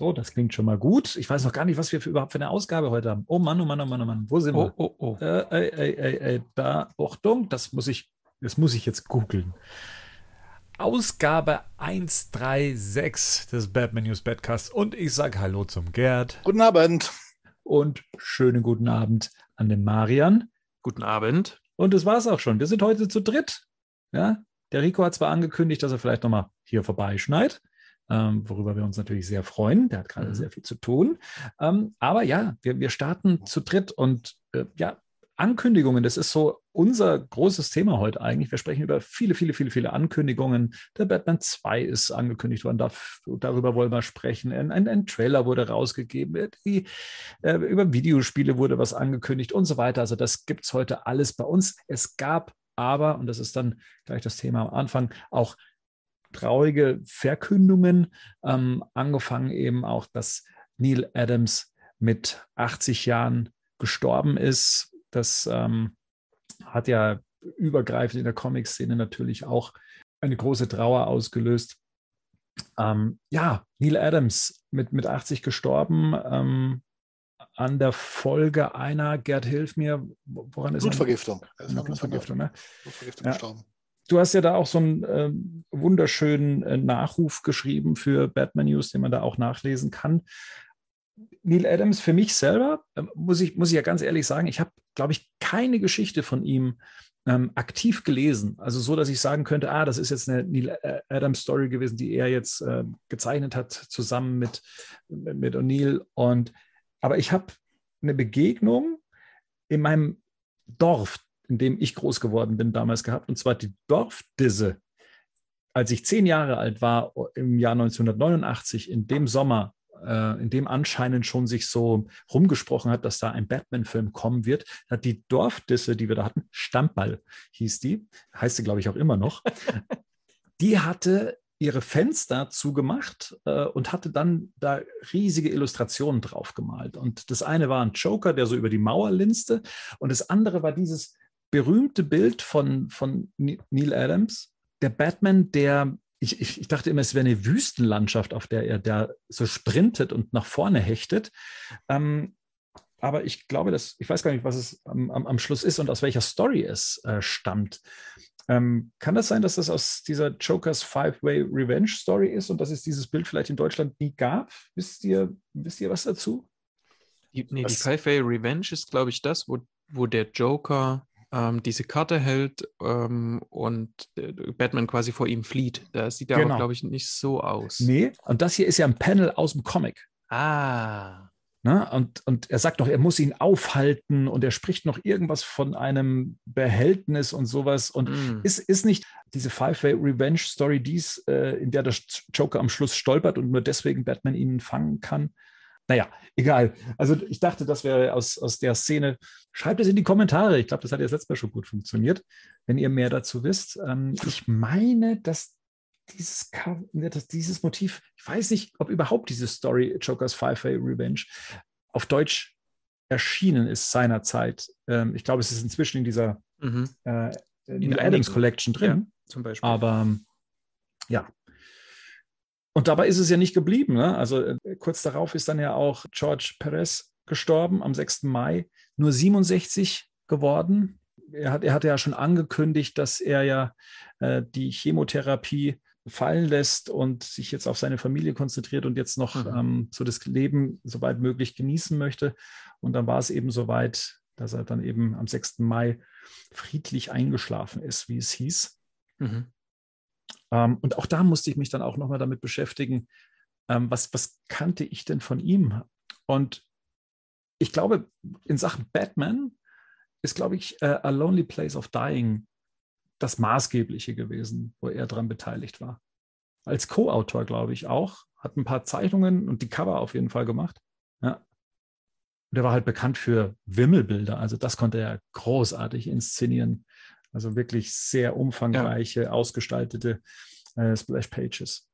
So, das klingt schon mal gut. Ich weiß noch gar nicht, was wir für, überhaupt für eine Ausgabe heute haben. Oh Mann, oh Mann, oh Mann, oh Mann. Wo sind wir? Oh, oh, oh. Äh, äh, äh, äh, da, Achtung, das muss ich, das muss ich jetzt googeln. Ausgabe 136 des Batman News Badcasts und ich sage Hallo zum Gerd Guten Abend. und schönen guten Abend an den Marian. Guten Abend. Und das war's auch schon. Wir sind heute zu dritt. Ja, der Rico hat zwar angekündigt, dass er vielleicht nochmal hier vorbeischneit, ähm, worüber wir uns natürlich sehr freuen. Der hat gerade Mhm. sehr viel zu tun. Ähm, aber ja, wir, wir starten zu dritt und äh, ja, Ankündigungen, das ist so unser großes Thema heute eigentlich. Wir sprechen über viele, viele, viele, viele Ankündigungen. Der Batman 2 ist angekündigt worden, darüber wollen wir sprechen. Ein, ein, ein Trailer wurde rausgegeben, die, äh, über Videospiele wurde was angekündigt und so weiter. Also das gibt es heute alles bei uns. Es gab aber, und das ist dann gleich das Thema am Anfang, auch traurige Verkündungen, ähm, angefangen eben auch, dass Neil Adams mit 80 Jahren gestorben ist. Das ähm, hat ja übergreifend in der Comic-Szene natürlich auch eine große Trauer ausgelöst. Ähm, ja, Neil Adams mit, mit 80 gestorben, ähm, an der Folge einer, Gerd, hilf mir, woran ist er? Blutvergiftung. Er Blutvergiftung, ne? Blutvergiftung Ja. gestorben. Du hast ja da auch so einen ähm, wunderschönen äh, Nachruf geschrieben für Batman News, den man da auch nachlesen kann. Neil Adams, für mich selber, äh, muss, ich, muss ich ja ganz ehrlich sagen, ich habe, glaube ich, keine Geschichte von ihm ähm, aktiv gelesen. Also so, dass ich sagen könnte, ah, das ist jetzt eine Neil äh, Adams Story gewesen, die er jetzt äh, gezeichnet hat, zusammen mit, mit O'Neill. Aber ich habe eine Begegnung in meinem Dorf, in dem ich groß geworden bin, damals gehabt, und zwar die Dorfdisse. Als ich zehn Jahre alt war, im Jahr 1989, in dem Sommer, äh, in dem anscheinend schon sich so rumgesprochen hat, dass da ein Batman-Film kommen wird, hat die Dorfdisse, die wir da hatten, Stammball hieß die, heißt sie, glaube ich, auch immer noch, die hatte ihre Fenster zugemacht äh, und hatte dann da riesige Illustrationen drauf gemalt. Und das eine war ein Joker, der so über die Mauer linste, und das andere war dieses berühmte Bild von, von Ni- Neil Adams, der Batman, der, ich, ich, ich dachte immer, es wäre eine Wüstenlandschaft, auf der er da so sprintet und nach vorne hechtet. Ähm, aber ich glaube, dass, ich weiß gar nicht, was es am, am, am Schluss ist und aus welcher Story es äh, stammt. Ähm, kann das sein, dass das aus dieser Jokers Five-Way Revenge Story ist und dass es dieses Bild vielleicht in Deutschland nie gab? Wisst ihr, wisst ihr was dazu? Die, nee, die Was- Five-Way Revenge ist, glaube ich, das, wo, wo der Joker ähm, diese Karte hält ähm, und äh, Batman quasi vor ihm flieht. Das sieht Genau. aber, glaube ich, nicht so aus. Nee, und das hier ist ja ein Panel aus dem Comic. Ah. Ne? Und, und er sagt doch, er muss ihn aufhalten und er spricht noch irgendwas von einem Behältnis und sowas. Und mm. ist, ist nicht diese Five-Way Revenge Story dies, äh, in der der Joker am Schluss stolpert und nur deswegen Batman ihn fangen kann? Naja, egal. Also ich dachte, das wäre aus, aus der Szene. Schreibt es in die Kommentare. Ich glaube, das hat ja das letzte Mal schon gut funktioniert, wenn ihr mehr dazu wisst. Ähm, ich meine, dass dieses, dass dieses Motiv, ich weiß nicht, ob überhaupt diese Story Jokers Five-Way Revenge auf Deutsch erschienen ist seinerzeit. Ähm, ich glaube, es ist inzwischen in dieser Mhm. äh, in In der Adams. Collection drin. Zum Beispiel. Aber ja. Und dabei ist es ja nicht geblieben. Ne? Also äh, kurz darauf ist dann ja auch George Perez gestorben am 6. Mai, nur 67 geworden. Er, hat, er hatte ja schon angekündigt, dass er ja äh, die Chemotherapie fallen lässt und sich jetzt auf seine Familie konzentriert und jetzt noch Mhm. ähm, so das Leben soweit möglich genießen möchte. Und dann war es eben soweit, dass er dann eben am 6. Mai friedlich eingeschlafen ist, wie es hieß. Mhm. Ähm, und auch da musste ich mich dann auch nochmal damit beschäftigen, ähm, was, was kannte ich denn von ihm? Und ich glaube, in Sachen Batman ist, glaube ich, äh, A Lonely Place of Dying das Maßgebliche gewesen, wo er dran beteiligt war. Als Co-Autor, glaube ich, auch. Hat ein paar Zeichnungen und die Cover auf jeden Fall gemacht. Ja. Und er war halt bekannt für Wimmelbilder. Also das konnte er großartig inszenieren. Also wirklich sehr umfangreiche, ausgestaltete äh, Splash Pages.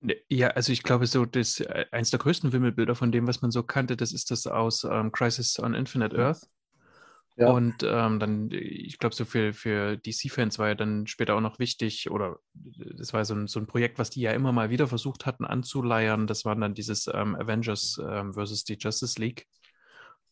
Ne, Ja, also ich glaube, so das äh, eins der größten Wimmelbilder von dem, was man so kannte, das ist das aus ähm, Crisis on Infinite Ja. Earth, Ja. Und ähm, dann, ich glaube, so für, für DC-Fans war ja dann später auch noch wichtig, oder das war so ein, so ein Projekt, was die ja immer mal wieder versucht hatten anzuleiern. Das waren dann dieses ähm, Avengers ähm, versus die Justice League.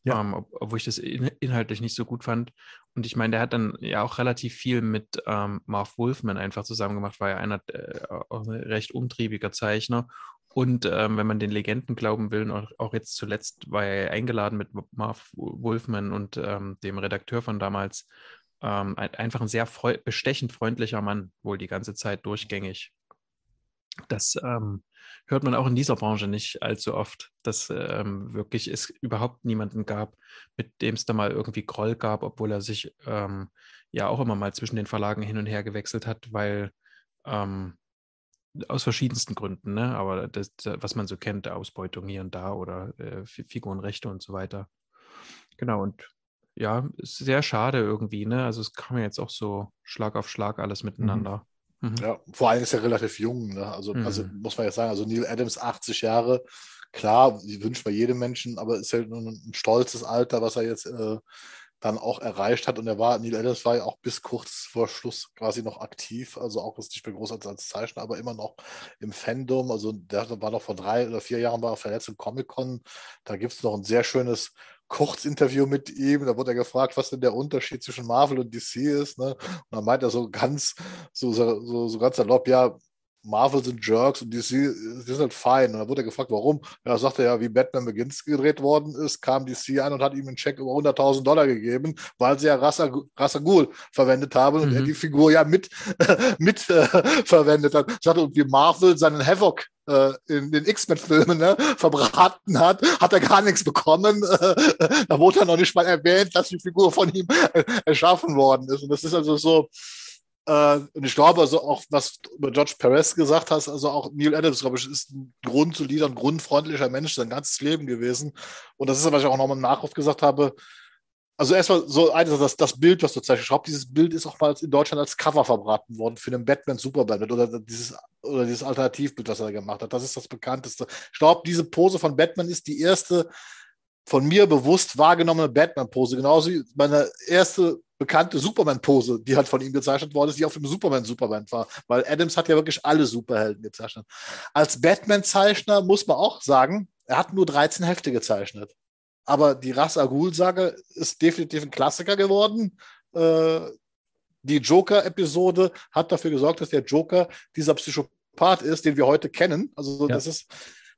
Ja. Ähm, ob, obwohl ich das in, inhaltlich nicht so gut fand. Und ich meine, der hat dann ja auch relativ viel mit ähm, Marv Wolfman einfach zusammen gemacht, war ja einer äh, auch ein recht umtriebiger Zeichner. Und ähm, wenn man den Legenden glauben will, auch, auch, jetzt zuletzt war er eingeladen mit Marv Wolfman und ähm, dem Redakteur von damals. Ähm, einfach ein sehr freu bestechend freundlicher Mann, wohl die ganze Zeit durchgängig. Das ähm, hört man auch in dieser Branche nicht allzu oft, dass ähm, wirklich es überhaupt niemanden gab, mit dem es da mal irgendwie Groll gab, obwohl er sich ähm, ja auch immer mal zwischen den Verlagen hin und her gewechselt hat, weil ähm, aus verschiedensten Gründen, ne? aber das, was man so kennt, Ausbeutung hier und da oder äh, Figurenrechte und so weiter. Genau, und ja, sehr schade irgendwie, ne? Also es kam ja jetzt auch so Schlag auf Schlag alles mhm. miteinander. Mhm. Ja, vor allem ist er relativ jung, ne? Also, mhm. also muss man jetzt sagen, also Neil Adams 80 Jahre, klar, die wünscht bei jedem Menschen, aber ist halt nur ein stolzes Alter, was er jetzt äh, dann auch erreicht hat. Und er war, Neil Adams war ja auch bis kurz vor Schluss quasi noch aktiv, also auch ist nicht mehr groß als, als Zeichner, aber immer noch im Fandom. Also der war noch vor drei oder vier Jahren war auf der letzten Comic-Con. Da gibt es noch ein sehr schönes Kurzinterview mit ihm. Da wurde er gefragt, was denn der Unterschied zwischen Marvel und DC ist. Ne? Und dann meint er so ganz, so, so, so ganz salopp, ja, Marvel sind Jerks und DC die sind halt fein. Und dann wurde er gefragt, warum. Ja, sagte er ja, wie Batman Begins gedreht worden ist, kam DC ein und hat ihm einen Check über 100.000 Dollar gegeben, weil sie ja Ghul verwendet haben und er mhm. die Figur ja mit, mit äh, verwendet hat. Sagte, und wie Marvel seinen Havoc äh, in den X-Men-Filmen ne, verbraten hat, hat er gar nichts bekommen. da wurde er noch nicht mal erwähnt, dass die Figur von ihm äh, erschaffen worden ist. Und das ist also so, äh, und ich glaube, also auch, was du über George Perez gesagt hast, also auch Neil Adams, glaube ich, ist ein grundsolider, ein grundfreundlicher Mensch sein ganzes Leben gewesen. Und das ist, was ich auch nochmal im Nachruf gesagt habe. Also erstmal so eines, das, das Bild, was du zeigst. Ich glaube, dieses Bild ist auch mal in Deutschland als Cover verbraten worden für einen Batman Superman oder dieses, oder dieses Alternativbild, was er gemacht hat. Das ist das bekannteste. Ich glaube, diese Pose von Batman ist die erste von mir bewusst wahrgenommene Batman-Pose. Genauso wie meine erste bekannte Superman-Pose, die halt von ihm gezeichnet worden ist, die auf dem Superman-Superman war. Weil Adams hat ja wirklich alle Superhelden gezeichnet. Als Batman-Zeichner muss man auch sagen, er hat nur 13 Hefte gezeichnet. Aber die Ras Agul-Sage ist definitiv ein Klassiker geworden. Äh, die Joker-Episode hat dafür gesorgt, dass der Joker dieser Psychopath ist, den wir heute kennen. Also ja. das ist,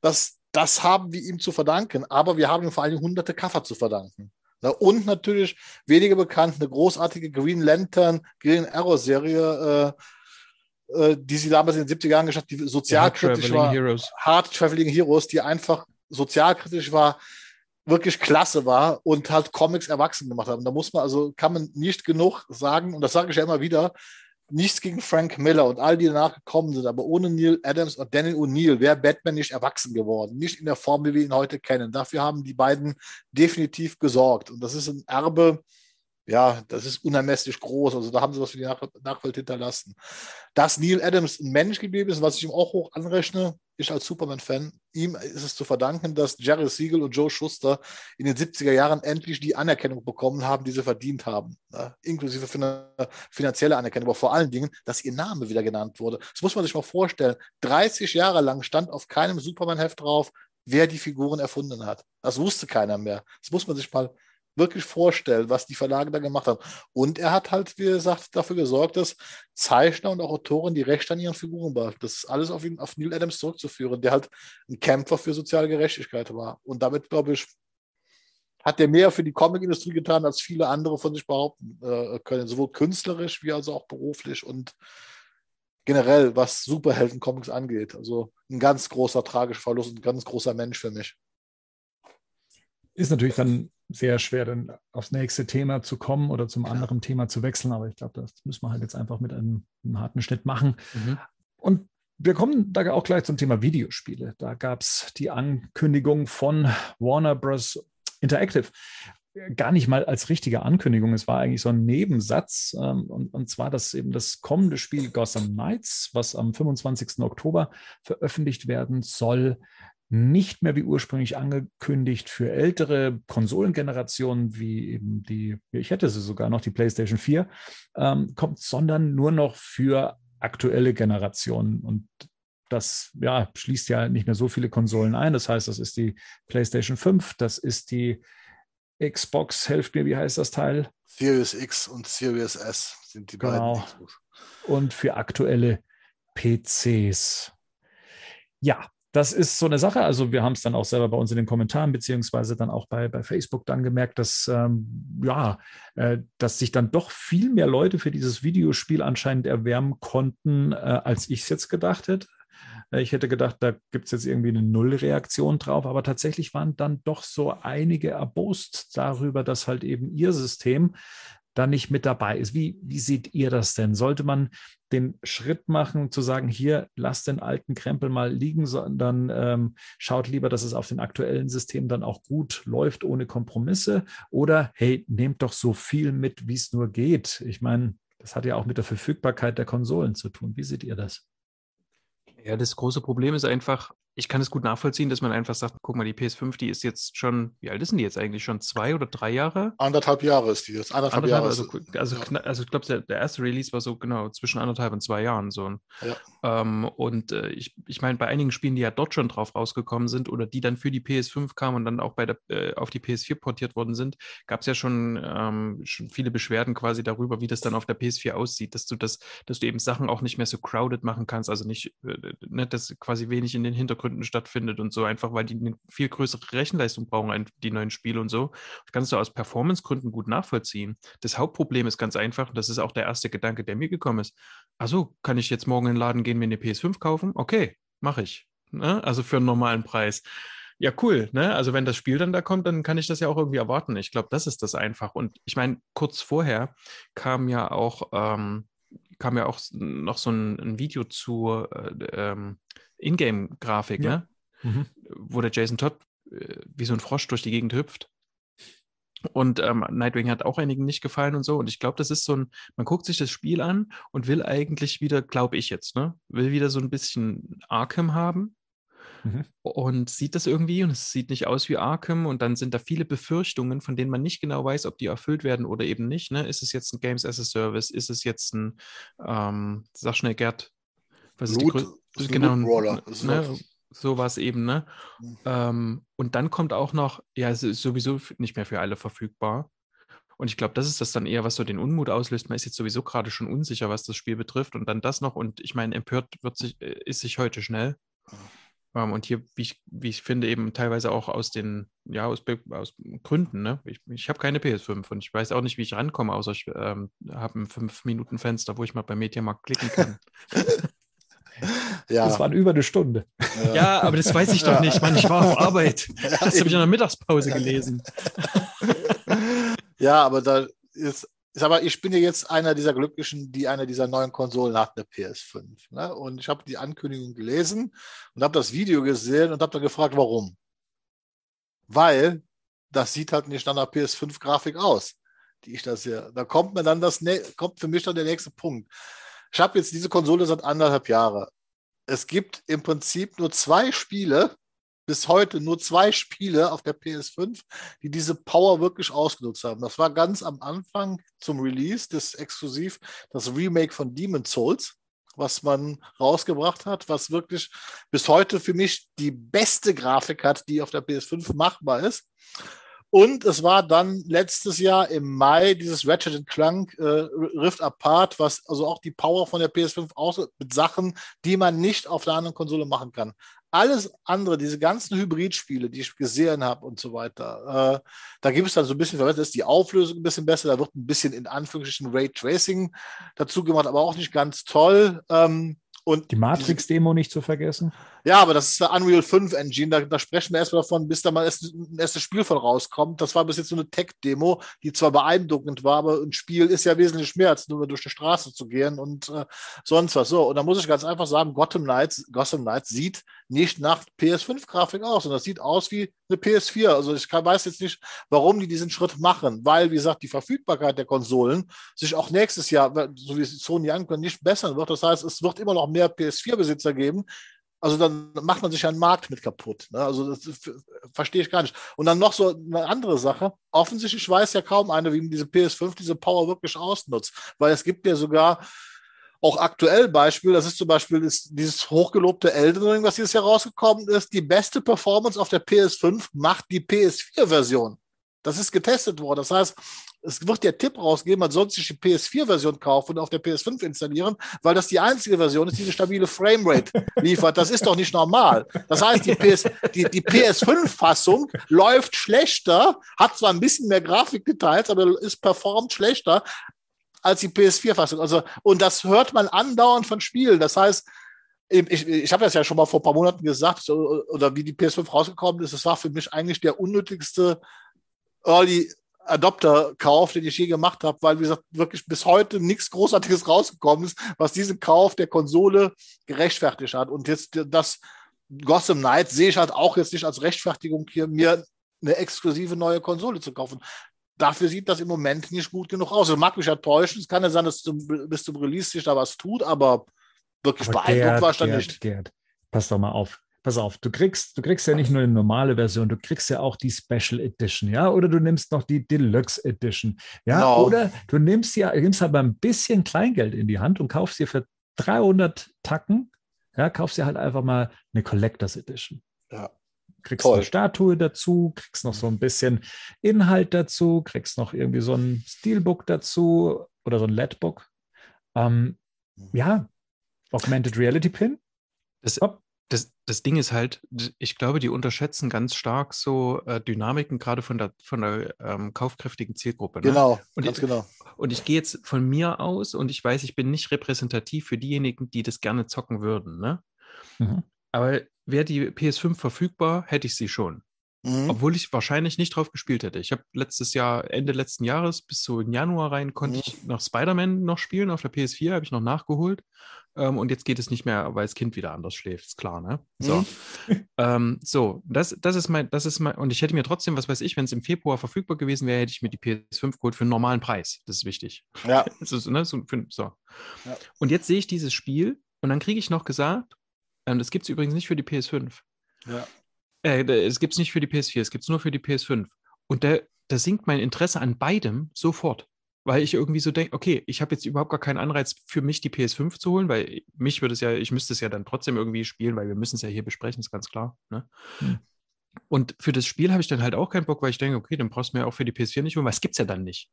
das, das haben wir ihm zu verdanken. Aber wir haben ihm vor allem hunderte Cover zu verdanken. Und natürlich weniger bekannt, eine großartige Green Lantern, Green Arrow Serie, äh, äh, die sie damals in den 70er Jahren geschafft, die sozialkritisch war. Heroes. Hard Traveling Heroes, die einfach sozialkritisch war, wirklich klasse war und halt Comics erwachsen gemacht haben. Da muss man, also kann man nicht genug sagen, und das sage ich ja immer wieder, nichts gegen Frank Miller und all die danach gekommen sind, aber ohne Neil Adams und Daniel O'Neill wäre Batman nicht erwachsen geworden. Nicht in der Form, wie wir ihn heute kennen. Dafür haben die beiden definitiv gesorgt. Und das ist ein Erbe, ja, das ist unermesslich groß. Also da haben sie was für die Nach Nachwelt hinterlassen. Dass Neil Adams ein Mensch geblieben ist, was ich ihm auch hoch anrechne, ich als Superman-Fan, ihm ist es zu verdanken, dass Jerry Siegel und Joe Schuster in den 70er Jahren endlich die Anerkennung bekommen haben, die sie verdient haben. Ja, inklusive finanzielle Anerkennung, aber vor allen Dingen, dass ihr Name wieder genannt wurde. Das muss man sich mal vorstellen. 30 Jahre lang stand auf keinem Superman-Heft drauf, wer die Figuren erfunden hat. Das wusste keiner mehr. Das muss man sich mal wirklich vorstellen, was die Verlage da gemacht haben. Und er hat halt, wie gesagt, dafür gesorgt, dass Zeichner und auch Autoren die Rechte an ihren Figuren behalten. Das ist alles auf, ihn, auf Neil Adams zurückzuführen, der halt ein Kämpfer für soziale Gerechtigkeit war. Und damit, glaube ich, hat er mehr für die Comicindustrie getan, als viele andere von sich behaupten äh, können, sowohl künstlerisch wie also auch beruflich und generell, was Superhelden-Comics angeht. Also ein ganz großer tragischer Verlust, ein ganz großer Mensch für mich. Ist natürlich dann sehr schwer, dann aufs nächste Thema zu kommen oder zum anderen Thema zu wechseln. Aber ich glaube, das müssen wir halt jetzt einfach mit einem, einem harten Schnitt machen. Mhm. Und wir kommen da auch gleich zum Thema Videospiele. Da gab es die Ankündigung von Warner Bros. Interactive. Gar nicht mal als richtige Ankündigung. Es war eigentlich so ein Nebensatz. Ähm, und, und zwar, dass eben das kommende Spiel Gotham Knights, was am 25. Oktober veröffentlicht werden soll, nicht mehr wie ursprünglich angekündigt für ältere Konsolengenerationen wie eben die, ich hätte sie sogar noch, die PlayStation 4, ähm, kommt, sondern nur noch für aktuelle Generationen. Und das ja, schließt ja nicht mehr so viele Konsolen ein. Das heißt, das ist die PlayStation 5, das ist die Xbox, helft mir, wie heißt das Teil? Series X und Series S sind die genau. beiden Xbox. Und für aktuelle PCs. Ja, das ist so eine Sache. Also wir haben es dann auch selber bei uns in den Kommentaren beziehungsweise dann auch bei, bei Facebook dann gemerkt, dass ähm, ja, äh, dass sich dann doch viel mehr Leute für dieses Videospiel anscheinend erwärmen konnten, äh, als ich es jetzt gedacht hätte. Äh, ich hätte gedacht, da gibt es jetzt irgendwie eine Nullreaktion drauf, aber tatsächlich waren dann doch so einige erbost darüber, dass halt eben ihr System da nicht mit dabei ist. Wie, wie seht ihr das denn? Sollte man den Schritt machen, zu sagen, hier, lasst den alten Krempel mal liegen, sondern ähm, schaut lieber, dass es auf den aktuellen Systemen dann auch gut läuft, ohne Kompromisse? Oder hey, nehmt doch so viel mit, wie es nur geht. Ich meine, das hat ja auch mit der Verfügbarkeit der Konsolen zu tun. Wie seht ihr das? Ja, das große Problem ist einfach, ich kann es gut nachvollziehen, dass man einfach sagt, guck mal, die PS5, die ist jetzt schon, wie alt ist denn die jetzt eigentlich schon? Zwei oder drei Jahre? Anderthalb Jahre ist die jetzt. Anderthalb, anderthalb Jahre. Also, also, ja. also ich glaube, der, der, erste Release war so genau zwischen anderthalb und zwei Jahren so. Ja. Ähm, und äh, ich, ich meine, bei einigen Spielen, die ja dort schon drauf rausgekommen sind oder die dann für die PS5 kamen und dann auch bei der, äh, auf die PS4 portiert worden sind, gab es ja schon, ähm, schon viele Beschwerden quasi darüber, wie das dann auf der PS4 aussieht, dass du das, dass du eben Sachen auch nicht mehr so crowded machen kannst, also nicht, äh, ne, dass quasi wenig in den Hintergründen stattfindet und so, einfach weil die eine viel größere Rechenleistung brauchen, die neuen Spiele und so. Das kannst du aus Performance-Gründen gut nachvollziehen. Das Hauptproblem ist ganz einfach, und das ist auch der erste Gedanke, der mir gekommen ist. Also kann ich jetzt morgen in den Laden gehen, mir eine PS5 kaufen? Okay, mache ich. Ne? Also für einen normalen Preis. Ja, cool. Ne? Also wenn das Spiel dann da kommt, dann kann ich das ja auch irgendwie erwarten. Ich glaube, das ist das einfach. Und ich meine, kurz vorher kam ja auch ähm, kam ja auch noch so ein, ein Video zu äh, ähm, Ingame-Grafik, ja. ne? Mhm. Wo der Jason Todd äh, wie so ein Frosch durch die Gegend hüpft. Und ähm, Nightwing hat auch einigen nicht gefallen und so. Und ich glaube, das ist so ein, man guckt sich das Spiel an und will eigentlich wieder, glaube ich jetzt, ne, will wieder so ein bisschen Arkham haben. Mhm. Und sieht das irgendwie und es sieht nicht aus wie Arkham. Und dann sind da viele Befürchtungen, von denen man nicht genau weiß, ob die erfüllt werden oder eben nicht. Ne? Ist es jetzt ein Games as a Service? Ist es jetzt ein, ähm, sag schnell, Gerd, was Loot, ist die Größe? Genau, ne, ne sowas eben, ne? Mhm. Ähm, und dann kommt auch noch, ja, es ist sowieso nicht mehr für alle verfügbar. Und ich glaube, das ist das dann eher, was so den Unmut auslöst. Man ist jetzt sowieso gerade schon unsicher, was das Spiel betrifft. Und dann das noch. Und ich meine, empört wird sich, äh, ist sich heute schnell. Ähm, und hier, wie ich, wie ich finde, eben teilweise auch aus den, ja, aus, aus Gründen, ne? Ich, ich habe keine PS5 und ich weiß auch nicht, wie ich rankomme, außer ich ähm, habe ein 5-Minuten-Fenster, wo ich mal bei Mediamarkt klicken kann. Ja. Das waren über eine Stunde. Ja, ja aber das weiß ich doch nicht. Mann, ich war auf Arbeit. Das habe ich in der Mittagspause gelesen. Ja, aber da ist, ich, sag mal, ich bin ja jetzt einer dieser Glücklichen, die eine dieser neuen Konsolen hat, eine PS5. Ne? Und ich habe die Ankündigung gelesen und habe das Video gesehen und habe dann gefragt, warum. Weil das sieht halt nicht nach einer PS5-Grafik aus, die ich da sehe. Da kommt mir dann das, kommt für mich dann der nächste Punkt. Ich habe jetzt diese Konsole seit anderthalb Jahren. Es gibt im Prinzip nur zwei Spiele, bis heute nur zwei Spiele auf der PS5, die diese Power wirklich ausgenutzt haben. Das war ganz am Anfang zum Release des Exklusiv, das Remake von Demon's Souls, was man rausgebracht hat, was wirklich bis heute für mich die beste Grafik hat, die auf der PS5 machbar ist. Und es war dann letztes Jahr im Mai dieses Ratchet Clank äh, Rift Apart, was also auch die Power von der PS5 aus mit Sachen, die man nicht auf der anderen Konsole machen kann. Alles andere, diese ganzen Hybridspiele, die ich gesehen habe und so weiter, äh, da gibt es dann so ein bisschen verbessert, ist die Auflösung ein bisschen besser, da wird ein bisschen in Anführungsstrichen Ray Tracing dazu gemacht, aber auch nicht ganz toll. Ähm, und die Matrix-Demo nicht zu vergessen. Ja, aber das ist eine Unreal 5 Engine. Da, da sprechen wir erstmal davon, bis da mal erst ein erstes Spiel von rauskommt. Das war bis jetzt so eine Tech-Demo, die zwar beeindruckend war, aber ein Spiel ist ja wesentlich mehr, als nur durch die Straße zu gehen und äh, sonst was. So, und da muss ich ganz einfach sagen, Gotham Knights, Gotham Knights sieht nicht nach PS5-Grafik aus, und das sieht aus wie eine PS4. Also ich kann, weiß jetzt nicht, warum die diesen Schritt machen, weil, wie gesagt, die Verfügbarkeit der Konsolen sich auch nächstes Jahr, so wie Sony ankündigt, nicht bessern wird. Das heißt, es wird immer noch mehr PS4-Besitzer geben, Also dann macht man sich einen Markt mit kaputt. Ne? Also das verstehe ich gar nicht. Und dann noch so eine andere Sache. Offensichtlich weiß ja kaum einer, wie man diese PS5, diese Power wirklich ausnutzt. Weil es gibt ja sogar auch aktuell Beispiel, das ist zum Beispiel das, dieses hochgelobte Elden Ring, was dieses Jahr rausgekommen ist. Die beste Performance auf der PS5 macht die PS4-Version. Das ist getestet worden. Das heißt, es wird der Tipp rausgeben, man sollte sich die PS4-Version kaufen und auf der PS5 installieren, weil das die einzige Version ist, die eine stabile Framerate liefert. Das ist doch nicht normal. Das heißt, die, PS, die, die PS5-Fassung läuft schlechter, hat zwar ein bisschen mehr Grafikdetails, aber ist performt schlechter als die PS4-Fassung. Also, und das hört man andauernd von Spielen. Das heißt, ich, ich habe das ja schon mal vor ein paar Monaten gesagt, oder wie die PS5 rausgekommen ist, es war für mich eigentlich der unnötigste Early Adopter-Kauf, den ich je gemacht habe, weil, wie gesagt, wirklich bis heute nichts Großartiges rausgekommen ist, was diesen Kauf der Konsole gerechtfertigt hat. Und jetzt das Gotham Knight sehe ich halt auch jetzt nicht als Rechtfertigung hier, mir eine exklusive neue Konsole zu kaufen. Dafür sieht das im Moment nicht gut genug aus. Das mag mich ja täuschen. Es kann ja sein, dass zum, bis zum Release sich da was tut, aber wirklich aber beeindruckt war ich da nicht. Gerd, pass doch mal auf pass auf, du kriegst, du kriegst ja nicht nur eine normale Version, du kriegst ja auch die Special Edition, ja, oder du nimmst noch die Deluxe Edition, ja, no. Genau. oder du nimmst ja, nimmst aber ein bisschen Kleingeld in die Hand und kaufst dir für 300 Tacken, ja, kaufst dir halt einfach mal eine Collectors Edition. Ja. Kriegst Toll. eine Statue dazu, kriegst noch so ein bisschen Inhalt dazu, kriegst noch irgendwie so ein Steelbook dazu oder so ein LED-Book. Ähm, mhm. ja, Augmented Reality Pin. Das, das, das Ding ist halt, ich glaube, die unterschätzen ganz stark so äh, Dynamiken, gerade von der, von der ähm, kaufkräftigen Zielgruppe. Ne? Genau, und ganz ich, genau. Und ich gehe jetzt von mir aus und ich weiß, ich bin nicht repräsentativ für diejenigen, die das gerne zocken würden. Ne? Mhm. Aber wäre die PS5 verfügbar, hätte ich sie schon. Mhm. Obwohl ich wahrscheinlich nicht drauf gespielt hätte. Ich habe letztes Jahr, Ende letzten Jahres, bis so in Januar rein, konnte mhm. ich noch Spider-Man noch spielen auf der PS4, habe ich noch nachgeholt. Ähm, und jetzt geht es nicht mehr, weil das Kind wieder anders schläft, ist klar, ne? So. Mhm. ähm, so, das, das ist mein, das ist mein, und ich hätte mir trotzdem, was weiß ich, wenn es im Februar verfügbar gewesen wäre, hätte ich mir die PS5 geholt für einen normalen Preis. Das ist wichtig. Ja. ist, ne, so, für, so. Ja. Und jetzt sehe ich dieses Spiel und dann kriege ich noch gesagt, ähm, das gibt es übrigens nicht für die PS5. Ja. Äh, es gibt es nicht für die PS4, es gibt es nur für die PS5. Und da, da sinkt mein Interesse an beidem sofort weil ich irgendwie so denke, okay, ich habe jetzt überhaupt gar keinen Anreiz für mich die PS5 zu holen, weil mich würde es ja, ich müsste es ja dann trotzdem irgendwie spielen, weil wir müssen es ja hier besprechen, ist ganz klar. Ne? Hm. Und für das Spiel habe ich dann halt auch keinen Bock, weil ich denke, okay, dann brauchst du mir auch für die PS4 nicht holen, weil es gibt es ja dann nicht.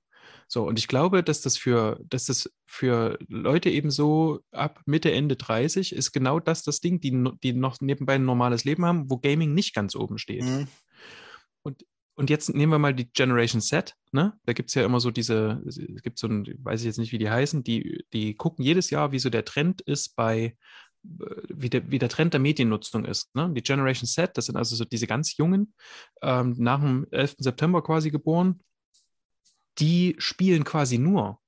So, und ich glaube, dass das für, dass das für Leute eben so ab Mitte, Ende 30 ist genau das das Ding, die, die noch nebenbei ein normales Leben haben, wo Gaming nicht ganz oben steht. Mhm. Und und jetzt nehmen wir mal die Generation Z, ne? Da gibt es ja immer so diese, es gibt so ein, weiß ich jetzt nicht, wie die heißen, die, die gucken jedes Jahr, wie so der Trend ist bei, wie der, wie der Trend der Mediennutzung ist. Ne? Die Generation Z, das sind also so diese ganz Jungen, ähm, nach dem 11. September quasi geboren, die spielen quasi nur.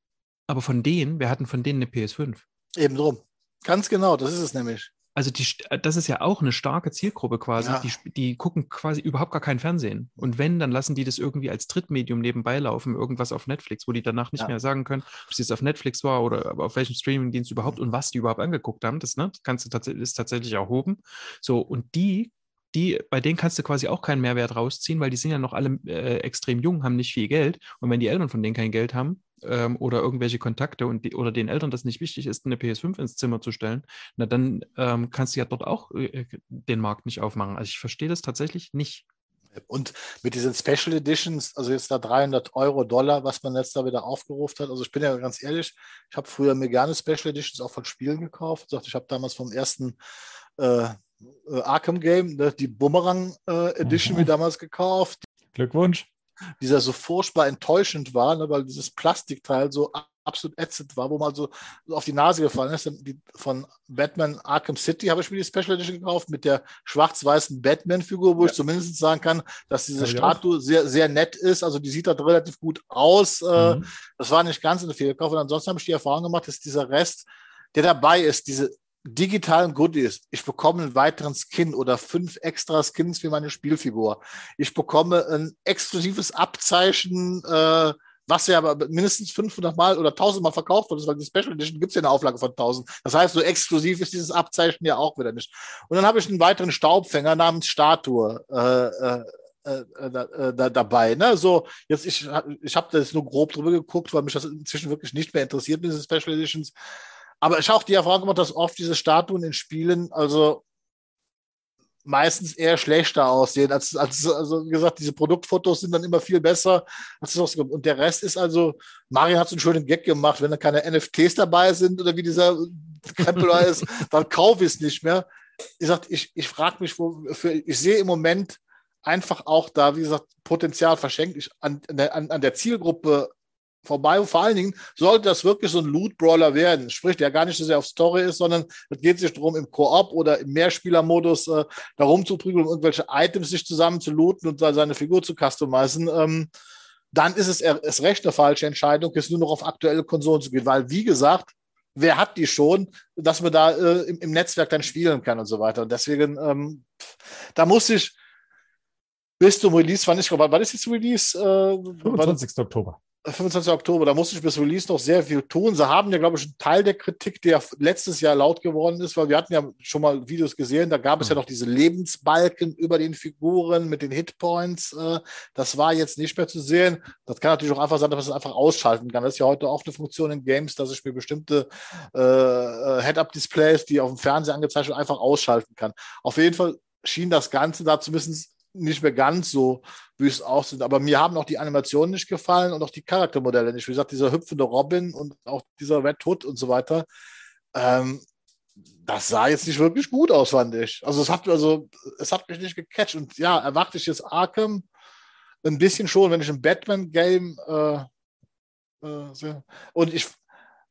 Aber von denen, wir hatten von denen eine PS5. Eben drum. Ganz genau, das ist es nämlich also die, äh, das ist ja auch eine starke Zielgruppe quasi. Ja. Die, die gucken quasi überhaupt gar kein Fernsehen. Und wenn, dann lassen die das irgendwie als Drittmedium nebenbei laufen, irgendwas auf Netflix, wo die danach nicht ja. mehr sagen können, ob es jetzt auf Netflix war oder auf welchem Streamingdienst überhaupt und was die überhaupt angeguckt haben. Das, ne, das kannst du tatsächlich, ist tatsächlich erhoben. So, und die die, bei denen kannst du quasi auch keinen Mehrwert rausziehen, weil die sind ja noch alle äh, extrem jung, haben nicht viel Geld. Und wenn die Eltern von denen kein Geld haben, ähm, oder irgendwelche Kontakte und die, oder den Eltern das nicht wichtig ist, eine PS5 ins Zimmer zu stellen, na dann ähm, kannst du ja dort auch äh, den Markt nicht aufmachen. Also ich verstehe das tatsächlich nicht. Und mit diesen Special Editions, also jetzt da 300 Euro, Dollar, was man jetzt da wieder aufgerufen hat. Also ich bin ja ganz ehrlich, ich habe früher mir gerne Special Editions auch von Spielen gekauft. Ich habe damals vom ersten äh, äh, Arkham Game ne, die Boomerang äh, Edition mhm. mir damals gekauft. Glückwunsch dieser so furchtbar enttäuschend war, ne, weil dieses Plastikteil so absolut ätzend war, wo man so, so auf die Nase gefallen ist. Die, von Batman Arkham City habe ich mir die Special Edition gekauft mit der schwarz-weißen Batman-Figur, wo ja. ich zumindest sagen kann, dass diese Statue sehr, sehr nett ist. Also die sieht da relativ gut aus. Äh, mhm. Das war nicht ganz eine Fehlkauf. Und ansonsten habe ich die Erfahrung gemacht, dass dieser Rest, der dabei ist, diese digitalen Goodies. Ich bekomme einen weiteren Skin oder fünf extra Skins für meine Spielfigur. Ich bekomme ein exklusives Abzeichen äh, was ja aber mindestens 500 Mal oder 1000 Mal verkauft wurde, weil die Special Edition gibt es ja eine Auflage von 1000. Das heißt, so exklusiv ist dieses Abzeichen ja auch wieder nicht. Und dann habe ich einen weiteren Staubfänger namens Statue. Äh, äh, äh, äh, da, dabei. Ne? So, jetzt ich, ich habe das nur grob drüber geguckt, weil mich das inzwischen wirklich nicht mehr interessiert mit diesen Special Editions. Aber ich habe auch die Erfahrung gemacht, dass oft diese Statuen in Spielen, also meistens eher schlechter aussehen. Als, als, also wie gesagt, diese Produktfotos sind dann immer viel besser. Als das und der Rest ist also, Mario hat so einen schönen Gag gemacht, wenn da keine NFTs dabei sind oder wie dieser Krempel da ist, dann kaufe ich es nicht mehr. Ich sag, ich, ich frage mich, wofür, ich sehe im Moment einfach auch da, wie gesagt, Potenzial verschenkt. Ich, an, an, an der Zielgruppe vorbei. Und vor allen Dingen sollte das wirklich so ein Loot-Brawler werden. Sprich, der gar nicht so sehr auf Story ist, sondern es geht sich darum, im Koop oder im Mehrspielermodus äh, da rumzuprügeln, um irgendwelche Items sich zusammen zu looten und seine Figur zu customizen. Ähm, dann ist es erst recht eine falsche Entscheidung, jetzt nur noch auf aktuelle Konsolen zu gehen, weil, wie gesagt, wer hat die schon, dass man da äh, im, im, Netzwerk dann spielen kann und so weiter. Und deswegen, ähm, da muss ich bis zum Release, wann ist, wann ist jetzt Release? Äh, 25. Oktober. 25. Oktober, da musste ich bis Release noch sehr viel tun. Sie haben ja, glaube ich, einen Teil der Kritik, der letztes Jahr laut geworden ist, weil wir hatten ja schon mal Videos gesehen, da gab es ja mhm. noch diese Lebensbalken über den Figuren mit den Hitpoints. Äh, das war jetzt nicht mehr zu sehen. Das kann natürlich auch einfach sein, dass man es einfach ausschalten kann. Das ist ja heute auch eine Funktion in Games, dass ich mir bestimmte äh, äh Head-Up-Displays, die auf dem Fernseher angezeigt sind, einfach ausschalten kann. Auf jeden Fall schien das Ganze da zumindest nicht mehr ganz so wüst aussehen. Aber mir haben auch die Animationen nicht gefallen und auch die Charaktermodelle nicht. Wie gesagt, dieser hüpfende Robin und auch dieser Red Hood und so weiter. Ähm, das sah jetzt nicht wirklich gut aus, fand ich. Also es hat, also, es hat mich nicht gecatcht. Und ja, erwarte ich jetzt Arkham ein bisschen schon, wenn ich ein Batman-Game äh, äh, und ich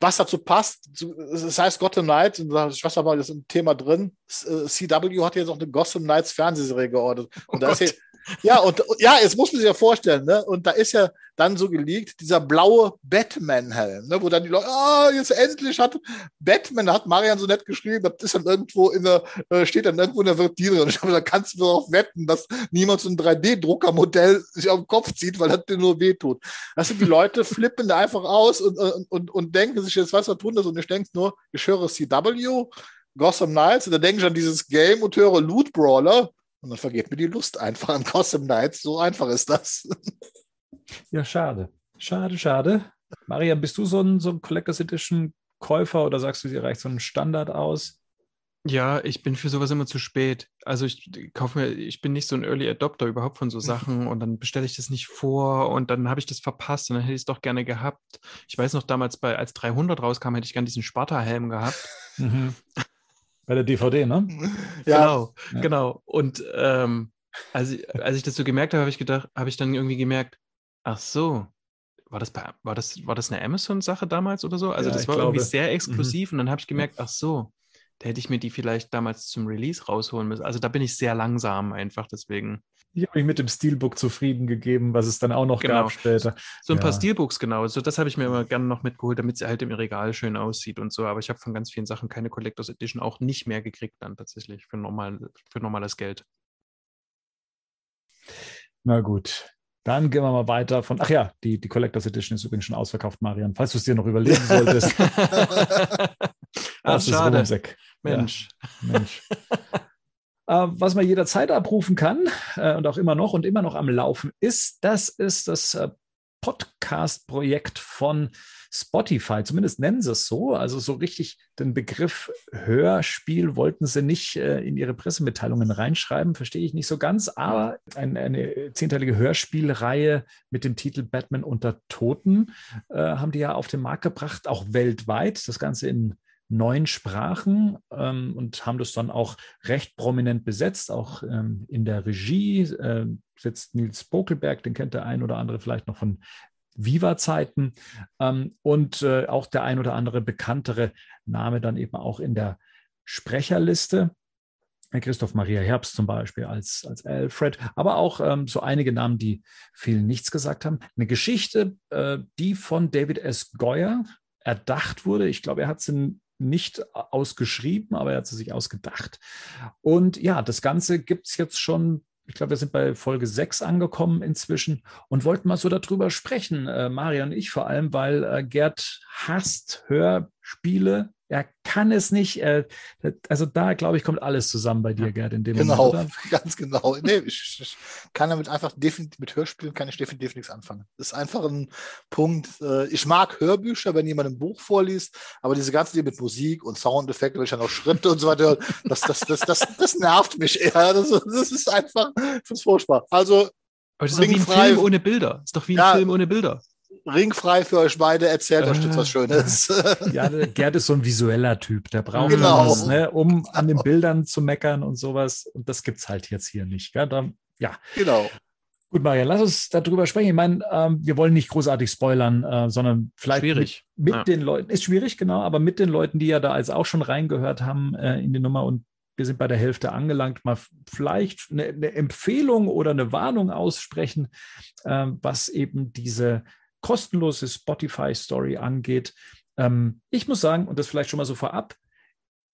was dazu passt, es heißt Gotham Knights, und ich weiß aber, das ist ein Thema drin. CW hat jetzt auch eine Gotham Knights Fernsehserie geordert. Und oh da Gott. ist ja, und ja, jetzt muss man sich ja vorstellen, ne? Und da ist ja dann so geleakt, dieser blaue Batman-Helm, ne? wo dann die Leute, ah, oh, jetzt endlich hat Batman, hat Marian so nett geschrieben, das ist dann irgendwo in der, äh, steht dann irgendwo in der Vertine und ich glaube, da kannst du darauf wetten, dass niemand so ein 3D-Druckermodell sich auf den Kopf zieht, weil das dir nur wehtut. Also die Leute flippen da einfach aus und, und, und, und denken sich jetzt, was tun das? Und ich denke nur, ich höre CW, Gotham Knights, und dann denke ich an dieses Game und höre Loot Brawler und dann vergeht mir die Lust einfach an Gotham Knights. So einfach ist das. Ja, schade. Schade, schade. Maria, bist du so ein, so ein Collectors Edition Käufer oder sagst du, dir reicht so ein Standard aus? Ja, ich bin für sowas immer zu spät. Also ich kaufe mir, ich bin nicht so ein Early Adopter überhaupt von so Sachen und dann bestelle ich das nicht vor und dann habe ich das verpasst und dann hätte ich es doch gerne gehabt. Ich weiß noch damals, bei, als 300 rauskam, hätte ich gerne diesen Sparta-Helm gehabt. Mhm. Bei der DVD, ne? ja. Genau, ja. genau. Und ähm, als, ich, als ich das so gemerkt habe, habe ich gedacht, habe ich dann irgendwie gemerkt, ach so, war das, bei, war das, war das eine Amazon-Sache damals oder so? Also ja, das war glaube. irgendwie sehr mhm. exklusiv mhm. und dann habe ich gemerkt, ach so, da hätte ich mir die vielleicht damals zum Release rausholen müssen. Also da bin ich sehr langsam einfach, deswegen. Ich habe mich mit dem Steelbook zufrieden gegeben, was es dann auch noch genau. gab später. So ein ja. paar Steelbooks, genau. So, das habe ich mir immer gerne noch mitgeholt, damit sie halt im Regal schön aussieht und so. Aber ich habe von ganz vielen Sachen keine Collectors Edition auch nicht mehr gekriegt, dann tatsächlich für, normal, für normales Geld. Na gut. Dann gehen wir mal weiter von. Ach ja, die, die Collectors Edition ist übrigens schon ausverkauft, Marian. Falls du es dir noch überlegen solltest. Ach, schade. Mensch. Ja, Mensch. äh, was man jederzeit abrufen kann äh, und auch immer noch und immer noch am Laufen ist, das ist das äh, Podcast-Projekt von Spotify, zumindest nennen sie es so. Also so richtig den Begriff Hörspiel wollten sie nicht in ihre Pressemitteilungen reinschreiben, verstehe ich nicht so ganz. Aber ein, eine zehnteilige Hörspielreihe mit dem Titel Batman unter Toten äh, haben die ja auf den Markt gebracht, auch weltweit. Das Ganze in neun Sprachen ähm, und haben das dann auch recht prominent besetzt, auch ähm, in der Regie äh, sitzt Nils Bokelberg, den kennt der ein oder andere vielleicht noch von Viva-Zeiten ähm, und äh, auch der ein oder andere bekanntere Name dann eben auch in der Sprecherliste. Christoph Maria Herbst zum Beispiel als, als Alfred, aber auch ähm, so einige Namen, die vielen nichts gesagt haben. Eine Geschichte, äh, die von David S. Goyer erdacht wurde. Ich glaube, er hat sie nicht ausgeschrieben, aber er hat sie sich ausgedacht. Und ja, das Ganze gibt es jetzt schon ich glaube, wir sind bei Folge 6 angekommen inzwischen und wollten mal so darüber sprechen, äh, Maria und ich vor allem, weil äh, Gerd hasst Hörspiele, er kann es nicht. Äh, also da, glaube ich, kommt alles zusammen bei dir, Gerd, in dem genau, Moment. Genau, ganz genau. Nee, ich, ich, kann damit einfach definitiv, mit Hörspielen kann ich definitiv nichts anfangen. Das ist einfach ein Punkt. Äh, ich mag Hörbücher, wenn jemand ein Buch vorliest, aber diese ganze Dinge mit Musik und Soundeffekte, wenn ich dann noch Schritte und so weiter, das, das, das, das, das nervt mich eher. Das, das ist einfach, ich finde es furchtbar. Also, aber das ist doch wie ein Film ohne Bilder. Das ist doch wie ein ja, Film ohne Bilder ringfrei für euch beide. Erzählt äh, euch jetzt was Schönes. Ja, Gerd ist so ein visueller Typ. Der braucht genau. was, ne, um an den Bildern zu meckern und sowas. Und das gibt es halt jetzt hier nicht. Gell? Da, ja. Genau. Gut, Maria, lass uns darüber sprechen. Ich meine, ähm, wir wollen nicht großartig spoilern, äh, sondern vielleicht schwierig. mit, mit ja. den Leuten, ist schwierig, genau, aber mit den Leuten, die ja da als auch schon reingehört haben äh, in die Nummer und wir sind bei der Hälfte angelangt, mal vielleicht eine, eine Empfehlung oder eine Warnung aussprechen, äh, was eben diese kostenlose Spotify-Story angeht. Ähm, ich muss sagen, und das vielleicht schon mal so vorab,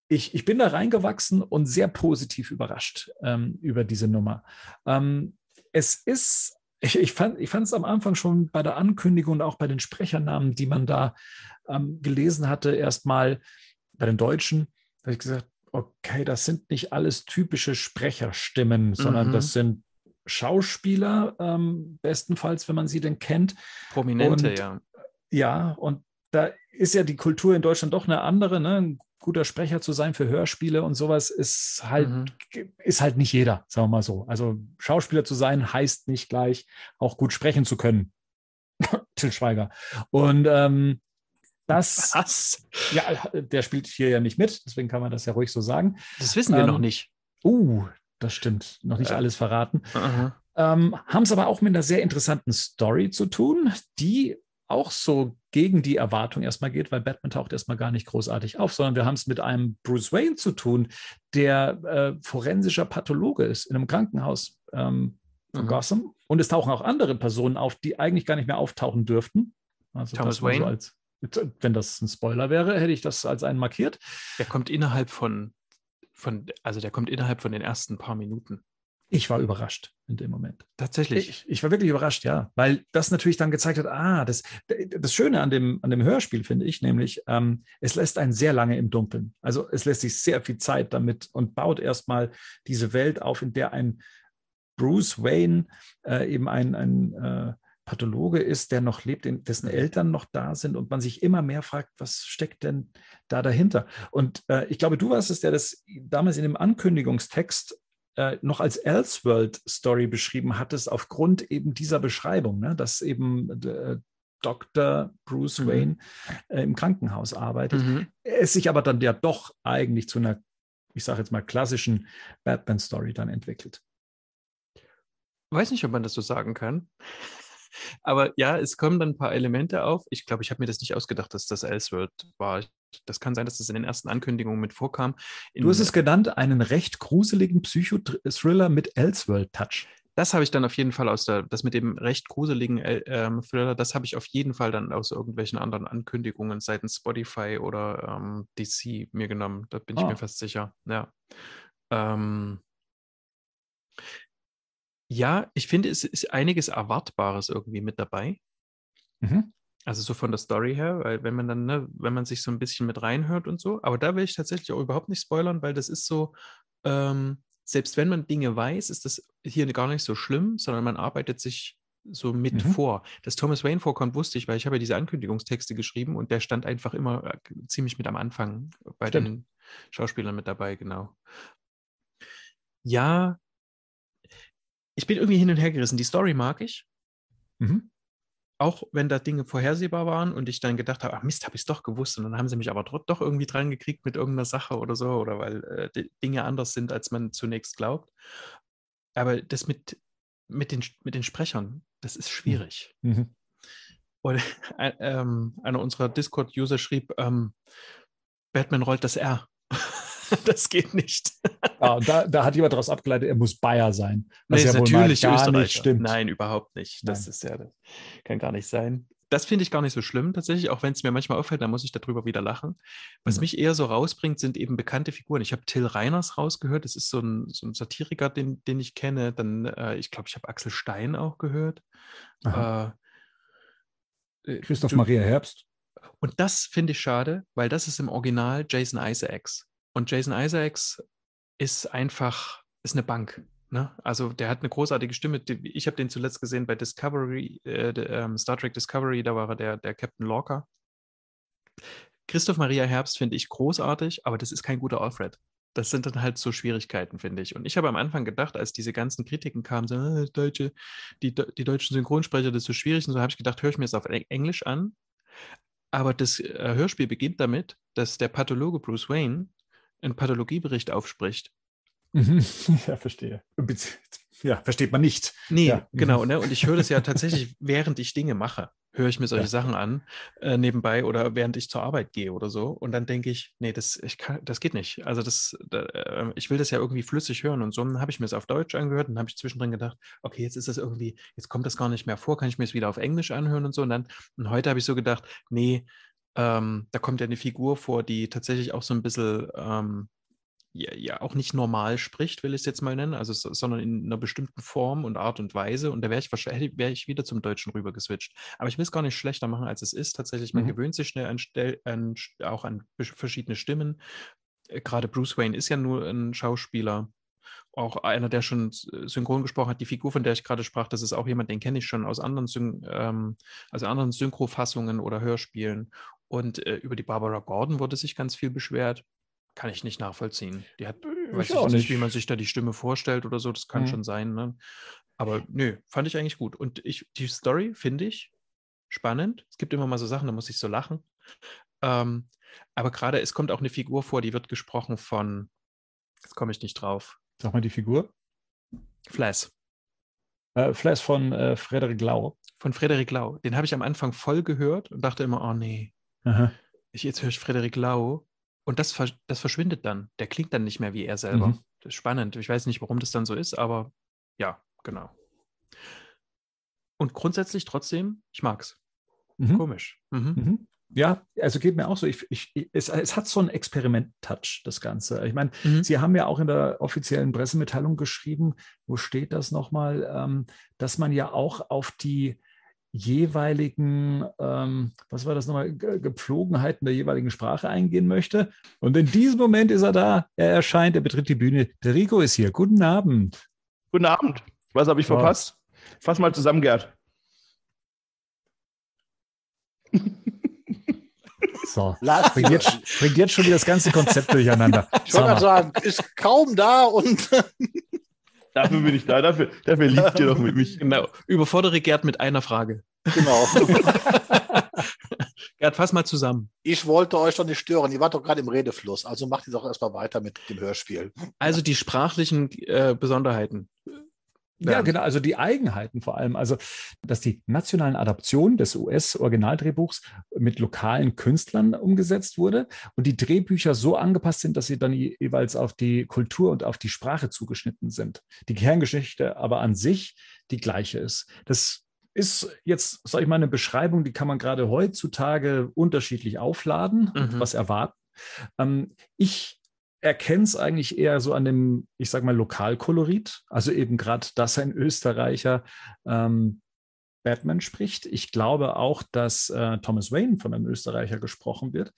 ich, ich bin da reingewachsen und sehr positiv überrascht ähm, über diese Nummer. Ähm, es ist, ich, ich fand es am Anfang schon bei der Ankündigung und auch bei den Sprechernamen, die man da ähm, gelesen hatte, erstmal bei den Deutschen, da habe ich gesagt, okay, das sind nicht alles typische Sprecherstimmen, sondern mhm. das sind Schauspieler, ähm, bestenfalls, wenn man sie denn kennt. Prominente, und, ja. Ja, und da ist ja die Kultur in Deutschland doch eine andere. Ne? Ein guter Sprecher zu sein für Hörspiele und sowas ist halt, mhm. ist halt nicht jeder, sagen wir mal so. Also Schauspieler zu sein heißt nicht gleich auch gut sprechen zu können. Till Schweiger. Und ähm, das, Was? ja, der spielt hier ja nicht mit, deswegen kann man das ja ruhig so sagen. Das wissen wir ähm, noch nicht. Uh, das stimmt. Noch nicht ja. alles verraten. Ähm, Haben es aber auch mit einer sehr interessanten Story zu tun, die auch so gegen die Erwartung erstmal geht, weil Batman taucht erstmal gar nicht großartig auf, sondern wir haben es mit einem Bruce Wayne zu tun, der äh, forensischer Pathologe ist in einem Krankenhaus ähm, von mhm. Gotham. Und es tauchen auch andere Personen auf, die eigentlich gar nicht mehr auftauchen dürften. Also Thomas Wayne. So als, wenn das ein Spoiler wäre, hätte ich das als einen markiert. Er kommt innerhalb von von, also der kommt innerhalb von den ersten paar Minuten. Ich war überrascht in dem Moment. Tatsächlich. Ich, ich, war wirklich überrascht, ja, weil das natürlich dann gezeigt hat, ah, das, das Schöne an dem, an dem Hörspiel finde ich nämlich, ähm, es lässt einen sehr lange im Dunkeln. Also es lässt sich sehr viel Zeit damit und baut erstmal diese Welt auf, in der ein Bruce Wayne äh, eben ein, ein äh, Pathologe ist, der noch lebt, dessen Eltern noch da sind und man sich immer mehr fragt, was steckt denn da dahinter? Und äh, ich glaube, du warst es, der das damals in dem Ankündigungstext äh, noch als Elseworld-Story beschrieben hattest, aufgrund eben dieser Beschreibung, ne? dass eben äh, Dr. Bruce mhm. Wayne äh, im Krankenhaus arbeitet. Mhm. Es sich aber dann ja doch eigentlich zu einer, ich sage jetzt mal, klassischen Batman-Story dann entwickelt. Weiß nicht, ob man das so sagen kann. Aber ja, es kommen dann ein paar Elemente auf. Ich glaube, ich habe mir das nicht ausgedacht, dass das Elseworld war. Das kann sein, dass das in den ersten Ankündigungen mit vorkam. In, du hast es genannt, einen recht gruseligen Psychothriller mit Elseworld-Touch. Das habe ich dann auf jeden Fall aus der, das mit dem recht gruseligen äh, Thriller, das habe ich auf jeden Fall dann aus irgendwelchen anderen Ankündigungen seitens Spotify oder ähm, DC mir genommen. Da bin ah. ich mir fast sicher. Ja. Ähm, ja, ich finde, es ist einiges Erwartbares irgendwie mit dabei. Mhm. Also so von der Story her, weil wenn man dann, ne, wenn man sich so ein bisschen mit reinhört und so, aber da will ich tatsächlich auch überhaupt nicht spoilern, weil das ist so, ähm, selbst wenn man Dinge weiß, ist das hier gar nicht so schlimm, sondern man arbeitet sich so mit mhm. vor. Dass Thomas Wayne vorkommt, wusste ich, weil ich habe ja diese Ankündigungstexte geschrieben und der stand einfach immer äh, ziemlich mit am Anfang bei Stimmt. den Schauspielern mit dabei, genau. Ja, ich bin irgendwie hin und her gerissen. Die Story mag ich. Mhm. Auch wenn da Dinge vorhersehbar waren und ich dann gedacht habe, ach Mist, habe ich es doch gewusst. Und dann haben sie mich aber doch irgendwie dran gekriegt mit irgendeiner Sache oder so, oder weil äh, Dinge anders sind, als man zunächst glaubt. Aber das mit, mit, den, mit den Sprechern, das ist schwierig. Mhm. mhm. Und äh, ähm, einer unserer Discord-User schrieb, ähm, Batman rollt das R. das geht nicht. Ja, und da, da hat jemand daraus abgeleitet, er muss Bayer sein. Was nee, ja natürlich gar nicht stimmt. Nein, überhaupt nicht. Das Nein. ist ja, das kann gar nicht sein. das finde ich gar nicht so schlimm tatsächlich, auch wenn es mir manchmal auffällt, dann muss ich darüber wieder lachen. Was mhm. mich eher so rausbringt, sind eben bekannte Figuren. Ich habe Till Reiners rausgehört, das ist so ein, so ein Satiriker, den, den ich kenne. Dann, äh, ich glaube, ich habe Axel Stein auch gehört. Äh, äh, Christoph du, Maria Herbst. Und das finde ich schade, weil das ist im Original Jason Isaacs. Und Jason Isaacs ist einfach, ist eine Bank. Ne? Also der hat eine großartige Stimme. Ich habe den zuletzt gesehen bei Discovery, äh, ähm, Star Trek Discovery, da war er der, der Captain Lorca. Christoph Maria Herbst finde ich großartig, aber das ist kein guter Alfred. Das sind dann halt so Schwierigkeiten, finde ich. Und ich habe am Anfang gedacht, als diese ganzen Kritiken kamen, so, äh, Deutsche, die, die deutschen Synchronsprecher, das ist so schwierig. Und so habe ich gedacht, höre ich mir das auf Englisch an. Aber das äh, Hörspiel beginnt damit, dass der Pathologe Bruce Wayne einen Pathologiebericht aufspricht Mhm. Ja, verstehe. Ja, versteht man nicht. Nee, ja. genau. Ne? Und ich höre das ja tatsächlich, während ich Dinge mache, höre ich mir solche ja. Sachen an, äh, nebenbei oder während ich zur Arbeit gehe oder so. Und dann denke ich, nee, das, ich kann, das geht nicht. Also das, da, äh, ich will das ja irgendwie flüssig hören. Und so habe ich mir es auf Deutsch angehört und habe ich zwischendrin gedacht, okay, jetzt ist das irgendwie, jetzt kommt das gar nicht mehr vor, kann ich mir es wieder auf Englisch anhören und so. Und dann, und heute habe ich so gedacht, nee, ähm, da kommt ja eine Figur vor, die tatsächlich auch so ein bisschen ähm, ja, ja, auch nicht normal spricht, will ich es jetzt mal nennen, also sondern in einer bestimmten Form und Art und Weise. Und da wäre ich wahrscheinlich wäre ich wieder zum Deutschen rüber geswitcht. Aber ich will es gar nicht schlechter machen, als es ist. Tatsächlich, man mhm. gewöhnt sich schnell an, an, auch an verschiedene Stimmen. Äh, gerade Bruce Wayne ist ja nur ein Schauspieler. Auch einer, der schon synchron gesprochen hat, die Figur, von der ich gerade sprach, das ist auch jemand, den kenne ich schon aus anderen, Syn ähm, also anderen Synchrofassungen oder Hörspielen. Und äh, über die Barbara Gordon wurde sich ganz viel beschwert kann ich nicht nachvollziehen. Die hat, ich weiß ich auch nicht, wie man sich da die Stimme vorstellt oder so, das kann mhm. schon sein. Ne? Aber nö, fand ich eigentlich gut. Und ich, die Story finde ich spannend. Es gibt immer mal so Sachen, da muss ich so lachen. Ähm, aber gerade, es kommt auch eine Figur vor, die wird gesprochen von, jetzt komme ich nicht drauf. Sag mal die Figur. Flash. Äh, Flash von äh, Frederik Lau. Von Frederik Lau. Den habe ich am Anfang voll gehört und dachte immer, oh nee. Ich, jetzt höre ich Frederik Lau und das, das verschwindet dann. Der klingt dann nicht mehr wie er selber. Mhm. Das ist spannend. Ich weiß nicht, warum das dann so ist, aber ja, genau. Und grundsätzlich trotzdem, ich mag's. Mhm. Komisch. Mhm. mhm. Ja, also geht mir auch so. Ich, ich, es, es hat so einen Experiment-Touch, das Ganze. Ich meine, mhm. Sie haben ja auch in der offiziellen Pressemitteilung geschrieben, wo steht das nochmal, ähm, dass man ja auch auf die jeweiligen, ähm, was war das nochmal, Gepflogenheiten der jeweiligen Sprache eingehen möchte. Und in diesem Moment ist er da, er erscheint, er betritt die Bühne. Der Rico ist hier. Guten Abend. Guten Abend. Was habe ich so. verpasst? Fass mal zusammen, Gerd. So, bringt jetzt, bringt jetzt schon wieder das ganze Konzept durcheinander. Ich wollte sagen, ist kaum da und Dafür bin ich da, dafür, dafür liebt ihr doch mit mich. Genau. Überfordere Gerd mit einer Frage. Genau. Gerd, fass mal zusammen. Ich wollte euch doch nicht stören. Ihr wart doch gerade im Redefluss. Also macht ihr doch erstmal weiter mit dem Hörspiel. Also die sprachlichen äh, Besonderheiten. Ja, genau. Also die Eigenheiten vor allem. Also, dass die nationalen Adaptionen des US-Originaldrehbuchs mit lokalen Künstlern umgesetzt wurde und die Drehbücher so angepasst sind, dass sie dann jeweils auf die Kultur und auf die Sprache zugeschnitten sind. Die Kerngeschichte aber an sich die gleiche ist. Das ist jetzt, sage ich mal, eine Beschreibung, die kann man gerade heutzutage unterschiedlich aufladen mhm. und was erwarten. Ähm, ich erkenne es eigentlich eher so an dem, ich sage mal, Lokalkolorit. Also eben gerade, dass ein Österreicher ähm, Batman spricht. Ich glaube auch, dass äh, Thomas Wayne von einem Österreicher gesprochen wird.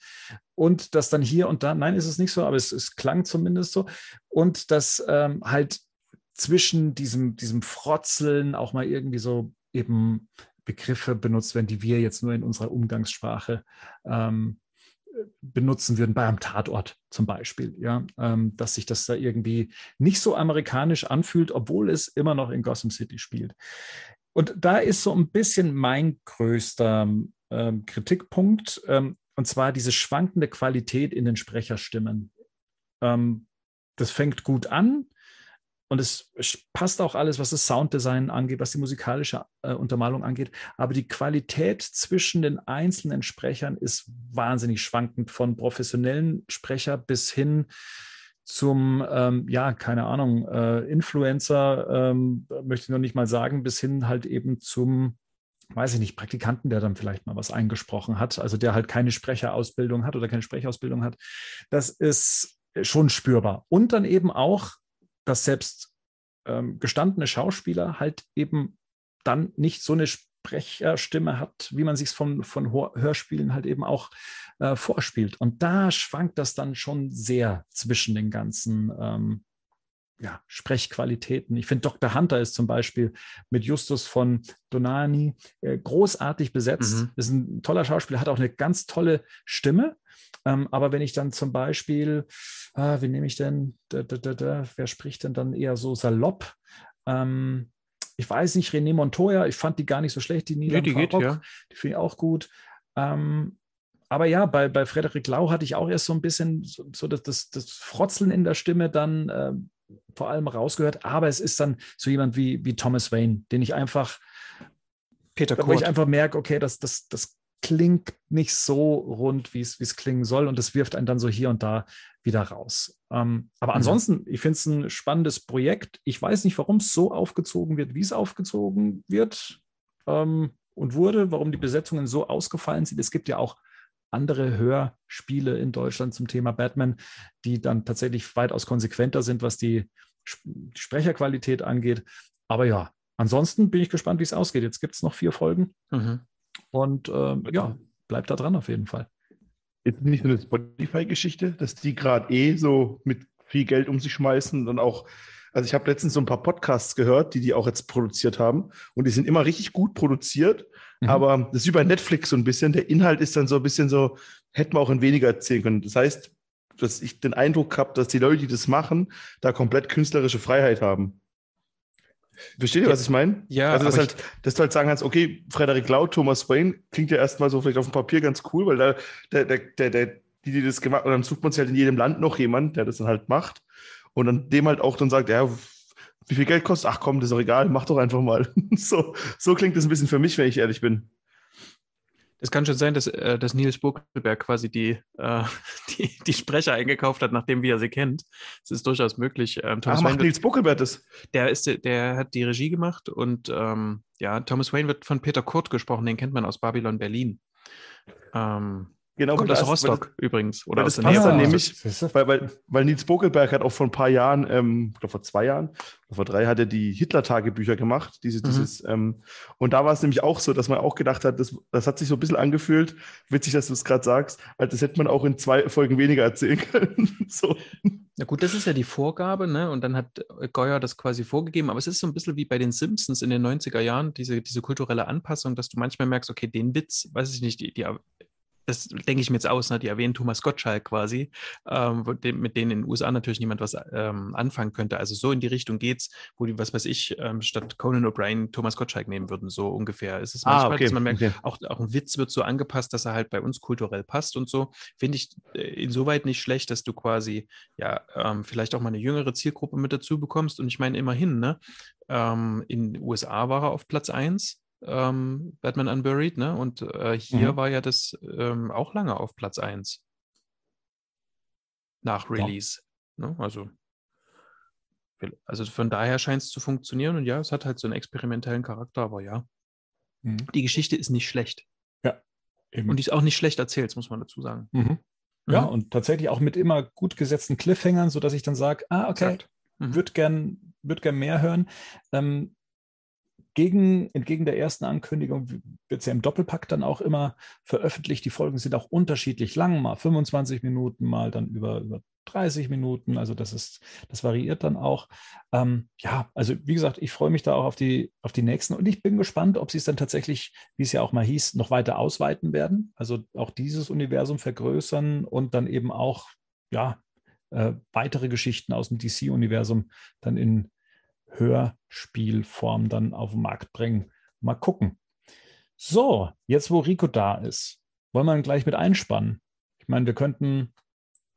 Und dass dann hier und da, nein, ist es nicht so, aber es, es klang zumindest so. Und dass ähm, halt zwischen diesem, diesem Frotzeln auch mal irgendwie so eben Begriffe benutzt werden, die wir jetzt nur in unserer Umgangssprache ähm, benutzen würden bei einem Tatort zum Beispiel, ja, ähm, dass sich das da irgendwie nicht so amerikanisch anfühlt, obwohl es immer noch in Gotham City spielt. Und da ist so ein bisschen mein größter ähm, Kritikpunkt, ähm, und zwar diese schwankende Qualität in den Sprecherstimmen. Ähm, das fängt gut an, und es passt auch alles, was das Sounddesign angeht, was die musikalische äh, Untermalung angeht. Aber die Qualität zwischen den einzelnen Sprechern ist wahnsinnig schwankend, von professionellen Sprecher bis hin zum, ähm, ja, keine Ahnung, äh, Influencer, ähm, möchte ich noch nicht mal sagen, bis hin halt eben zum weiß ich nicht, Praktikanten, der dann vielleicht mal was eingesprochen hat, also der halt keine Sprecherausbildung hat oder keine Sprechausbildung hat. Das ist schon spürbar. Und dann eben auch, dass selbst ähm, gestandene Schauspieler halt eben dann nicht so eine Sprecherstimme hat, wie man sich es von, von Hörspielen halt eben auch äh, vorspielt. Und da schwankt das dann schon sehr zwischen den ganzen ähm, ja, Sprechqualitäten. Ich finde, Dr. Hunter ist zum Beispiel mit Justus von Donani äh, großartig besetzt. Mhm. Ist ein toller Schauspieler, hat auch eine ganz tolle Stimme. Ähm, aber wenn ich dann zum Beispiel, äh, wie nehme ich denn, da, da, da, wer spricht denn dann eher so salopp? Ähm, ich weiß nicht, René Montoya, ich fand die gar nicht so schlecht, die Nina ja, die, geht, ja. die finde ich auch gut. Ähm, aber ja, bei, bei Frederik Lau hatte ich auch erst so ein bisschen so, so das, das, das Frotzeln in der Stimme dann äh, vor allem rausgehört. Aber es ist dann so jemand wie, wie Thomas Wayne, den ich einfach, Peter wo ich einfach merke, okay, das, das, das klingt nicht so rund, wie es, klingen soll. Und das wirft einen dann so hier und da wieder raus. Ähm, aber mhm. ansonsten, ich finde es ein spannendes Projekt. Ich weiß nicht, warum es so aufgezogen wird, wie es aufgezogen wird ähm, und wurde, warum die Besetzungen so ausgefallen sind. Es gibt ja auch andere Hörspiele in Deutschland zum Thema Batman, die dann tatsächlich weitaus konsequenter sind, was die Sprecherqualität angeht. Aber ja, ansonsten bin ich gespannt, wie es ausgeht. Jetzt gibt es noch vier Folgen. Mhm. Und äh, ja, bleibt da dran auf jeden Fall. Ist nicht so eine Spotify-Geschichte, dass die gerade eh so mit viel Geld um sich schmeißen und auch also ich habe letztens so ein paar Podcasts gehört, die die auch jetzt produziert haben und die sind immer richtig gut produziert, mhm. aber das ist wie bei Netflix so ein bisschen. Der Inhalt ist dann so ein bisschen so, hätten wir auch in weniger erzählen können. Das heißt, dass ich den Eindruck habe, dass die Leute, die das machen, da komplett künstlerische Freiheit haben. Versteht ihr, was ich meine? Ja. Also, dass, halt, dass du halt sagen kannst, okay, Frederik Lau, Thomas Wayne, klingt ja erstmal so vielleicht auf dem Papier ganz cool, weil da, der, der, der, der, die, die das gemacht haben, und dann sucht man sich halt in jedem Land noch jemanden, der das dann halt macht und dann dem halt auch dann sagt, ja, wie viel Geld kostet? Ach komm, das ist doch egal, mach doch einfach mal. so, so klingt das ein bisschen für mich, wenn ich ehrlich bin. Es kann schon sein, dass, äh, dass Nils Buckelberg quasi die, äh, die, die, Sprecher eingekauft hat, nachdem wir sie kennt. Es ist durchaus möglich. Ähm, Thomas Ach, macht Nils Buckelberg das? Der, ist, der hat die Regie gemacht und ähm, ja, Thomas Wayne wird von Peter Kurt gesprochen, den kennt man aus Babylon Berlin. Ähm, Genau, Kommt aus Rostock weil, übrigens. Oder weil das passt dann nämlich, weil, weil, weil Nils Bogelberg hat auch vor ein paar Jahren, ähm, ich glaube vor zwei Jahren, oder vor drei, hat er die Hitler-Tagebücher gemacht. Diese, mhm. dieses, ähm, und da war es nämlich auch so, dass man auch gedacht hat, das, das hat sich so ein bisschen angefühlt, witzig, dass du es gerade sagst, als das hätte man auch in zwei Folgen weniger erzählen können. so. Na gut, das ist ja die Vorgabe, ne? Und dann hat Goyer das quasi vorgegeben, aber es ist so ein bisschen wie bei den Simpsons in den 90er Jahren, diese, diese kulturelle Anpassung, dass du manchmal merkst, okay, den Witz, weiß ich nicht, die, die das denke ich mir jetzt aus, ne? die erwähnen Thomas Gottschalk quasi, ähm, mit denen in den USA natürlich niemand was ähm, anfangen könnte. Also so in die Richtung geht's, wo die, was weiß ich, ähm, statt Conan O'Brien Thomas Gottschalk nehmen würden, so ungefähr. Es ist ah, manchmal, ah, okay. dass man merkt, okay. auch, auch ein Witz wird so angepasst, dass er halt bei uns kulturell passt und so. Finde ich äh, insoweit nicht schlecht, dass du quasi ja ähm, vielleicht auch mal eine jüngere Zielgruppe mit dazu bekommst. Und ich meine immerhin, ne? Ähm, in den USA war er auf Platz 1 ähm, Batman Unburied, ne? Und äh, hier mhm. war ja das ähm, auch lange auf Platz 1 nach Release. Ja. Ne? Also, also von daher scheint es zu funktionieren und ja, es hat halt so einen experimentellen Charakter, aber ja. Mhm. Die Geschichte ist nicht schlecht. Ja. Eben. Und die ist auch nicht schlecht erzählt, muss man dazu sagen. Mhm. Ja, mhm. und tatsächlich auch mit immer gut gesetzten Cliffhangern, sodass ich dann sage, ah, okay, mhm. würde gern, würd gern mehr hören. Ähm, gegen, entgegen der ersten Ankündigung wird es ja im Doppelpack dann auch immer veröffentlicht. Die Folgen sind auch unterschiedlich lang, mal 25 Minuten, mal dann über, über 30 Minuten. Also das ist, das variiert dann auch. Ähm, ja, also wie gesagt, ich freue mich da auch auf die, auf die nächsten und ich bin gespannt, ob sie es dann tatsächlich, wie es ja auch mal hieß, noch weiter ausweiten werden. Also auch dieses Universum vergrößern und dann eben auch, ja, äh, weitere Geschichten aus dem DC-Universum dann in Hörspielform dann auf den Markt bringen. Mal gucken. So, jetzt wo Rico da ist, wollen wir ihn gleich mit einspannen. Ich meine, wir könnten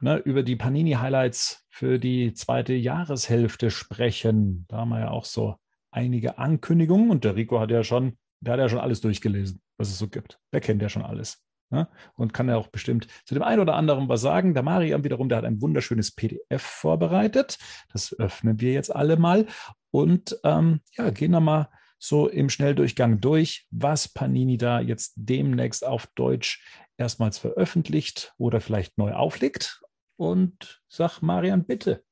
ne, über die Panini-Highlights für die zweite Jahreshälfte sprechen. Da haben wir ja auch so einige Ankündigungen und der Rico hat ja schon, der hat ja schon alles durchgelesen, was es so gibt. Der kennt ja schon alles. Ne? Und kann ja auch bestimmt zu dem einen oder anderen was sagen. Der Mariam wiederum, der hat ein wunderschönes PDF vorbereitet. Das öffnen wir jetzt alle mal und ähm, ja, gehen da mal so im Schnelldurchgang durch, was Panini da jetzt demnächst auf Deutsch erstmals veröffentlicht oder vielleicht neu auflegt. Und sag Marian, bitte.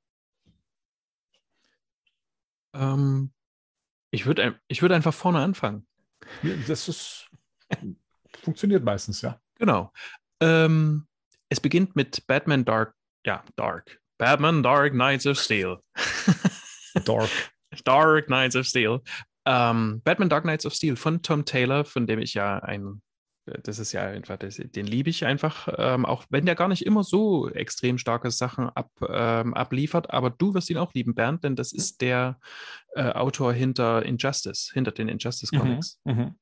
Ähm, ich würde ich würd einfach vorne anfangen. Ja, das ist, funktioniert meistens, ja. Genau. Ähm, es beginnt mit Batman Dark, ja, Dark. Batman Dark Knights of Steel. Dark. Dark Knights of Steel. Ähm, Batman Dark Knights of Steel von Tom Taylor, von dem ich ja ein, das ist ja einfach, das, den liebe ich einfach, ähm, auch wenn der gar nicht immer so extrem starke Sachen ab, ähm, abliefert, aber du wirst ihn auch lieben, Bernd, denn das ist der äh, Autor hinter Injustice, hinter den Injustice mhm, Comics. Mhm,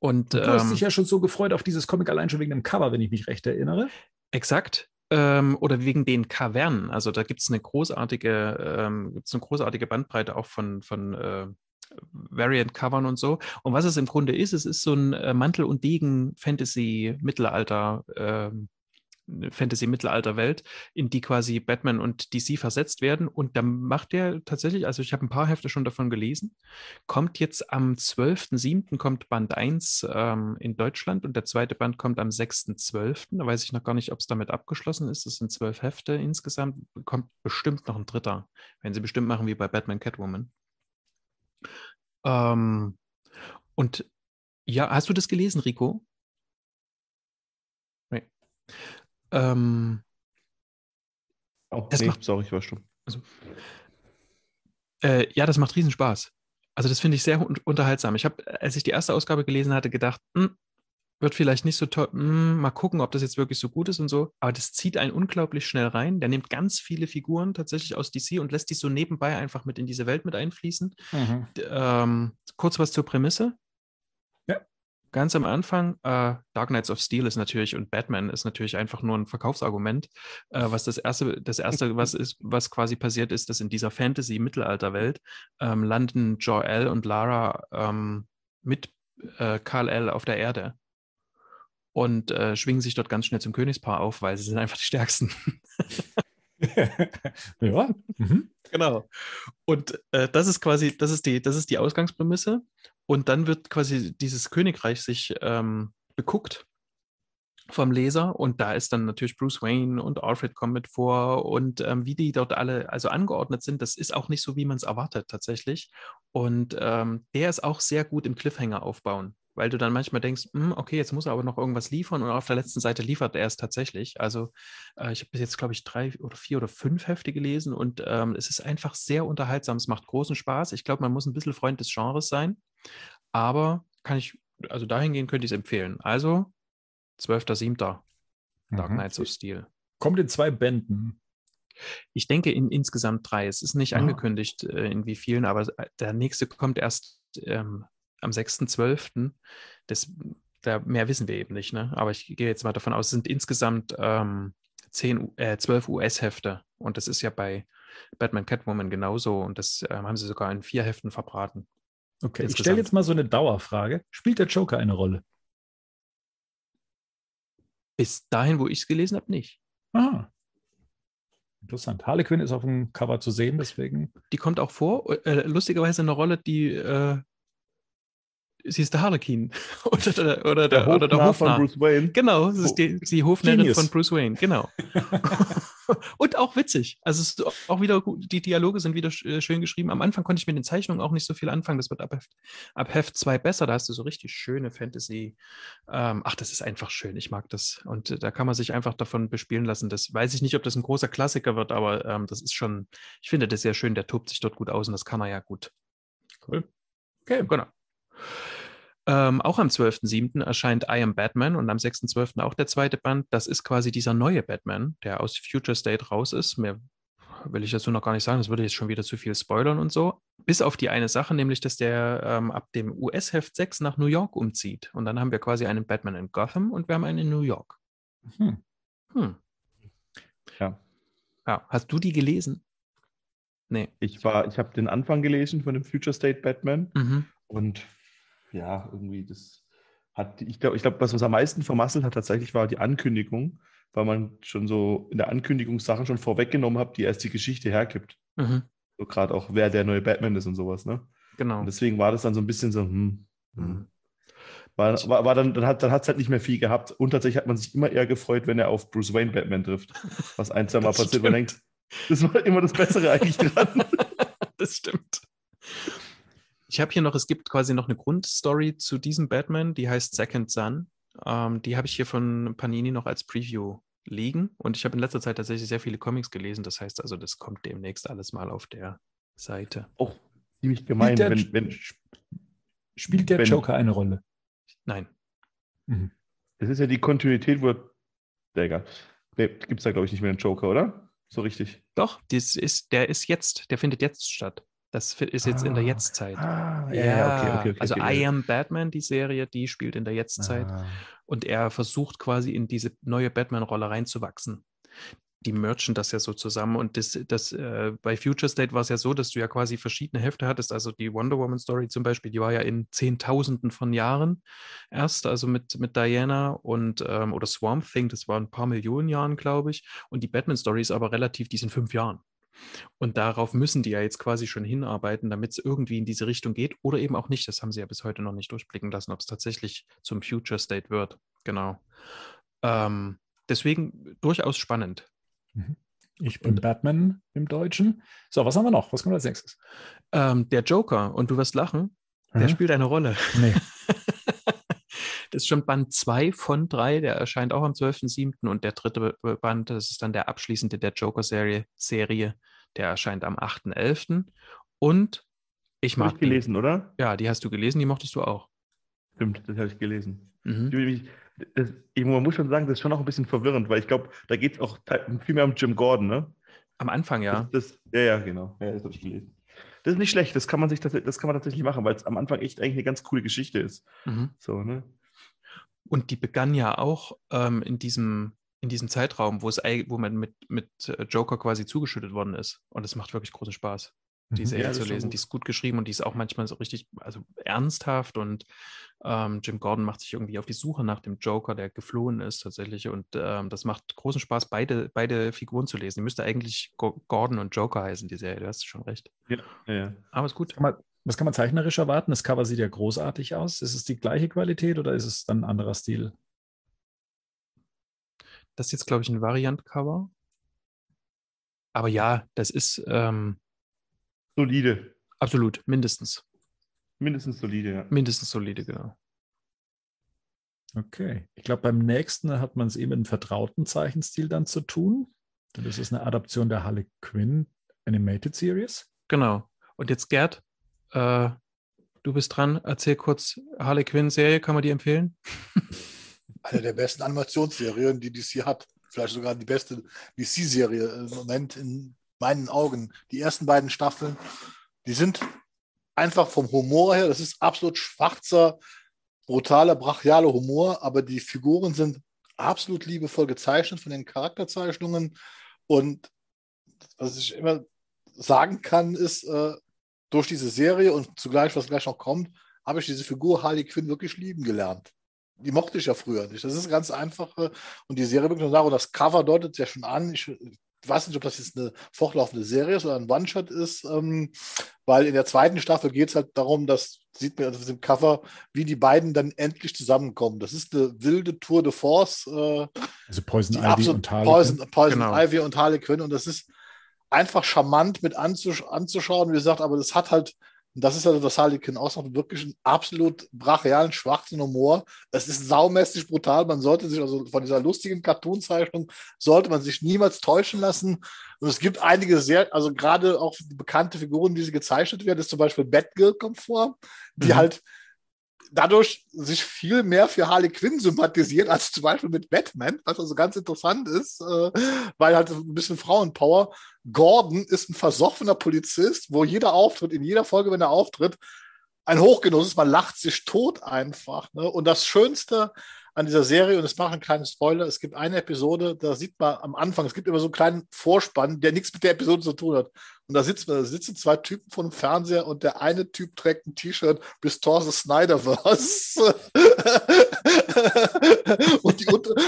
Und, du hast ähm, dich ja schon so gefreut auf dieses Comic allein schon wegen dem Cover, wenn ich mich recht erinnere. Exakt ähm, oder wegen den Kavernen. Also da gibt es eine großartige, ähm, gibt's eine großartige Bandbreite auch von, von äh, Variant-Covern und so. Und was es im Grunde ist, es ist so ein äh, Mantel- und Degen-Fantasy-Mittelalter- ähm, Fantasy-Mittelalter-Welt, in die quasi Batman und DC versetzt werden. Und da macht er tatsächlich, also ich habe ein paar Hefte schon davon gelesen, kommt jetzt am 12.07. kommt Band 1 ähm, in Deutschland und der zweite Band kommt am 6.12. Da weiß ich noch gar nicht, ob es damit abgeschlossen ist. Das sind zwölf Hefte insgesamt. Kommt bestimmt noch ein dritter, wenn sie bestimmt machen wie bei Batman Catwoman. Ähm, und ja, hast du das gelesen, Rico? Nee. Ähm, oh, das nee, macht, sorry, ich war stumm. Also, äh, ja, das macht riesen Spaß. Also das finde ich sehr un unterhaltsam. Ich habe, als ich die erste Ausgabe gelesen hatte, gedacht, hm, wird vielleicht nicht so toll, hm, mal gucken, ob das jetzt wirklich so gut ist und so. Aber das zieht einen unglaublich schnell rein. Der nimmt ganz viele Figuren tatsächlich aus DC und lässt die so nebenbei einfach mit in diese Welt mit einfließen. Mhm. Ähm, kurz was zur Prämisse ganz am Anfang, äh, Dark Knights of Steel ist natürlich und Batman ist natürlich einfach nur ein Verkaufsargument. Äh, was das erste, das erste, was ist, was quasi passiert ist, dass in dieser Fantasy-Mittelalterwelt ähm, landen Jor-El und Lara ähm, mit äh, Kal-El auf der Erde und äh, schwingen sich dort ganz schnell zum Königspaar auf, weil sie sind einfach die Stärksten. ja. Mhm. Genau. Und äh, das ist quasi, das ist die, das ist die Ausgangsprämisse. Und dann wird quasi dieses Königreich sich ähm, beguckt vom Leser und da ist dann natürlich Bruce Wayne und Alfred kommen mit vor und ähm, wie die dort alle also angeordnet sind, das ist auch nicht so, wie man es erwartet tatsächlich. Und ähm, der ist auch sehr gut im Cliffhanger aufbauen weil du dann manchmal denkst, hm, okay, jetzt muss er aber noch irgendwas liefern und auf der letzten Seite liefert er es tatsächlich. Also äh, ich habe bis jetzt, glaube ich, drei oder vier oder fünf Hefte gelesen und ähm, es ist einfach sehr unterhaltsam. Es macht großen Spaß. Ich glaube, man muss ein bisschen Freund des Genres sein, aber kann ich, also dahingehend könnte ich es empfehlen. Also 12.07. Dark mhm. Knights of Steel. Kommt in zwei Bänden. Ich denke in insgesamt drei. Es ist nicht ah. angekündigt, äh, in wie vielen, aber der nächste kommt erst ähm, am 6.12. Das, da mehr wissen wir eben nicht, ne? aber ich gehe jetzt mal davon aus, es sind insgesamt ähm, 10, äh, 12 US-Hefte und das ist ja bei Batman Catwoman genauso und das äh, haben sie sogar in vier Heften verbraten. Okay, insgesamt. ich stelle jetzt mal so eine Dauerfrage. Spielt der Joker eine Rolle? Bis dahin, wo ich es gelesen habe, nicht. Aha. Interessant. Harley Quinn ist auf dem Cover zu sehen, deswegen. Die kommt auch vor. Äh, lustigerweise eine Rolle, die äh, sie ist der Harlequin oder der, oder der, der, oder der Hofner. von Bruce Wayne. Genau, sie ist die, die Hofnarrin Genius. von Bruce Wayne, genau. und auch witzig. Also es ist auch wieder gut, die Dialoge sind wieder äh, schön geschrieben. Am Anfang konnte ich mit den Zeichnungen auch nicht so viel anfangen. Das wird ab Heft, ab Heft 2 besser. Da hast du so richtig schöne Fantasy. Ähm, ach, das ist einfach schön. Ich mag das. Und äh, da kann man sich einfach davon bespielen lassen. Das weiß ich nicht, ob das ein großer Klassiker wird, aber ähm, das ist schon, ich finde das sehr schön. Der tobt sich dort gut aus und das kann er ja gut. Cool. Okay, genau. Ähm, auch am 12.07. erscheint I Am Batman und am 6.12. auch der zweite Band. Das ist quasi dieser neue Batman, der aus Future State raus ist. Mehr will ich dazu noch gar nicht sagen, das würde jetzt schon wieder zu viel spoilern und so. Bis auf die eine Sache, nämlich, dass der ähm, ab dem US-Heft 6 nach New York umzieht. Und dann haben wir quasi einen Batman in Gotham und wir haben einen in New York. Hm. Hm. Ja. Ja. Hast du die gelesen? Nee. Ich war, ich habe den Anfang gelesen von dem Future State Batman mhm. und ja, irgendwie das hat, ich glaube, ich glaube, was uns am meisten vermasselt hat tatsächlich war die Ankündigung, weil man schon so in der Ankündigung Sachen schon vorweggenommen hat, die erst die Geschichte hergibt. Mhm. So gerade auch, wer der neue Batman ist und sowas, ne? Genau. Und deswegen war das dann so ein bisschen so, hm, hm. Mhm. War, war, war dann, dann hat es halt nicht mehr viel gehabt. Und tatsächlich hat man sich immer eher gefreut, wenn er auf Bruce Wayne Batman trifft. Was ein, zwei Mal passiert. Man denkt, das war immer das Bessere eigentlich dran. das stimmt. Ich habe hier noch, es gibt quasi noch eine Grundstory zu diesem Batman, die heißt Second Son. Ähm, die habe ich hier von Panini noch als Preview liegen. Und ich habe in letzter Zeit tatsächlich sehr viele Comics gelesen. Das heißt also, das kommt demnächst alles mal auf der Seite. Auch ziemlich gemein, der- wenn, wenn, Spielt der Wenn- Joker eine Rolle? Nein. Mhm. das ist ja die Kontinuität, wo. Ja, egal. Nee, gibt es da, glaube ich, nicht mehr einen Joker, oder? So richtig. Doch, das ist, der ist jetzt, der findet jetzt statt. Das ist jetzt in der Ah. Jetztzeit. Ah, also okay. I Am Batman, die Serie, die spielt in der Jetztzeit. Ah. und er versucht quasi in diese neue Batman-Rolle reinzuwachsen. Die merchen das ja so zusammen und das, das äh, bei Future State war es ja so, dass du ja quasi verschiedene Hefte hattest. Also die Wonder Woman Story zum Beispiel, die war ja in Zehntausenden von Jahren erst, also mit, mit Diana und ähm, oder Swamp Thing, das war ein paar Millionen Jahren, glaube ich. Und die Batman Story ist aber relativ, die in fünf Jahren. Und darauf müssen die ja jetzt quasi schon hinarbeiten, damit es irgendwie in diese Richtung geht oder eben auch nicht. Das haben sie ja bis heute noch nicht durchblicken lassen, ob es tatsächlich zum Future State wird. Genau. Ähm, deswegen durchaus spannend. Ich bin Batman im Deutschen. So, was haben wir noch? Was kommt als nächstes? Ähm, der Joker, und du wirst lachen, der Aha. spielt eine Rolle. Nee. Das ist schon Band 2 von 3, der erscheint auch am 12.07. Und der dritte Band, das ist dann der abschließende der Joker-Serie, Serie, der erscheint am 8.11. Und ich mag ich die. gelesen, oder? Ja, die hast du gelesen, die mochtest du auch. Stimmt, das habe ich gelesen. Mhm. Ich, das, ich man muss schon sagen, das ist schon auch ein bisschen verwirrend, weil ich glaube, da geht es auch viel mehr um Jim Gordon, ne? Am Anfang, ja. Das, das, ja, ja, genau. Ja, das habe ich gelesen. Das ist nicht schlecht, das kann man sich das kann man tatsächlich machen, weil es am Anfang echt eigentlich eine ganz coole Geschichte ist. Mhm. So, ne? Und die begann ja auch ähm, in, diesem, in diesem Zeitraum, wo, es, wo man mit, mit äh, Joker quasi zugeschüttet worden ist. Und es macht wirklich großen Spaß, die Mhm. Serie Ja, das zu lesen. Die ist gut geschrieben und die ist auch manchmal so richtig also ernsthaft. Und ähm, Jim Gordon macht sich irgendwie auf die Suche nach dem Joker, der geflohen ist tatsächlich. Und ähm, das macht großen Spaß, beide, beide Figuren zu lesen. Die müsste eigentlich Go Gordon und Joker heißen, die Serie. Du hast schon recht. Ja, ja, ja. Aber ist gut. Kann man, was kann man zeichnerisch erwarten? Das Cover sieht ja großartig aus. Ist es die gleiche Qualität oder ist es dann ein anderer Stil? Das ist jetzt, glaube ich, ein Variant-Cover. Aber ja, das ist ähm, Solide. absolut mindestens. Mindestens solide, ja. Mindestens solide, genau. Okay. Ich glaube, beim nächsten hat man es eben mit einem vertrauten Zeichenstil dann zu tun. Denn das ist eine Adaption der Harley Quinn Animated Series. Genau. Und jetzt, Gerd, äh, du bist dran. Erzähl kurz, Harley Quinn-Serie, kann man die empfehlen? Eine der besten Animationsserien, die DC hat. Vielleicht sogar die beste DC-Serie im Moment in meinen Augen. Die ersten beiden Staffeln, die sind einfach vom Humor her, das ist absolut schwarzer, brutaler, brachialer Humor, aber die Figuren sind absolut liebevoll gezeichnet von den Charakterzeichnungen. Und was ich immer sagen kann, ist, äh, durch diese Serie und zugleich, was gleich noch kommt, habe ich diese Figur Harley Quinn wirklich lieben gelernt. Die mochte ich ja früher nicht. Das ist ganz einfach. Und die Serie wirklich nur darum, das Cover deutet ja schon an. Ich weiß nicht, ob das jetzt eine fortlaufende Serie ist oder ein One-Shot ist, ähm, weil in der zweiten Staffel geht es halt darum, dass sieht man auf dem Cover, wie die beiden dann endlich zusammenkommen. Das ist eine wilde Tour de Force. Äh, Also Poison die Ivy und Harley. Poison, Poison Genau. Ivy und Harley Quinn und das ist einfach charmant mit anzusch anzuschauen, wie gesagt, aber das hat halt, das ist halt das Harley Quinn ausmacht, wirklich einen absolut brachialen, schwarzen Humor. Es ist saumäßig brutal, man sollte sich also von dieser lustigen Cartoon-Zeichnung sollte man sich niemals täuschen lassen. Und es gibt einige sehr, also gerade auch bekannte Figuren, die sie gezeichnet werden, ist zum Beispiel Batgirl kommt vor, die Mhm. halt dadurch sich viel mehr für Harley Quinn sympathisiert als zum Beispiel mit Batman, was also ganz interessant ist, äh, weil halt ein bisschen Frauenpower. Gordon ist ein versoffener Polizist, wo jeder Auftritt, in jeder Folge, wenn er auftritt, ein Hochgenuss ist. Man lacht sich tot einfach. Ne? Und das Schönste an dieser Serie, und es macht einen kleinen Spoiler, es gibt eine Episode, da sieht man am Anfang, es gibt immer so einen kleinen Vorspann, der nichts mit der Episode zu tun hat. Und da sitzen, da sitzen zwei Typen vor dem Fernseher und der eine Typ trägt ein T-Shirt Restore the Snyderverse. und, die,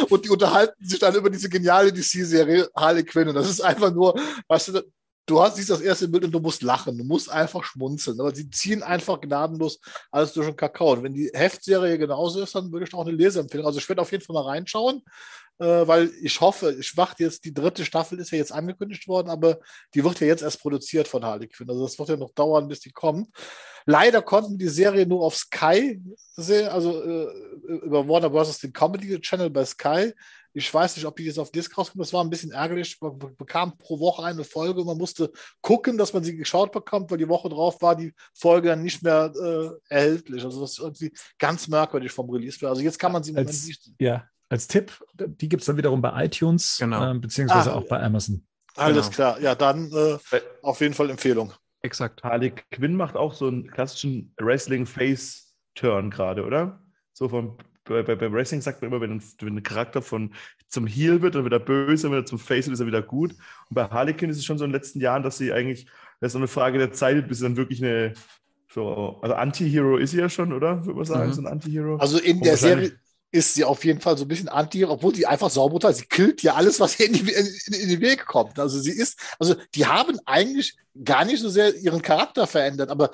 und die unterhalten sich dann über diese geniale DC-Serie Harley Quinn. Und das ist einfach nur, weißt du, du hast, siehst das erste Bild und du musst lachen, du musst einfach schmunzeln. Aber sie ziehen einfach gnadenlos alles durch den Kakao. Und wenn die Heftserie genauso ist, dann würde ich auch eine Leseempfehlung. Also ich werde auf jeden Fall mal reinschauen, weil ich hoffe, ich warte jetzt, die dritte Staffel ist ja jetzt angekündigt worden, aber die wird ja jetzt erst produziert von Harley Quinn. Also das wird ja noch dauern, bis die kommt. Leider konnten die Serie nur auf Sky sehen, also äh, über Warner Bros. den Comedy Channel bei Sky. Ich weiß nicht, ob die jetzt auf Disc rauskommen. Das war ein bisschen ärgerlich. Man bekam pro Woche eine Folge. Man musste gucken, dass man sie geschaut bekommt, weil die Woche drauf war die Folge dann nicht mehr äh, erhältlich. Also das ist irgendwie ganz merkwürdig vom Release. Also jetzt kann man sie im als, Moment nicht. Ja, als Tipp, die gibt es dann wiederum bei iTunes, genau. äh, beziehungsweise ah, auch bei Amazon. Alles genau. klar. Ja, dann äh, auf jeden Fall Empfehlung. Exakt. Harley Quinn macht auch so einen klassischen Wrestling-Face-Turn gerade, oder? So vom bei, bei, beim Wrestling sagt man immer, wenn ein, wenn ein Charakter von zum Heel wird, dann wird er böse, wenn er zum Face wird, ist er wieder gut. Und bei Harlequin ist es schon so in den letzten Jahren, dass sie eigentlich, das ist so eine Frage der Zeit, bis sie dann wirklich eine, so, also Anti-Hero ist sie ja schon, oder? Würde man sagen, mhm. so ein Anti-Hero. Also in der Serie ist sie auf jeden Fall so ein bisschen anti, obwohl sie einfach sauber. Sie killt ja alles, was ihr in, die, in, in, den Weg kommt. Also sie ist, also die haben eigentlich gar nicht so sehr ihren Charakter verändert, aber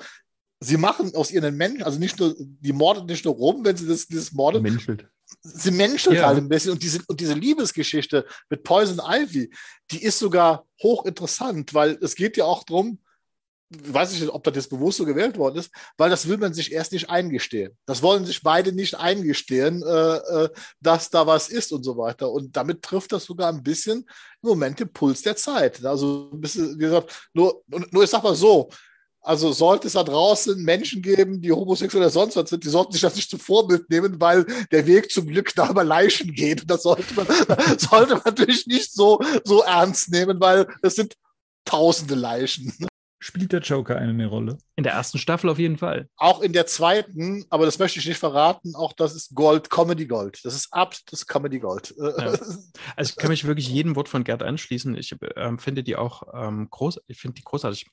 sie machen aus ihren Menschen, also nicht nur, die mordet nicht nur rum, wenn sie das, dieses mordet. Menschelt. Sie menschelt ja. halt ein bisschen und diese, und diese Liebesgeschichte mit Poison Ivy, die ist sogar hochinteressant, weil es geht ja auch darum, weiß ich nicht, ob das jetzt bewusst so gewählt worden ist, weil das will man sich erst nicht eingestehen. Das wollen sich beide nicht eingestehen, äh, äh, dass da was ist und so weiter. Und damit trifft das sogar ein bisschen im Moment den Puls der Zeit. Also wie gesagt, nur, nur ich sag mal so, also sollte es da draußen Menschen geben, die homosexuell oder sonst was sind, die sollten sich das nicht zum Vorbild nehmen, weil der Weg zum Glück da über Leichen geht. Und das sollte man, sollte man natürlich nicht so, so ernst nehmen, weil es sind tausende Leichen. Spielt der Joker eine Rolle? In der ersten Staffel auf jeden Fall. Auch in der zweiten, aber das möchte ich nicht verraten, auch das ist Gold, Comedy Gold. Das ist absolutes Comedy Gold. Ja. Also ich kann mich wirklich jedem Wort von Gerd anschließen. Ich ähm, finde die auch ähm, groß, ich finde die großartig.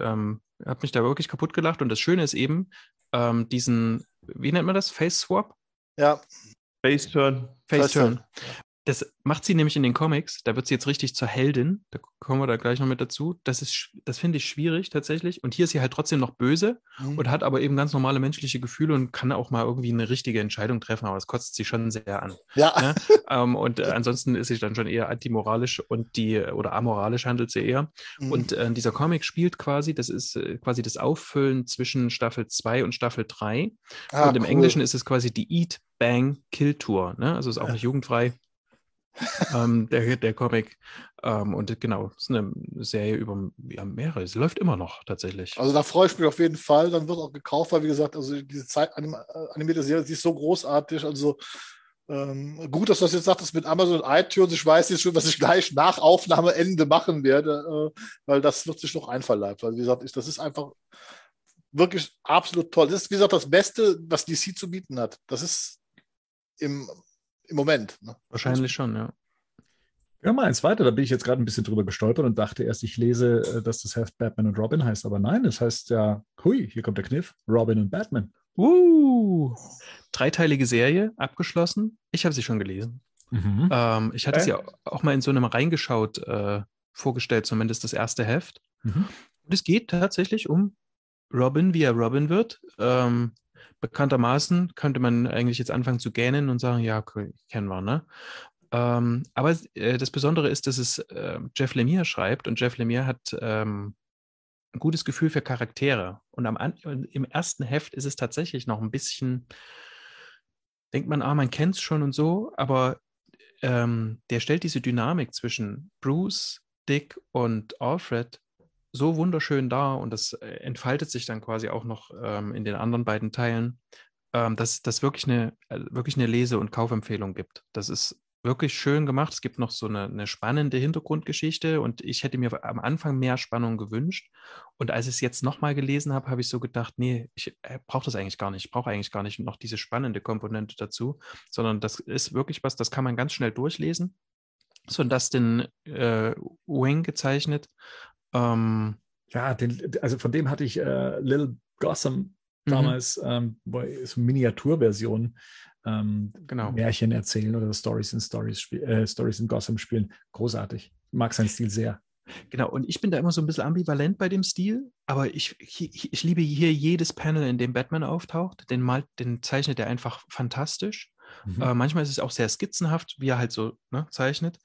Ähm, habe mich da wirklich kaputt gelacht. Und das Schöne ist eben, ähm, diesen, wie nennt man das? Face Swap? Ja. Face Turn. Face Turn. Das macht sie nämlich in den Comics. Da wird sie jetzt richtig zur Heldin. Da kommen wir da gleich noch mit dazu. Das ist, das finde ich schwierig tatsächlich. Und hier ist sie halt trotzdem noch böse mhm. und hat aber eben ganz normale menschliche Gefühle und kann auch mal irgendwie eine richtige Entscheidung treffen. Aber das kotzt sie schon sehr an. Ja. ja? Ne? ähm, und äh, ansonsten ist sie dann schon eher antimoralisch und die oder amoralisch handelt sie eher. Mhm. Und äh, dieser Comic spielt quasi, das ist äh, quasi das Auffüllen zwischen Staffel 2 und Staffel 3. Ah, und im cool. Englischen ist es quasi die Eat Bang Kill Tour. Ne? Also ist auch ja. nicht jugendfrei ähm, der, der Comic. Ähm, und genau, es ist eine Serie über ja, mehrere. Es läuft immer noch tatsächlich. Also da freue ich mich auf jeden Fall. Dann wird auch gekauft, weil wie gesagt, also diese Zeit äh, animierte Serie, die ist so großartig. Also ähm, gut, dass du das jetzt sagtest mit Amazon und iTunes. Ich weiß jetzt schon, was ich gleich nach Aufnahmeende machen werde, äh, weil das wird sich noch einverleibt. Weil wie gesagt, ich, das ist einfach wirklich absolut toll. Das ist, wie gesagt, das Beste, was DC zu bieten hat. Das ist im im Moment. Ne? Wahrscheinlich schon, ja. Ja, mal eins weiter. Da bin ich jetzt gerade ein bisschen drüber gestolpert und dachte erst, ich lese, äh, dass das Heft Batman und Robin heißt. Aber nein, es heißt ja, hui, hier kommt der Kniff, Robin und Batman. Uh, dreiteilige Serie, abgeschlossen. Ich habe sie schon gelesen. Mhm. Ähm, ich hatte äh? sie auch mal in so einem reingeschaut, äh, vorgestellt, zumindest das erste Heft. Mhm. Und es geht tatsächlich um Robin, wie er Robin wird. Ähm, bekanntermaßen könnte man eigentlich jetzt anfangen zu gähnen und sagen, ja, okay, kennen wir, ne? Ähm, aber äh, das Besondere ist, dass es äh, Jeff Lemire schreibt und Jeff Lemire hat ähm, ein gutes Gefühl für Charaktere. Und am, im ersten Heft ist es tatsächlich noch ein bisschen, denkt man, ah, man kennt es schon und so, aber ähm, der stellt diese Dynamik zwischen Bruce, Dick und Alfred so wunderschön dar und das äh, entfaltet sich dann quasi auch noch ähm, in den anderen beiden Teilen, ähm, dass das wirklich eine, äh, wirklich eine Lese- und Kaufempfehlung gibt. Das ist wirklich schön gemacht. Es gibt noch so eine, eine, spannende Hintergrundgeschichte und ich hätte mir am Anfang mehr Spannung gewünscht. Und als ich es jetzt nochmal gelesen habe, habe ich so gedacht, nee, ich äh, brauche das eigentlich gar nicht. Ich brauche eigentlich gar nicht noch diese spannende Komponente dazu, sondern das ist wirklich was, das kann man ganz schnell durchlesen. So ein Dustin äh, Wing gezeichnet ähm, ja, den, also von dem hatte ich äh, Little Gotham mhm. damals, ähm, so Miniaturversion ähm, genau. Märchen erzählen oder Stories in Stories, äh, Stories in Gotham spielen. Großartig. Mag seinen Stil sehr. Genau, und ich bin da immer so ein bisschen ambivalent bei dem Stil, aber ich, ich, ich liebe hier jedes Panel, in dem Batman auftaucht. Den, malt, den zeichnet er einfach fantastisch. Mhm. Äh, manchmal ist es auch sehr skizzenhaft, wie er halt so ne, zeichnet.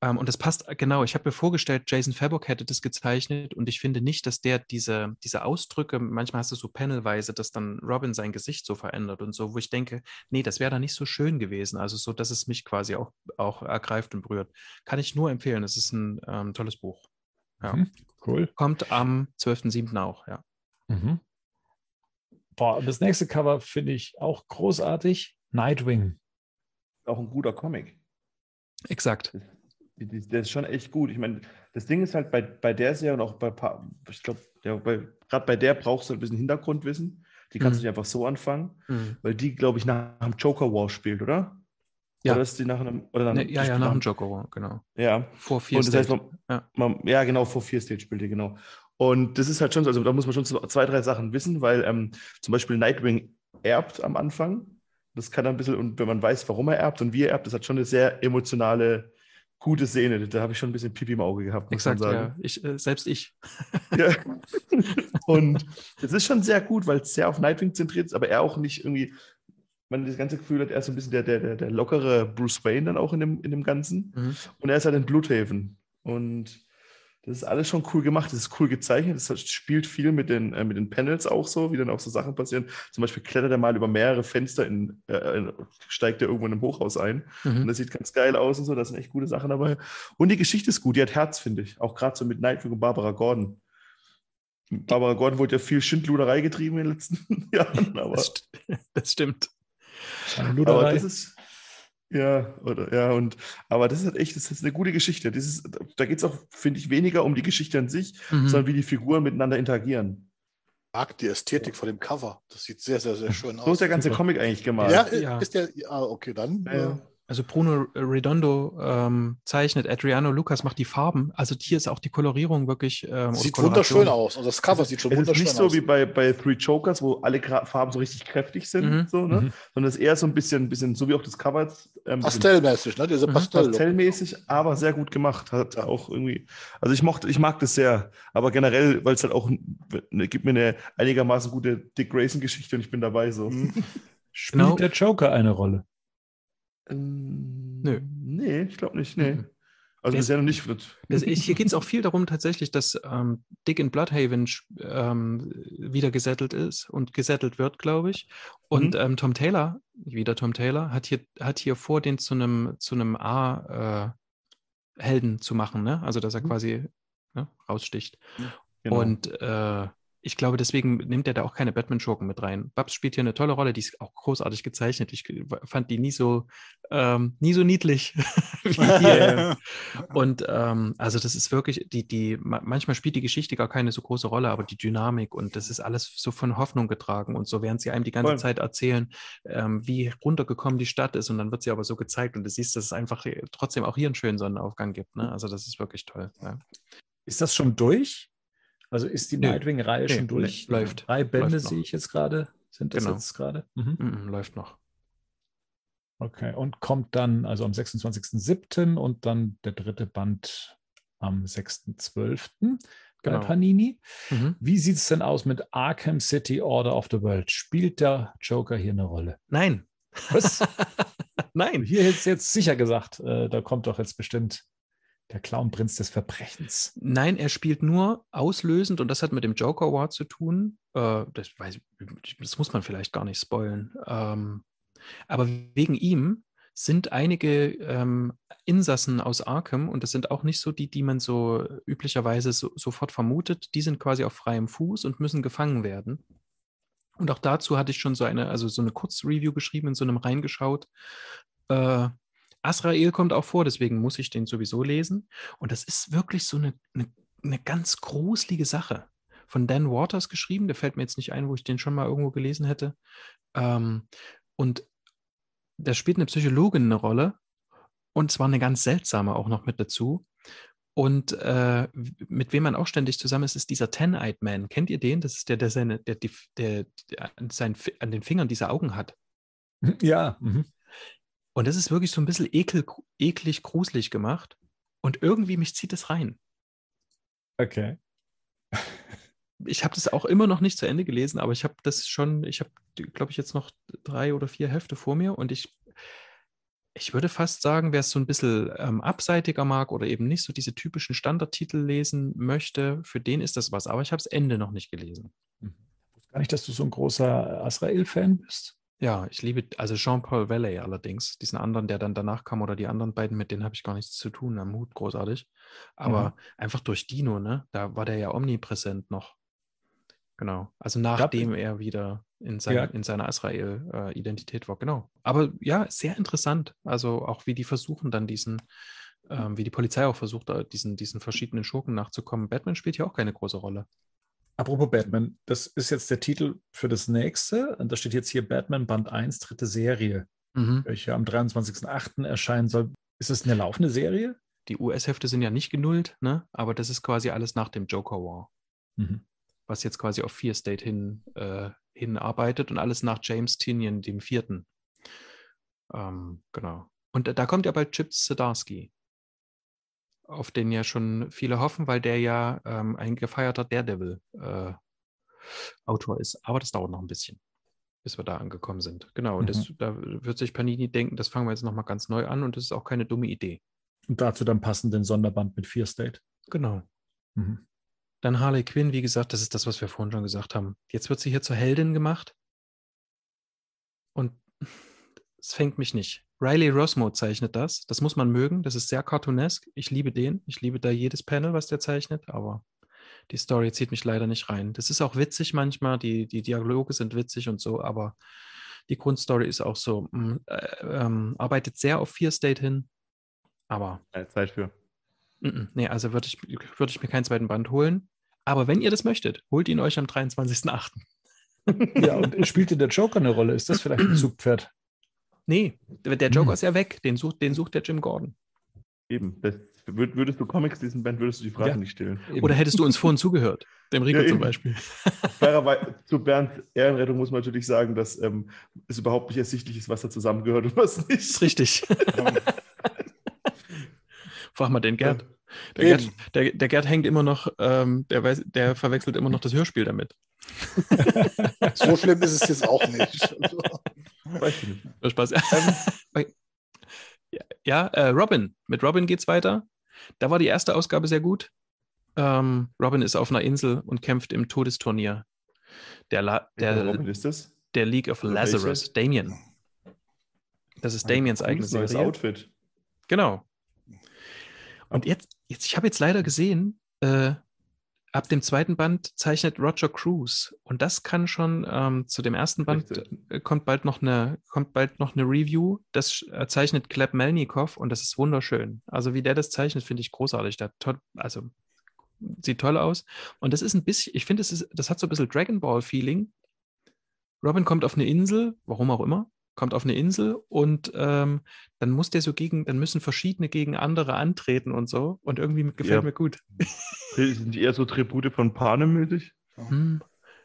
Ähm, und das passt genau. Ich habe mir vorgestellt, Jason Fabok hätte das gezeichnet und ich finde nicht, dass der diese, diese Ausdrücke, manchmal hast du so panelweise, dass dann Robin sein Gesicht so verändert und so, wo ich denke, nee, das wäre da nicht so schön gewesen. Also so, dass es mich quasi auch, auch ergreift und berührt. Kann ich nur empfehlen. Es ist ein ähm, tolles Buch. Ja. Mhm, cool. Kommt am 12.07. auch, ja. Mhm. Boah, das nächste Cover finde ich auch großartig. Nightwing. Auch ein guter Comic. Exakt. Der ist schon echt gut. Ich meine, das Ding ist halt bei, bei der Serie und auch bei, ich glaube, gerade bei der brauchst du ein bisschen Hintergrundwissen. Die kannst mhm. du nicht einfach so anfangen, mhm. weil die, glaube ich, nach dem Joker War spielt, oder? Ja. Oder ist die nach einem. Oder nee, ja, ja, nach dem Joker War, genau. Ja. Vor vier Stage. Das heißt, man, ja. Man, ja, genau, vor vier Stage spielt die, genau. Und das ist halt schon so, also da muss man schon zwei, drei Sachen wissen, weil ähm, zum Beispiel Nightwing erbt am Anfang das kann ein bisschen, und wenn man weiß, warum er erbt und wie er erbt, das hat schon eine sehr emotionale, gute Szene. Da habe ich schon ein bisschen Pipi im Auge gehabt. Exakt, ja. Ich, äh, selbst ich. ja. Und es ist schon sehr gut, weil es sehr auf Nightwing zentriert ist, aber er auch nicht irgendwie, man das ganze Gefühl hat, er ist so ein bisschen der, der, der, lockere Bruce Wayne dann auch in dem, in dem Ganzen. Mhm. Und er ist halt in Bloodhaven. Und das ist alles schon cool gemacht, das ist cool gezeichnet, das spielt viel mit den, äh, mit den Panels auch so, wie dann auch so Sachen passieren. Zum Beispiel klettert er mal über mehrere Fenster, in, äh, steigt er irgendwo in einem Hochhaus ein. Mhm. Und das sieht ganz geil aus und so, da sind echt gute Sachen dabei. Und die Geschichte ist gut, die hat Herz, finde ich. Auch gerade so mit Nightwing und Barbara Gordon. Barbara Gordon wurde ja viel Schindluderei getrieben in den letzten Jahren. Aber das, das stimmt. Aber das ist, ja, oder ja, und aber das ist halt echt, das ist eine gute Geschichte. Das ist, da geht es auch, finde ich, weniger um die Geschichte an sich, mhm. sondern wie die Figuren miteinander interagieren. Ich mag die Ästhetik von dem Cover. Das sieht sehr, sehr, sehr schön aus. So ist der ganze Comic eigentlich gemalt. Ja, ja. ist der, ah, okay, dann. Ja, ja. Also Bruno Redondo ähm, zeichnet, Adriano Lucas macht die Farben. Also hier ist auch die Kolorierung wirklich. Ähm, sieht wunderschön aus. Und das Cover sieht schon wunderschön aus. Es ist nicht so wie bei, bei Three Jokers, wo alle Farben so richtig kräftig sind, mhm. so, ne? Mhm. sondern es ist eher so ein bisschen, bisschen, so wie auch das Cover. Ähm, Pastellmäßig, ne? Diese mhm. Pastell Pastellmäßig, aber sehr gut gemacht. Hat ja. auch irgendwie. Also ich mochte, ich mag das sehr. Aber generell, weil es halt auch ne, gibt mir eine einigermaßen gute Dick Grayson-Geschichte und ich bin dabei so. Mhm. Spielt genau. der Joker eine Rolle? Ähm, Nö. Nee, ich glaube nicht. Nee. Mhm. Also bisher noch nicht. Das, hier geht es auch viel darum tatsächlich, dass ähm, Dick in Bloodhaven ähm, wieder gesettelt ist und gesettelt wird, glaube ich. Und mhm. ähm, Tom Taylor, wieder Tom Taylor, hat hier, hat hier vor, den zu einem zu A-Helden äh, zu machen, ne? Also dass er mhm. quasi ne, raussticht. Genau. Und äh, ich glaube, deswegen nimmt er da auch keine Batman-Schurken mit rein. Babs spielt hier eine tolle Rolle, die ist auch großartig gezeichnet. Ich fand die nie so, ähm, nie so niedlich wie hier. Und ähm, also das ist wirklich, die, die, manchmal spielt die Geschichte gar keine so große Rolle, aber die Dynamik und das ist alles so von Hoffnung getragen. Und so während sie einem die ganze Voll. Zeit erzählen, ähm, wie runtergekommen die Stadt ist und dann wird sie aber so gezeigt und du siehst, dass es einfach trotzdem auch hier einen schönen Sonnenaufgang gibt. Ne? Also das ist wirklich toll. Ja. Ist das schon durch? Also ist die Nightwing-Reihe nee, schon durch? Läuft. Drei Bände läuft sehe ich jetzt gerade. Sind das genau. jetzt gerade? Mhm. Mhm, läuft noch. Okay, und kommt dann also am 26.07. und dann der dritte Band am 6.12. bei genau. Panini. Mhm. Wie sieht es denn aus mit Arkham City Order of the World? Spielt der Joker hier eine Rolle? Nein. Was? Nein. Hier hätte jetzt sicher gesagt, äh, da kommt doch jetzt bestimmt der Clownprinz des Verbrechens. Nein, er spielt nur auslösend und das hat mit dem Joker Award zu tun. Äh, das, weiß, das, muss man vielleicht gar nicht spoilen. Ähm, aber wegen ihm sind einige ähm, Insassen aus Arkham, und das sind auch nicht so die, die man so üblicherweise so, sofort vermutet, die sind quasi auf freiem Fuß und müssen gefangen werden. Und auch dazu hatte ich schon so eine, also so eine Kurzreview geschrieben, in so einem reingeschaut. Äh, Asrael kommt auch vor, deswegen muss ich den sowieso lesen. Und das ist wirklich so eine, eine, eine ganz gruselige Sache. Von Dan Waters geschrieben, der fällt mir jetzt nicht ein, wo ich den schon mal irgendwo gelesen hätte. Ähm, und da spielt eine Psychologin eine Rolle. Und zwar eine ganz seltsame auch noch mit dazu. Und äh, mit wem man auch ständig zusammen ist, ist dieser Ten-Eyed Man. Kennt ihr den? Das ist der, der seine, der, der, der, der sein, an den Fingern diese Augen hat. Ja. Mhm. Und das ist wirklich so ein bisschen ekel, eklig, gruselig gemacht. Und irgendwie mich zieht es rein. Okay. Ich habe das auch immer noch nicht zu Ende gelesen, aber ich habe das schon, ich habe, glaube ich, jetzt noch drei oder vier Hefte vor mir und ich, ich würde fast sagen, wer es so ein bisschen ähm, abseitiger mag oder eben nicht so diese typischen Standardtitel lesen möchte, für den ist das was. Aber ich habe das Ende noch nicht gelesen. Ich wusste gar nicht, dass du so ein großer Azrael-Fan bist. Ja, ich liebe, also Jean-Paul Valley allerdings, diesen anderen, der dann danach kam oder die anderen beiden, mit denen habe ich gar nichts zu tun, am Hut, großartig. Aber einfach durch Dino, ne? Da war der ja omnipräsent noch. Genau. Also nachdem er wieder in, sein, Ja. in seiner Israel-Identität war, genau. Aber ja, sehr interessant. Also auch wie die versuchen dann diesen, ähm, wie die Polizei auch versucht, diesen, diesen verschiedenen Schurken nachzukommen. Batman spielt hier auch keine große Rolle. Apropos Batman, das ist jetzt der Titel für das nächste. Und da steht jetzt hier Batman Band 1, dritte Serie, Mhm. welche am 23.08. erscheinen soll. Ist es eine laufende Serie? Die US-Hefte sind ja nicht genullt, ne? Aber das ist quasi alles nach dem Joker War. Mhm. was jetzt quasi auf Fear State hin, äh, hinarbeitet und alles nach James Tinian, dem vierten. Ähm, genau. Und da- da kommt ja bald Chip Zdarsky, auf den ja schon viele hoffen, weil der ja ähm, ein gefeierter Daredevil-Autor ist. Aber das dauert noch ein bisschen, bis wir da angekommen sind. Genau, und das, da wird sich Panini denken, das fangen wir jetzt nochmal ganz neu an und das ist auch keine dumme Idee. Und dazu dann passend den Sonderband mit Fear State. Genau. Mhm. Dann Harley Quinn, wie gesagt, das ist das, was wir vorhin schon gesagt haben. Jetzt wird sie hier zur Heldin gemacht. Und es fängt mich nicht. Riley Rosmo zeichnet das. Das muss man mögen. Das ist sehr cartoonesk. Ich liebe den. Ich liebe da jedes Panel, was der zeichnet. Aber die Story zieht mich leider nicht rein. Das ist auch witzig manchmal. Die, die Dialoge sind witzig und so. Aber die Grundstory ist auch so. mm, Äh, ähm, arbeitet sehr auf Fear State hin. Aber Keine Zeit für. Mm-mm. Nee, also würde ich, würde ich mir keinen zweiten Band holen. Aber wenn ihr das möchtet, holt ihn euch am 23.08. Ja, und spielte der Joker eine Rolle? Ist das vielleicht ein Zugpferd? Nee, der der Joker Hm. ist ja weg. Den sucht, den sucht der Jim Gordon. Eben. Das, würd- würdest du Comics diesen Band, würdest du die Frage Ja. nicht stellen. Eben. Oder hättest du uns vorhin zugehört? Dem Rico Ja, zum. Beispiel. Fairerweise, zu Bernds Ehrenrettung muss man natürlich sagen, dass ähm, es überhaupt nicht ersichtlich ist, was da zusammengehört und was Das nicht. ist richtig. Frag mal den Gerd. Der. Gerd, der, der Gerd hängt immer noch, ähm, der, weiß, der verwechselt immer noch das Hörspiel damit. So schlimm ist es jetzt auch nicht. Also, Weiß ich nicht. Nur Spaß. ja, ja äh, Robin. Mit Robin geht's weiter. Da war die erste Ausgabe sehr gut. Ähm, Robin ist auf einer Insel und kämpft im Todesturnier. Der, La Der der, Robin ist das? der League of Lazarus, Damien. Das ist Damiens eigene Cooles neues Serie. Outfit. Genau. Und jetzt, jetzt ich habe jetzt leider gesehen, äh, ab dem zweiten Band zeichnet Roger Cruz. Und das kann schon ähm, zu dem ersten Band Richtig. äh, kommt bald noch eine, kommt bald noch eine Review. Das äh, zeichnet Kleb Melnikov und das ist wunderschön. Also wie der das zeichnet, finde ich großartig. Der toll, also sieht toll aus. Und das ist ein bisschen, ich finde, das, ist, das hat so ein bisschen Dragon Ball-Feeling. Robin kommt auf eine Insel, warum auch immer, kommt auf eine Insel und ähm, dann muss der so gegen, dann müssen verschiedene gegen andere antreten und so. Und irgendwie gefällt Ja. mir gut. Sind die eher so Tribute von Panem mäßig? Hm.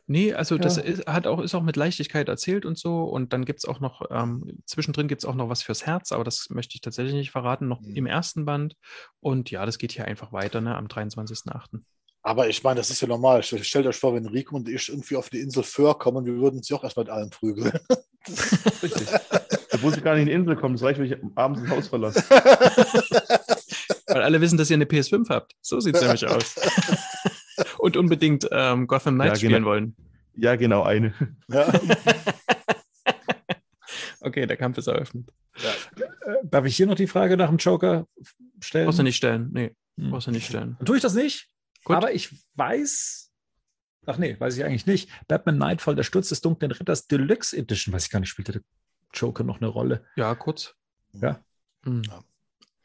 Nee, also das Ja. ist, hat auch, ist auch mit Leichtigkeit erzählt und so. Und dann gibt es auch noch, ähm, zwischendrin gibt es auch noch was fürs Herz, aber das möchte ich tatsächlich nicht verraten, noch Mhm. im ersten Band. Und ja, das geht hier einfach weiter, ne, am 23.08. aber ich meine, das ist ja normal. Stellt stellt euch vor, wenn Rico und ich irgendwie auf die Insel Föhr kommen, wir würden uns ja auch erstmal mit allen prügeln. Richtig. Da muss ich gar nicht in die Insel kommen. Das reicht, wenn ich abends das Haus verlasse. Weil alle wissen, dass ihr eine PS5 habt. So sieht es nämlich aus. und unbedingt ähm, Gotham Knights Ja, genau. spielen wollen. Ja, genau, eine. ja. Okay, der Kampf ist eröffnet. Äh, Darf ich hier noch die Frage nach dem Joker stellen? Brauchst du nicht stellen. Nee, Hm. brauchst du nicht stellen. Dann tue ich das nicht. Gut. Aber ich weiß. Ach nee, weiß ich eigentlich nicht. Batman Nightfall, der Sturz des dunklen Ritters Deluxe Edition, weiß ich gar nicht, spielte der Joker noch eine Rolle. Ja, kurz. Ja. Hm. Ja.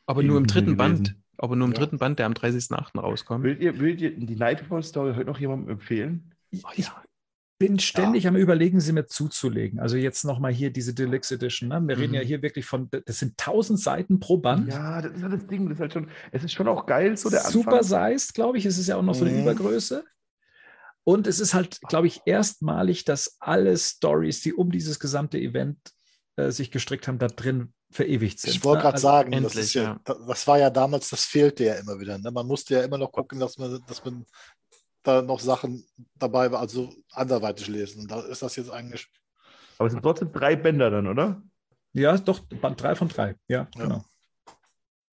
Aber nur im dritten gewesen. Band. Aber nur im Ja. dritten Band, der am 30.08. rauskommt. Willt ihr, willt ihr die Nightfall-Story heute noch jemandem empfehlen? Ich, Oh, ich ja. bin ständig am Überlegen, sie mir zuzulegen. Also jetzt nochmal hier diese Deluxe Edition. Ne? Wir Mhm. reden ja hier wirklich von, das sind 1000 Seiten pro Band. Ja, das ist halt das Ding. Das ist halt schon, es ist schon auch geil, so der Super Anfang. sized, glaube ich. Es ist ja auch noch so eine Mhm. Übergröße. Und es ist halt, glaube ich, erstmalig, dass alle Stories, die um dieses gesamte Event äh, sich gestrickt haben, da drin verewigt sind. Ich wollte ne? gerade Also, sagen, das, endlich, ist ja, ja. das das war ja damals, das fehlte ja immer wieder. Ne? Man musste ja immer noch gucken, dass man, dass man da noch Sachen dabei war, also anderweitig lesen. Und da ist das jetzt eigentlich. Aber es sind trotzdem drei Bänder dann, oder? Ja, doch, Band 3 von 3. Ja, Ja. genau.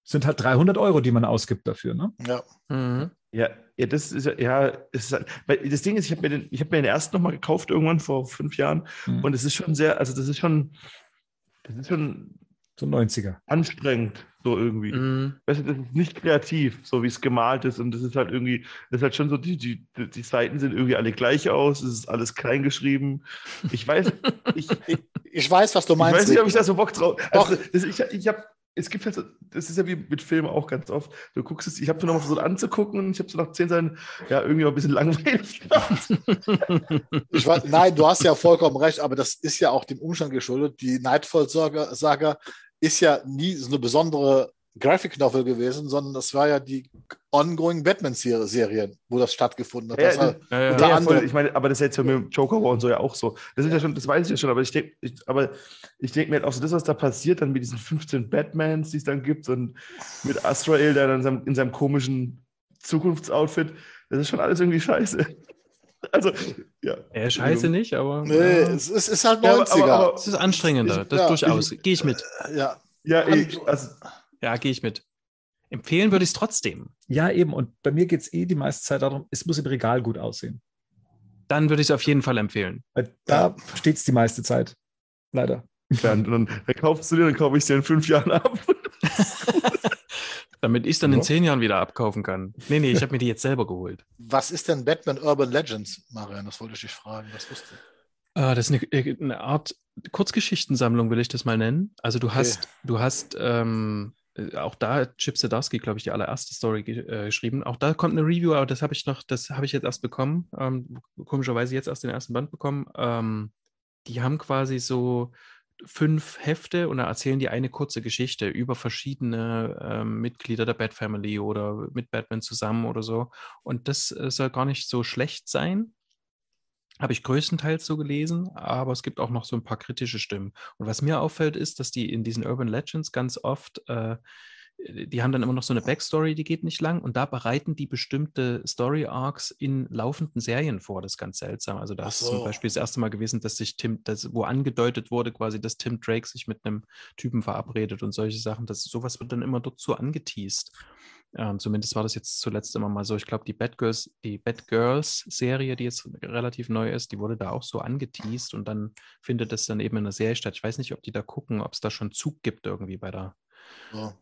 Sind halt 300 Euro, die man ausgibt dafür. Ne? Ja, Mhm. Ja, ja, das ist ja, ist weil das Ding ist, ich habe mir, den, ich hab mir den ersten nochmal gekauft irgendwann vor fünf Jahren Mhm. und es ist schon sehr, also das ist schon, das ist schon So 90er. anstrengend, so irgendwie. Mhm. Weißt du, das ist nicht kreativ, so wie es gemalt ist und das ist halt irgendwie, das ist halt schon so, die, die, die Seiten sehen irgendwie alle gleich aus, es ist alles klein geschrieben. Ich weiß, ich, ich, ich weiß, was du ich meinst. weiß nicht, ob ich da so Bock drauf also, das, ich, ich habe es gibt halt das ist ja wie mit Filmen auch ganz oft. Du guckst es, ich habe so noch mal versucht anzugucken und ich habe so nach zehn Seiten, ja, irgendwie auch ein bisschen langweilig. Ich weiß, nein, du hast ja vollkommen recht, aber das ist ja auch dem Umstand geschuldet. Die Nightfall-Saga ist ja nie so eine besondere Graphic Novel gewesen, sondern das war ja die ongoing Batman-Serien, wo das stattgefunden hat. Ja, Das war, Ja, ja. Unter Ja, anderem. voll. Ich meine, aber das ist jetzt ja mit dem Joker War und so ja auch so. Das ist ja schon, das weiß ich ja schon, aber ich denke, ich, aber ich denke mir halt auch so, das, was da passiert, dann mit diesen 15 Batmans, die es dann gibt, und mit Azrael, der dann in seinem, in seinem komischen Zukunftsoutfit, das ist schon alles irgendwie scheiße. Also, ja. Ja, scheiße nicht, aber nee, ja. es, ist, es ist halt Ja, aber- 90er. aber- aber- es ist anstrengender. Ich- das ja, durchaus. Gehe ich mit. ja, Ja, ich, also, Ja, gehe ich mit. Empfehlen würde ich es trotzdem. Ja, eben. Und bei mir geht es eh die meiste Zeit darum, es muss im Regal gut aussehen. Dann würde ich es auf jeden Fall empfehlen. Weil da steht es die meiste Zeit. Leider. dann, dann, dann kaufst du dir, dann kaufe ich es dir in fünf Jahren ab. Damit ich es dann in Ja. zehn Jahren wieder abkaufen kann. Nee, nee, ich habe mir die jetzt selber geholt. was ist denn Batman Urban Legends, Marian? Das wollte ich dich fragen. Was wusste Äh, das ist eine, eine Art Kurzgeschichtensammlung, will ich das mal nennen. Also du Okay. hast, du hast ähm, äh, auch da hat Chip Zdarsky, glaube ich, die allererste Story äh, geschrieben. Auch da kommt eine Review, aber das habe ich noch, das habe ich jetzt erst bekommen. Ähm, komischerweise jetzt erst den ersten Band bekommen. Ähm, die haben quasi so fünf Hefte und da erzählen die eine kurze Geschichte über verschiedene ähm, Mitglieder der Bat Family oder mit Batman zusammen oder so. Und das äh, soll gar nicht so schlecht sein. Habe ich größtenteils so gelesen, aber es gibt auch noch so ein paar kritische Stimmen. Und was mir auffällt, ist, dass die in diesen Urban Legends ganz oft, äh, die haben dann immer noch so eine Backstory, die geht nicht lang und da bereiten die bestimmte Story Arcs in laufenden Serien vor. Das ist ganz seltsam. Also da ist zum. Beispiel das erste Mal gewesen, dass sich Tim, das, wo angedeutet wurde, quasi, dass Tim Drake sich mit einem Typen verabredet und solche Sachen. Das, sowas wird dann immer so angeteased. Ähm, zumindest war das jetzt zuletzt immer mal so. Ich glaube, die Batgirls, die Batgirls-Serie, die jetzt relativ neu ist, die wurde da auch so angeteased und dann findet das dann eben in der Serie statt. Ich weiß nicht, ob die da gucken, ob es da schon Zug gibt irgendwie bei der So.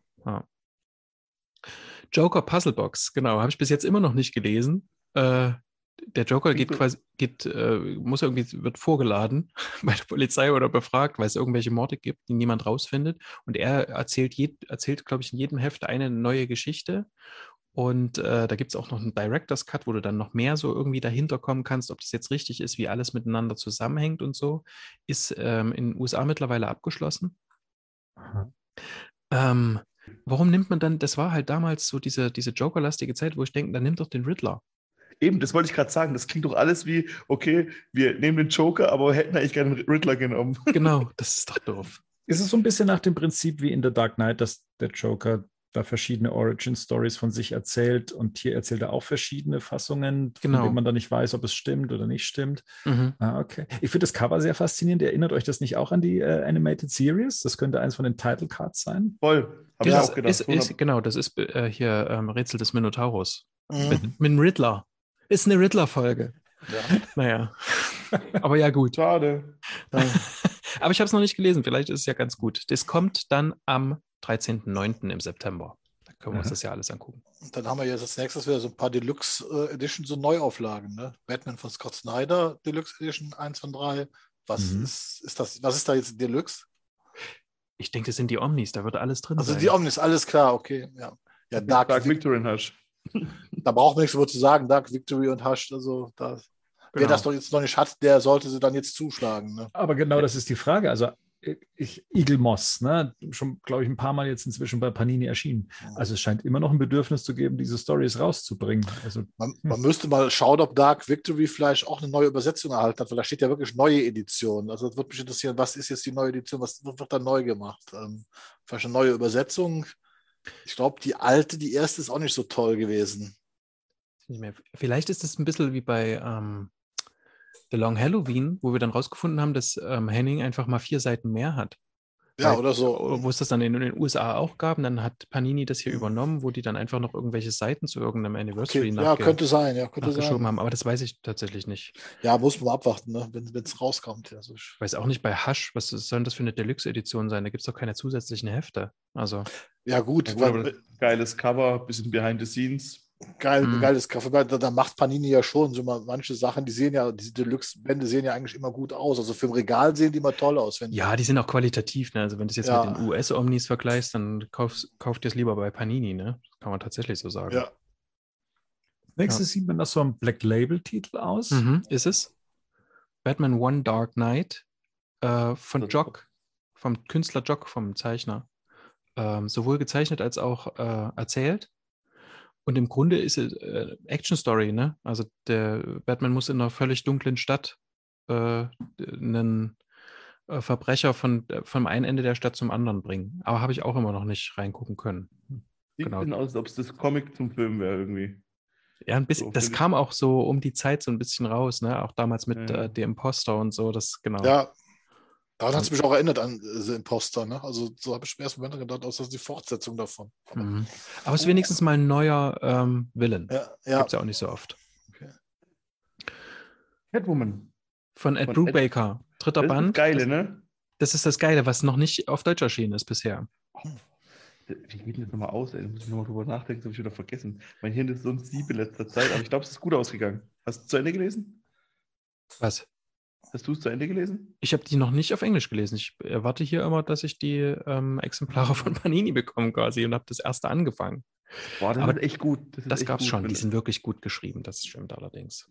Joker Puzzlebox. Genau, habe ich bis jetzt immer noch nicht gelesen. Äh, der Joker geht quasi, geht, äh, muss irgendwie, wird vorgeladen bei der Polizei oder befragt, weil es irgendwelche Morde gibt, die niemand rausfindet. Und er erzählt, jed, erzählt glaube ich, in jedem Heft eine neue Geschichte. Und äh, da gibt es auch noch einen Director's Cut, wo du dann noch mehr so irgendwie dahinter kommen kannst, ob das jetzt richtig ist, wie alles miteinander zusammenhängt und so. Ist ähm, in den USA mittlerweile abgeschlossen. Ähm, warum nimmt man dann, das war halt damals so diese, diese Joker-lastige Zeit, wo ich denke, dann nimmt doch den Riddler. Eben, das wollte ich gerade sagen. Das klingt doch alles wie, okay, wir nehmen den Joker, aber hätten eigentlich gerne den Riddler genommen. Genau, das ist doch doof. Ist es so ein bisschen nach dem Prinzip wie in The Dark Knight, dass der Joker da verschiedene Origin-Stories von sich erzählt und hier erzählt er auch verschiedene Fassungen, Genau. von denen man dann nicht weiß, ob es stimmt oder nicht stimmt. Mhm. Ah, okay. Ich finde das Cover sehr faszinierend. Erinnert euch das nicht auch an die äh, Animated Series? Das könnte eins von den Title Cards sein. Voll. Habe ich Das auch gedacht. ist, ist, genau, das ist äh, hier ähm, Rätsel des Minotaurus. Mhm. Mit, mit dem Riddler. Ist eine Riddler-Folge. Ja. Naja. Aber ja, gut. Schade. Aber ich habe es noch nicht gelesen. Vielleicht ist es ja ganz gut. Das kommt dann am 13.09. im September. Da können wir uns Mhm. das ja alles angucken. Und dann haben wir jetzt als nächstes wieder so ein paar Deluxe äh, Edition, so Neuauflagen. Ne? Batman von Scott Snyder, Deluxe Edition 1 von 3. Was, Mhm. ist, ist das, was ist da jetzt Deluxe? Ich denke, das sind die Omnis. Da wird alles drin Also sein. die Omnis, alles klar, okay. Ja, ja Dark, Dark Victory Hush. Da braucht man nichts mehr zu sagen. Dark Victory und Hush, also da, wer Genau. das doch jetzt noch nicht hat, der sollte sie dann jetzt zuschlagen. Ne? Aber genau das ist die Frage. Also ich, Eagle Moss, ne? schon, glaube ich, ein paar Mal jetzt inzwischen bei Panini erschienen. Also es scheint immer noch ein Bedürfnis zu geben, diese Stories rauszubringen. Also, man, man müsste mal schauen, ob Dark Victory vielleicht auch eine neue Übersetzung erhalten hat, weil da steht ja wirklich neue Edition. Also das würde mich interessieren, was ist jetzt die neue Edition, was wird da neu gemacht? Ähm, vielleicht eine neue Übersetzung. Ich glaube, die alte, die erste ist auch nicht so toll gewesen. Vielleicht ist es ein bisschen wie bei ähm, The Long Halloween, wo wir dann rausgefunden haben, dass ähm, Henning einfach mal vier Seiten mehr hat. Ja, Weil, oder so. Wo es das dann in, in, den USA auch gab, und dann hat Panini das hier mhm. übernommen, wo die dann einfach noch irgendwelche Seiten zu irgendeinem Anniversary okay, Ja, könnte sein, ja, könnte nachgeschoben sein. haben, aber das weiß ich tatsächlich nicht. Ja, muss man abwarten, ne? wenn es rauskommt. Ja, so. Ich weiß auch nicht bei Hush, was soll denn das für eine Deluxe-Edition sein? Da gibt es doch keine zusätzlichen Hefte. Also. Ja, gut. Ja, gut weil, geiles Cover, bisschen behind the scenes. Geil, mhm. Geiles Kaffee. Da, da, macht Panini ja schon so mal manche Sachen, die sehen ja, diese Deluxe-Bände sehen ja eigentlich immer gut aus. Also für ein Regal sehen die immer toll aus. ja, die sind auch qualitativ. Ne? Also wenn du es jetzt ja. mit den US-Omnis vergleichst, dann kauf, kauft ihr es lieber bei Panini. Ne? Kann man tatsächlich so sagen. Ja. Nächstes ja. sieht man das so ein Black Label-Titel aus. Mhm, ist es. Batman One Dark Knight äh, von Jock, vom Künstler Jock, vom Zeichner. Ähm, sowohl gezeichnet als auch äh, erzählt. Und im Grunde ist es äh, Action Story, ne? Also der Batman muss in einer völlig dunklen Stadt äh, einen äh, Verbrecher von äh, vom einen Ende der Stadt zum anderen bringen. Aber habe ich auch immer noch nicht reingucken können. Sieht genau. aus, als ob es das Comic zum Film wäre irgendwie. Ja, ein bisschen, so, das kam auch so um die Zeit so ein bisschen raus, ne? Auch damals mit ja. äh, The Imposter und so, das genau. Ja, Daran hat es mich auch erinnert an äh, The Imposter. Ne? Also so habe ich im ersten Moment gedacht, aus das ist die Fortsetzung davon. Mhm. Aber es ist wenigstens mal ein neuer ähm, Villain. Ja, ja. Gibt es ja auch nicht so oft. Okay. Catwoman. Von Ed Brubaker. Dritter das Band. Ist das Geile, ne? Das ist das Geile, was noch nicht auf Deutsch erschienen ist bisher. Wie geht denn das nochmal aus? Ey? Da muss ich nochmal drüber nachdenken, das habe ich wieder vergessen. Mein Hirn ist so ein Sieb in letzter Zeit, aber ich glaube, es ist gut ausgegangen. Hast du zu Ende gelesen? Was? Hast du es zu Ende gelesen? Ich habe die noch nicht auf Englisch gelesen. Ich erwarte hier immer, dass ich die ähm, Exemplare von Panini bekomme quasi und habe das erste angefangen. Boah, das Aber echt gut. Das, das gab es schon. Die sind wirklich gut geschrieben. Das stimmt allerdings.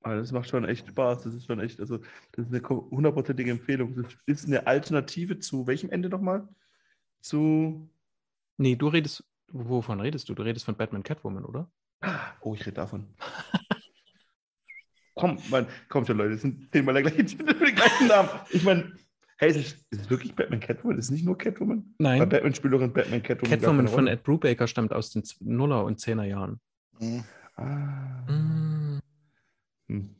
Aber das macht schon echt Spaß. Das ist schon echt, also das ist eine hundertprozentige Empfehlung. Das ist eine Alternative zu welchem Ende nochmal? Zu. Nee, du redest. Wovon redest du? Du redest von Batman Catwoman, oder? Oh, ich rede davon. Komm, man, kommt schon, Leute, das sind zehnmal der gleiche Titel mit dem gleichen Namen. Ich meine, hey, ist es, ist es wirklich Batman Catwoman? Ist es nicht nur Catwoman? Nein. Bei Batman-Spielerin Batman Catwoman. Catwoman von Ed Brubaker stammt aus den Nuller- und Zehner-Jahren. Mhm. Ah. Mhm. Hm.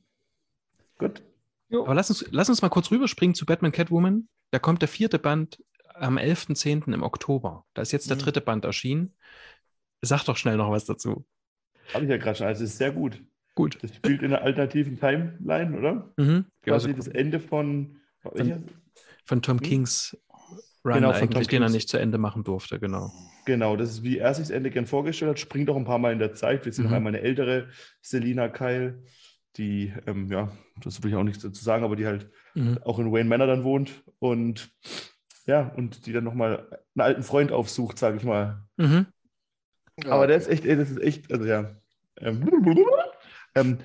Gut. Jo. Aber lass uns, lass uns mal kurz rüberspringen zu Batman Catwoman. Da kommt der vierte Band am 11.10. im Oktober. Da ist jetzt der mhm. dritte Band erschienen. Sag doch schnell noch was dazu. Habe ich ja gerade schon. Also, es ist sehr gut. Gut. Das spielt in einer alternativen Timeline, oder? Mhm. Quasi ja, das Ende von, von, von Tom hm? Kings Run genau, eigentlich, den er nicht zu Ende machen durfte, genau. Genau, das ist, wie er sich das Ende gern vorgestellt hat, springt auch ein paar Mal in der Zeit. Wir sehen mhm. noch einmal eine ältere Selina Kyle, die, ähm, ja, das will ich auch nichts dazu sagen, aber die halt mhm. auch in Wayne Manor dann wohnt und ja, und die dann nochmal einen alten Freund aufsucht, sage ich mal. Mhm. Aber der ist echt, das ist echt, also ja. Ähm, ähm,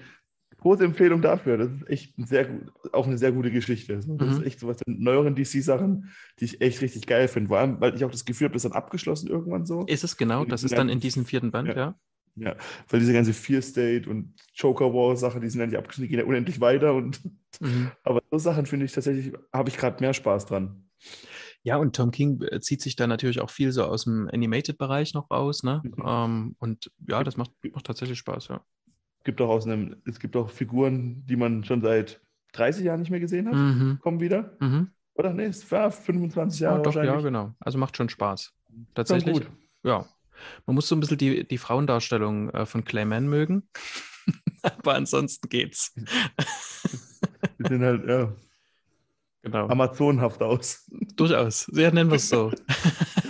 große Empfehlung dafür. Das ist echt ein sehr gut, auch eine sehr gute Geschichte. Das mhm. ist echt so was in neueren DC-Sachen, die ich echt richtig geil finde. Vor allem, weil ich auch das Gefühl habe, das ist dann abgeschlossen irgendwann so. Ist es genau? Das ist dann in diesem vierten Band, ja. ja. Ja, weil diese ganze Fear State und Joker War Sache, die sind ja nicht abgeschlossen, die gehen ja unendlich weiter. Und mhm. aber so Sachen finde ich tatsächlich, habe ich gerade mehr Spaß dran. Ja, und Tom King äh, zieht sich da natürlich auch viel so aus dem Animated-Bereich noch raus, ne? Mhm. Ähm, und ja, das macht, macht tatsächlich Spaß, ja gibt auch aus einem, es gibt auch Figuren, die man schon seit 30 Jahren nicht mehr gesehen hat, mhm. kommen wieder. Mhm. Oder nee, es war 25 Jahre. Ja, doch, ja, genau. Also macht schon Spaß. Tatsächlich. Gut. Ja. Man muss so ein bisschen die, die Frauendarstellung äh, von Clayman mögen. Aber ansonsten geht's. Die sehen halt, ja. Genau. Amazonenhaft aus. Durchaus. Sehr nennen wir es so.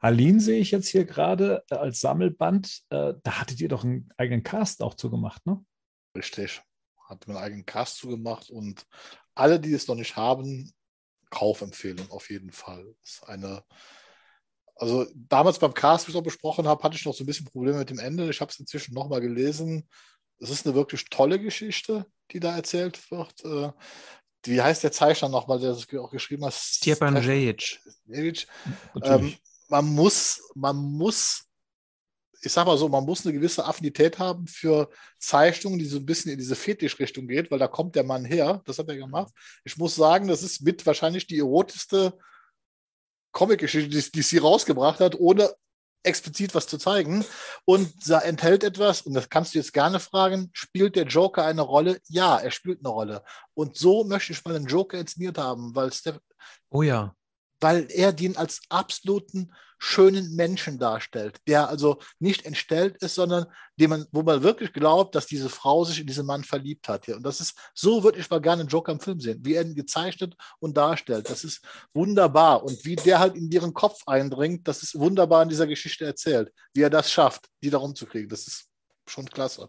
Aline sehe ich jetzt hier gerade äh, als Sammelband. Äh, da hattet ihr doch einen eigenen Cast auch zugemacht, ne? Richtig. Hat mir einen eigenen Cast zugemacht und alle, die es noch nicht haben, Kaufempfehlung auf jeden Fall. Das ist eine, also damals beim Cast, wie ich es auch besprochen habe, hatte ich noch so ein bisschen Probleme mit dem Ende. Ich habe es inzwischen nochmal gelesen. Es ist eine wirklich tolle Geschichte, die da erzählt wird. Äh, wie heißt der Zeichner nochmal, der das auch geschrieben hat? Stepan Jajic. Ähm, man muss, man muss, ich sag mal so, man muss eine gewisse Affinität haben für Zeichnungen, die so ein bisschen in diese Fetischrichtung geht, weil da kommt der Mann her, das hat er gemacht. Ich muss sagen, das ist mit wahrscheinlich die erotischste Comic-Geschichte, die, die sie rausgebracht hat, ohne explizit was zu zeigen. Und da enthält etwas, und das kannst du jetzt gerne fragen, spielt der Joker eine Rolle? Ja, er spielt eine Rolle. Und so möchte ich mal einen Joker inszeniert haben, weil Steph Oh ja weil er den als absoluten schönen Menschen darstellt, der also nicht entstellt ist, sondern dem man, wo man wirklich glaubt, dass diese Frau sich in diesen Mann verliebt hat. Und das ist, so würde ich mal gerne einen Joker im Film sehen, wie er ihn gezeichnet und darstellt. Das ist wunderbar. Und wie der halt in ihren Kopf eindringt, das ist wunderbar in dieser Geschichte erzählt. Wie er das schafft, die da rumzukriegen. Das ist schon klasse.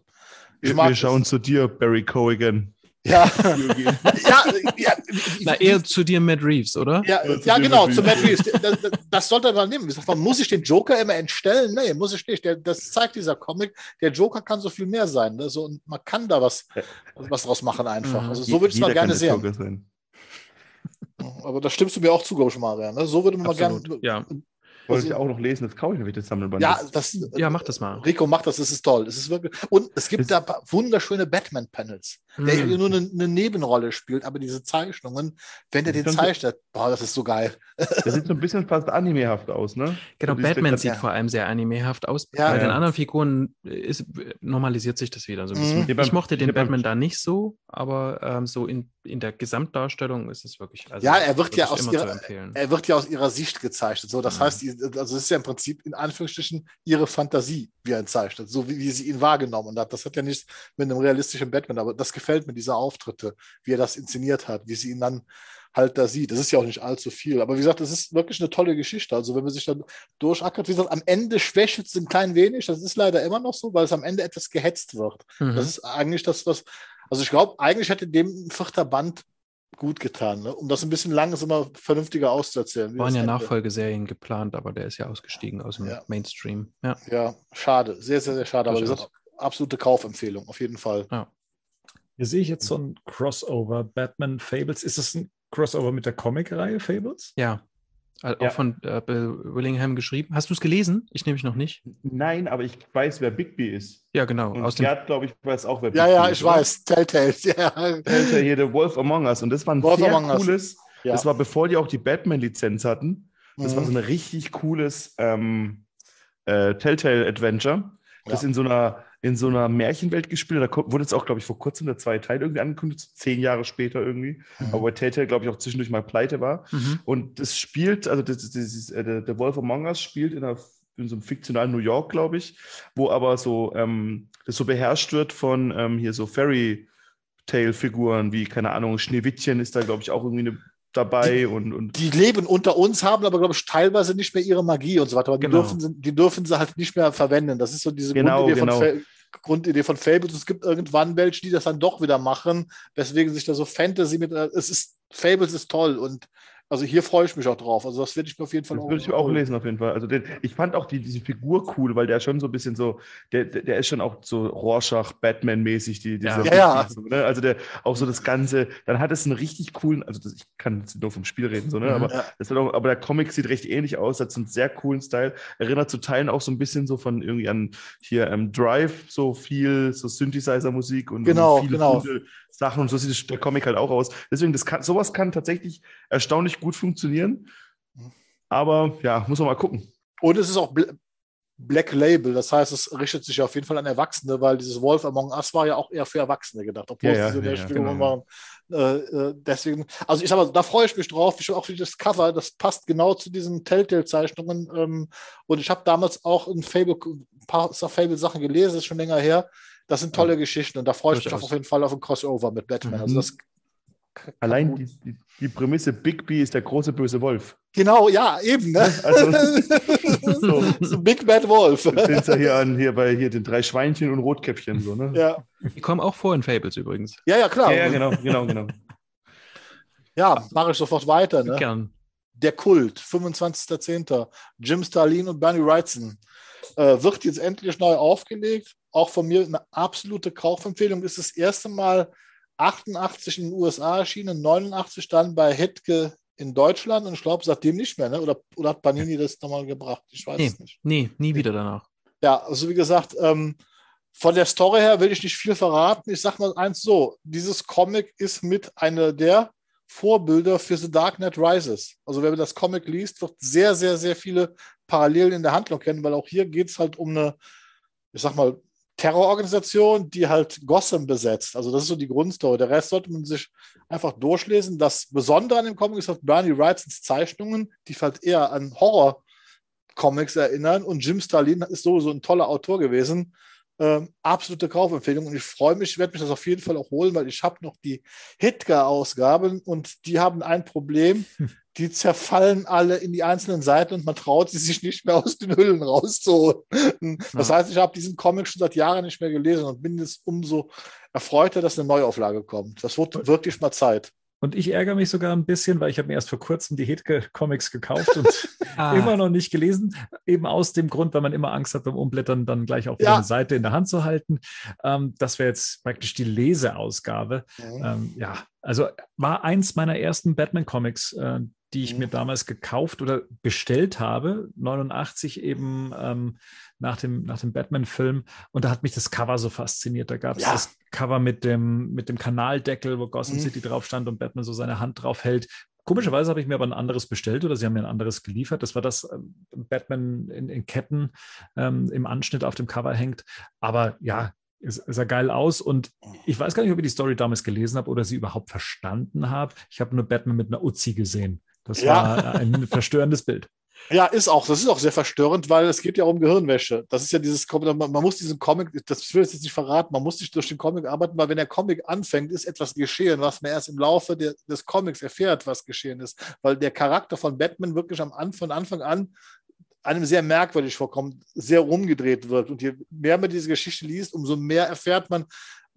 Ich wir, wir schauen zu dir, Barry Cogan. Ja. ja, ja, Na, eher zu dir, Matt Reeves, oder? Ja, ja genau, zu Matt Reeves. Das, das, sollte man nehmen. Man muss ich den Joker immer entstellen? Nee, muss ich nicht. Der, das zeigt dieser Comic. Der Joker kann so viel mehr sein. Ne? So, und man kann da was, was draus machen einfach. Also so würde ich es mal gerne sehen. Aber da stimmst du mir auch zu, glaube ich, Maria. Ne? So würde man Absolut. mal gerne. Ja. Wollte ich auch noch lesen, das kaufe ich mir das Sammelband. Ja, das, ja, mach das mal. Rico macht das, das ist toll. Das ist wirklich, und es gibt das da wunderschöne Batman-Panels, mm. der nur eine, eine, Nebenrolle spielt, aber diese Zeichnungen, wenn der den zeichnet, boah, das ist so geil. Das sieht so ein bisschen fast animehaft aus, ne? Genau, so Batman sieht ja. vor allem sehr animehaft aus. Ja, Bei ja. den anderen Figuren ist, normalisiert sich das wieder so ein bisschen. Mhm. Ich mochte den Batman da nicht so, aber ähm, so in, in der Gesamtdarstellung ist es wirklich. Also, ja, er wird ja, aus ihrer, er wird ja aus ihrer Sicht gezeichnet. So, das mhm. heißt, also es ist ja im Prinzip in Anführungsstrichen ihre Fantasie, wie er ihn zeichnet, so wie, wie sie ihn wahrgenommen hat. Das hat ja nichts mit einem realistischen Batman, aber das gefällt mir, diese Auftritte, wie er das inszeniert hat, wie sie ihn dann halt da sieht. Das ist ja auch nicht allzu viel. Aber wie gesagt, das ist wirklich eine tolle Geschichte. Also wenn man sich dann durchackert, wie gesagt, am Ende schwächt es ein klein wenig. Das ist leider immer noch so, weil es am Ende etwas gehetzt wird. Mhm. Das ist eigentlich das, was, also ich glaube, eigentlich hätte dem ein vierter Band gut getan, ne? um das ein bisschen langsamer, vernünftiger auszuerzählen. Waren ja Nachfolgeserien geplant, aber der ist ja ausgestiegen aus dem ja. Mainstream. Ja. ja, schade. Sehr, sehr, sehr schade. Aber wie gesagt, absolute Kaufempfehlung, auf jeden Fall. Ja. Hier sehe ich jetzt so ein Crossover, Batman Fables. Ist das ein Crossover mit der Comic-Reihe Fables? Ja. Auch ja. von äh, Willingham geschrieben. Hast du es gelesen? Ich nehme mich noch nicht. Nein, aber ich weiß, wer Bigby ist. Ja, genau. Und aus Gerd, glaube ich, weiß auch, wer Bigby ist. Ja, ja, ich oder? weiß. Telltale. Ja. Telltale hier, The Wolf Among Us. Und das war ein Wolf sehr cooles, ja. das war bevor die auch die Batman-Lizenz hatten. Das mhm. war so ein richtig cooles ähm, äh, Telltale-Adventure. Das in so einer in so einer Märchenwelt gespielt. Da wurde jetzt auch, glaube ich, vor kurzem der zweite Teil irgendwie angekündigt, zehn Jahre später irgendwie. Mhm. Aber Telltale, glaube ich, auch zwischendurch mal pleite war. Mhm. Und das spielt, also das, das, das, äh, der, der Wolf Among Us spielt in, einer, in so einem fiktionalen New York, glaube ich, wo aber so ähm, das so beherrscht wird von ähm, hier so Fairy Tale-Figuren wie, keine Ahnung, Schneewittchen ist da, glaube ich, auch irgendwie eine dabei die, und, und. Die leben unter uns, haben aber, glaube ich, teilweise nicht mehr ihre Magie und so weiter. Aber genau. die, dürfen, sie, die dürfen sie halt nicht mehr verwenden. Das ist so diese genau, Grundidee, genau. Von Grundidee von Fables. Es gibt irgendwann welche, die das dann doch wieder machen, weswegen sich da so Fantasy mit. Äh, es ist, Fables ist toll und also hier freue ich mich auch drauf. Also das werde ich mir auf jeden Fall das auch. würde ich auch lesen, auf jeden Fall. Also den, ich fand auch die, diese Figur cool, weil der schon so ein bisschen so, der, der ist schon auch so Rorschach, Batman-mäßig, die, ja. ja, So, ne? Also der auch so das Ganze, dann hat es einen richtig coolen, also das, ich kann jetzt nur vom Spiel reden, so, ne? aber, ja. das auch, aber der Comic sieht recht ähnlich aus, hat so einen sehr coolen Style, erinnert zu Teilen auch so ein bisschen so von irgendwie an hier ähm, Drive, so viel so Synthesizer-Musik und, genau, viele genau. Sachen und so sieht der Comic halt auch aus. Deswegen, das kann, sowas kann tatsächlich erstaunlich gut funktionieren. Aber ja, muss man mal gucken. Und es ist auch Black Label, das heißt, es richtet sich auf jeden Fall an Erwachsene, weil dieses Wolf Among Us war ja auch eher für Erwachsene gedacht, obwohl ja, es diese ja, ja, genau. waren. Äh, äh, deswegen, also ich sag mal, da freue ich mich drauf. Ich auch für das Cover, das passt genau zu diesen Telltale-Zeichnungen. Ähm, und ich habe damals auch ein Fable, ein paar Fable-Sachen gelesen, das ist schon länger her. Das sind tolle ja. Geschichten und da freue ich mich auf jeden Fall auf ein Crossover mit Batman. Also mhm. Also das Allein die, die, die, Prämisse Bigby ist der große böse Wolf. Genau, ja, eben. Ne? Also, so, Big Bad Wolf. Das sind ja hier an hier bei hier den drei Schweinchen und Rotkäppchen so, ne? Ja. Die kommen auch vor in Fables übrigens. Ja, ja, klar. Ja, ja genau, genau, genau. ja, mache ich sofort weiter. Ne? Gern. Der Kult, 25.10. Jim Starlin und Bernie Wrightson. Äh, wird jetzt endlich neu aufgelegt. Auch von mir eine absolute Kaufempfehlung. Ist das erste Mal 88 in den USA erschienen, 89 dann bei Hetke in Deutschland und ich glaube seitdem nicht mehr, ne? Oder, oder hat Panini das nochmal gebracht? Ich weiß Nee, es nicht. nee, nie wieder danach. Ja, also wie gesagt, ähm, von der Story her will ich nicht viel verraten. Ich sage mal eins so: Dieses Comic ist mit einer der Vorbilder für The Dark Knight Rises. Also, wer das Comic liest, wird sehr, sehr, sehr viele Parallelen in der Handlung kennen, weil auch hier geht es halt um eine, ich sag mal, Terrororganisation, die halt Gotham besetzt. Also, das ist so die Grundstory. Der Rest sollte man sich einfach durchlesen. Das Besondere an dem Comic ist halt Bernie Wrights Zeichnungen, die halt eher an Horror-Comics erinnern. Und Jim Starlin ist sowieso ein toller Autor gewesen. Ähm, absolute Kaufempfehlung und ich freue mich, ich werde mich das auf jeden Fall auch holen, weil ich habe noch die Hitler-Ausgaben und die haben ein Problem, die zerfallen alle in die einzelnen Seiten und man traut sie sich nicht mehr aus den Hüllen rauszuholen. Das Ja. heißt, ich habe diesen Comic schon seit Jahren nicht mehr gelesen und bin jetzt umso erfreuter, dass eine Neuauflage kommt. Das wird wirklich mal Zeit. Und ich ärgere mich sogar ein bisschen, weil ich habe mir erst vor kurzem die Hetke-Comics gekauft und Ah. immer noch nicht gelesen. Eben aus dem Grund, weil man immer Angst hat, beim Umblättern dann gleich auch wieder Ja. eine Seite in der Hand zu halten. Ähm, das wäre jetzt praktisch die Leseausgabe. Ähm, ja, also war eins meiner ersten Batman-Comics, äh, die ich Mhm. mir damals gekauft oder bestellt habe, 89 eben ähm, nach dem, nach dem Batman-Film. Und da hat mich das Cover so fasziniert. Da gab es Ja. das Cover mit dem, mit dem Kanaldeckel, wo Gotham Mhm. City drauf stand und Batman so seine Hand drauf hält. Komischerweise habe ich mir aber ein anderes bestellt oder sie haben mir ein anderes geliefert. Das war das ähm, Batman in, in Ketten ähm, im Anschnitt auf dem Cover hängt. Aber ja, es sah geil aus und ich weiß gar nicht, ob ich die Story damals gelesen habe oder sie überhaupt verstanden habe. Ich habe nur Batman mit einer Uzi gesehen. Das Ja. war ein verstörendes Bild. Ja, ist auch. Das ist auch sehr verstörend, weil es geht ja um Gehirnwäsche. Das ist ja dieses man, man muss diesen Comic, das will ich jetzt nicht verraten, man muss sich durch den Comic arbeiten, weil wenn der Comic anfängt, ist etwas geschehen, was man erst im Laufe der, des Comics erfährt, was geschehen ist. Weil der Charakter von Batman wirklich am Anfang, von Anfang an einem sehr merkwürdig vorkommt, sehr rumgedreht wird. Und je mehr man diese Geschichte liest, umso mehr erfährt man,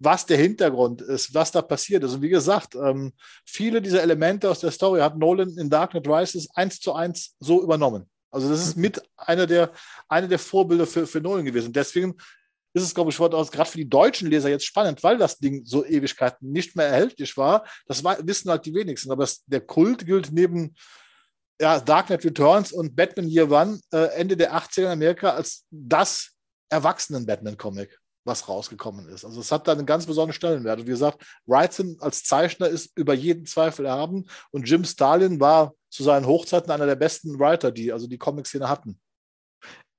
was der Hintergrund ist, was da passiert ist. Und wie gesagt, ähm, viele dieser Elemente aus der Story hat Nolan in Dark Knight Rises eins zu eins so übernommen. Also das ist mit einer der, eine der Vorbilder für, für Nolan gewesen. Deswegen ist es, glaube ich, gerade für die deutschen Leser jetzt spannend, weil das Ding so Ewigkeiten nicht mehr erhältlich war. Das war, wissen halt die wenigsten. Aber das, der Kult gilt neben ja, Dark Knight Returns und Batman Year One äh, Ende der 80er in Amerika als das Erwachsenen-Batman-Comic, was rausgekommen ist. Also es hat da einen ganz besonderen Stellenwert. Und wie gesagt, Wrightson als Zeichner ist über jeden Zweifel erhaben und Jim Starlin war zu seinen Hochzeiten einer der besten Writer, die also die Comic-Szene hatten.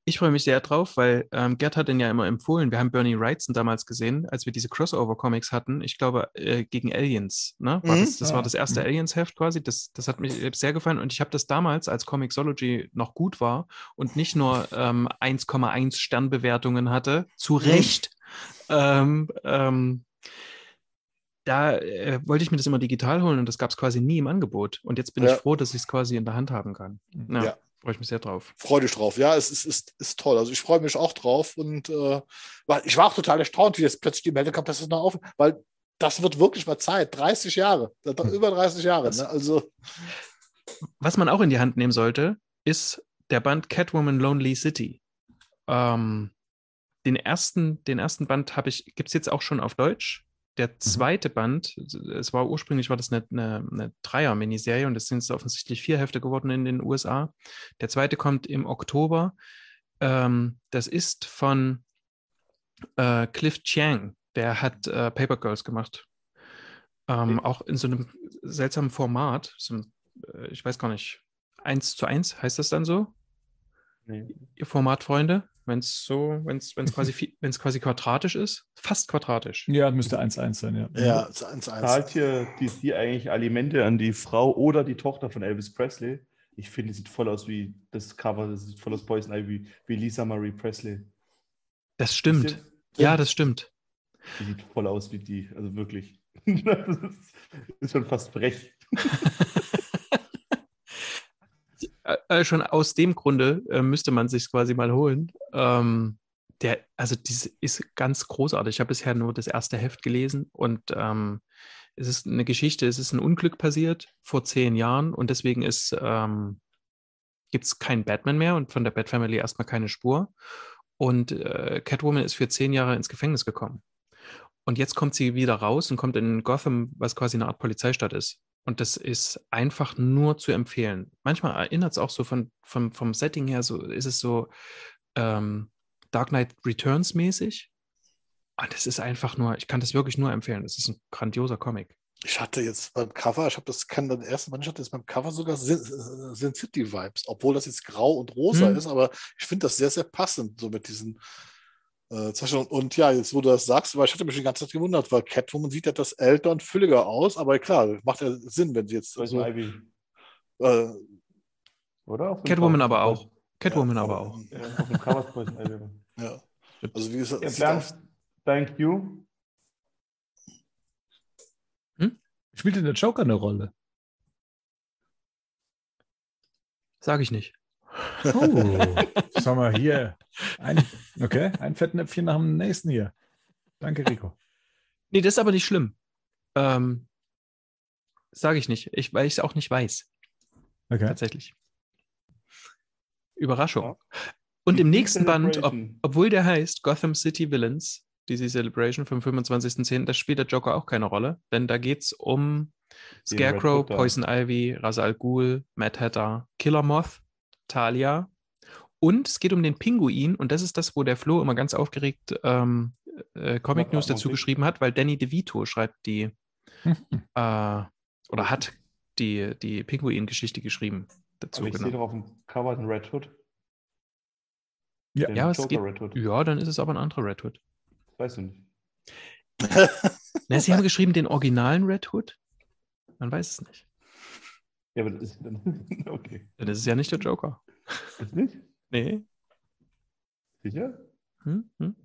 Ich freue mich sehr drauf, weil ähm, Gerd hat den ja immer empfohlen. Wir haben Bernie Wrightson damals gesehen, als wir diese Crossover-Comics hatten. Ich glaube, äh, gegen Aliens. Ne? War Mhm. das das war das erste Mhm. Aliens-Heft quasi. Das, das hat mir sehr gefallen. Und ich habe das damals, als Comixology noch gut war und nicht nur ähm, 1,1 Sternbewertungen hatte, zu Recht. Ähm, ähm, da äh, wollte ich mir das immer digital holen und das gab es quasi nie im Angebot. Und jetzt bin Ja. ich froh, dass ich es quasi in der Hand haben kann. Ja, Ja. freue ich mich sehr drauf. Freue dich drauf. Ja, es ist, ist, ist toll. Also ich freue mich auch drauf und äh, weil ich war auch total erstaunt, wie jetzt plötzlich die Meldung kam, dass es noch auf, weil das wird wirklich mal Zeit. 30 Jahre. Hm. Über 30 Jahre. Ne? Also Was man auch in die Hand nehmen sollte, ist der Band Catwoman Lonely City. Ähm, den, ersten, den ersten Band habe ich, gibt es jetzt auch schon auf Deutsch. Der zweite Band, es war ursprünglich war das eine, eine, eine Dreier-Miniserie und es sind jetzt offensichtlich vier Hefte geworden in den USA. Der zweite kommt im Oktober. Ähm, das ist von äh, Cliff Chiang, der hat äh, Paper Girls gemacht. Ähm, auch in so einem seltsamen Format, so ein, äh, ich weiß gar nicht, eins zu eins heißt das dann so? Ihr Formatfreunde, wenn es so, wenn es quasi, wenn's quasi quadratisch ist, fast quadratisch. Ja, müsste 1-1 sein, ja. ja, es ist 1-1. Zahlt hier die, die eigentlich Alimente an die Frau oder die Tochter von Elvis Presley? Ich finde, es sieht voll aus wie das Cover, das sieht voll aus Poison Ivy, wie Lisa Marie Presley. Das stimmt. Ja, das stimmt. Die sieht voll aus wie die, also wirklich. das ist, ist schon fast frech. Äh, äh, schon aus dem Grunde äh, müsste man sich quasi mal holen. Ähm, der, also diese ist ganz großartig. Ich habe bisher nur das erste Heft gelesen und ähm, es ist eine Geschichte, es ist ein Unglück passiert vor zehn Jahren und deswegen ähm, gibt es keinen Batman mehr und von der Bat-Family erstmal keine Spur. Und äh, Catwoman ist für zehn Jahre ins Gefängnis gekommen. Und jetzt kommt sie wieder raus und kommt in Gotham, was quasi eine Art Polizeistadt ist. Und das ist einfach nur zu empfehlen. Manchmal erinnert es auch so von, vom, vom Setting her, so ist es so ähm, Dark Knight Returns mäßig. Und das ist einfach nur, ich kann das wirklich nur empfehlen. Das ist ein grandioser Comic. Ich hatte jetzt beim Cover, ich habe das kann das erste Mal, ich hatte jetzt beim Cover sogar Sin, Sin City Vibes, obwohl das jetzt grau und rosa Hm. ist, aber ich finde das sehr, sehr passend, so mit diesen äh. Und ja, jetzt wo du das sagst, weil ich hatte mich die ganze Zeit gewundert, weil Catwoman sieht ja das älter und fülliger aus, aber klar, macht ja Sinn, wenn sie jetzt also, Ivy. äh, Oder? Catwoman Cover. aber auch. Catwoman ja, aber auch. Ja, auf dem Cover ist Poison Ivy. Ja. Also wie gesagt, Ja, aus- thank you. Spielt denn der Joker eine Rolle? Sage ich nicht. Oh, sag mal hier. Ein, okay, ein Fettnäpfchen nach dem nächsten hier. Danke, Rico. Nee, das ist aber nicht schlimm. Ähm, Sage ich nicht, ich, weil ich es auch nicht weiß, Okay. tatsächlich. Überraschung. Und im nächsten Band, ob, obwohl der heißt Gotham City Villains, DC Celebration vom 25.10., da spielt der Joker auch keine Rolle, denn da geht es um Scarecrow. Poison Ivy, Ra's al Ghul, Mad Hatter, Killer Moth, Talia und es geht um den Pinguin und das ist das, wo der Flo immer ganz aufgeregt ähm, äh, Comic News dazu geschrieben hat, weil Danny DeVito schreibt die äh, oder hat die, die Pinguin-Geschichte geschrieben dazu. Aber ich sehe Genau. doch auf dem Cover den Red Hood. Ja. Ja, geht- Red Hood. Ja, dann ist es aber ein anderer Red Hood. Das weißt du nicht. Na, sie haben geschrieben den originalen Red Hood. Man weiß es nicht. Ja, aber das ist okay. Dann ist ja nicht der Joker. Ist nicht? Nee. Sicher? Hm? Hm?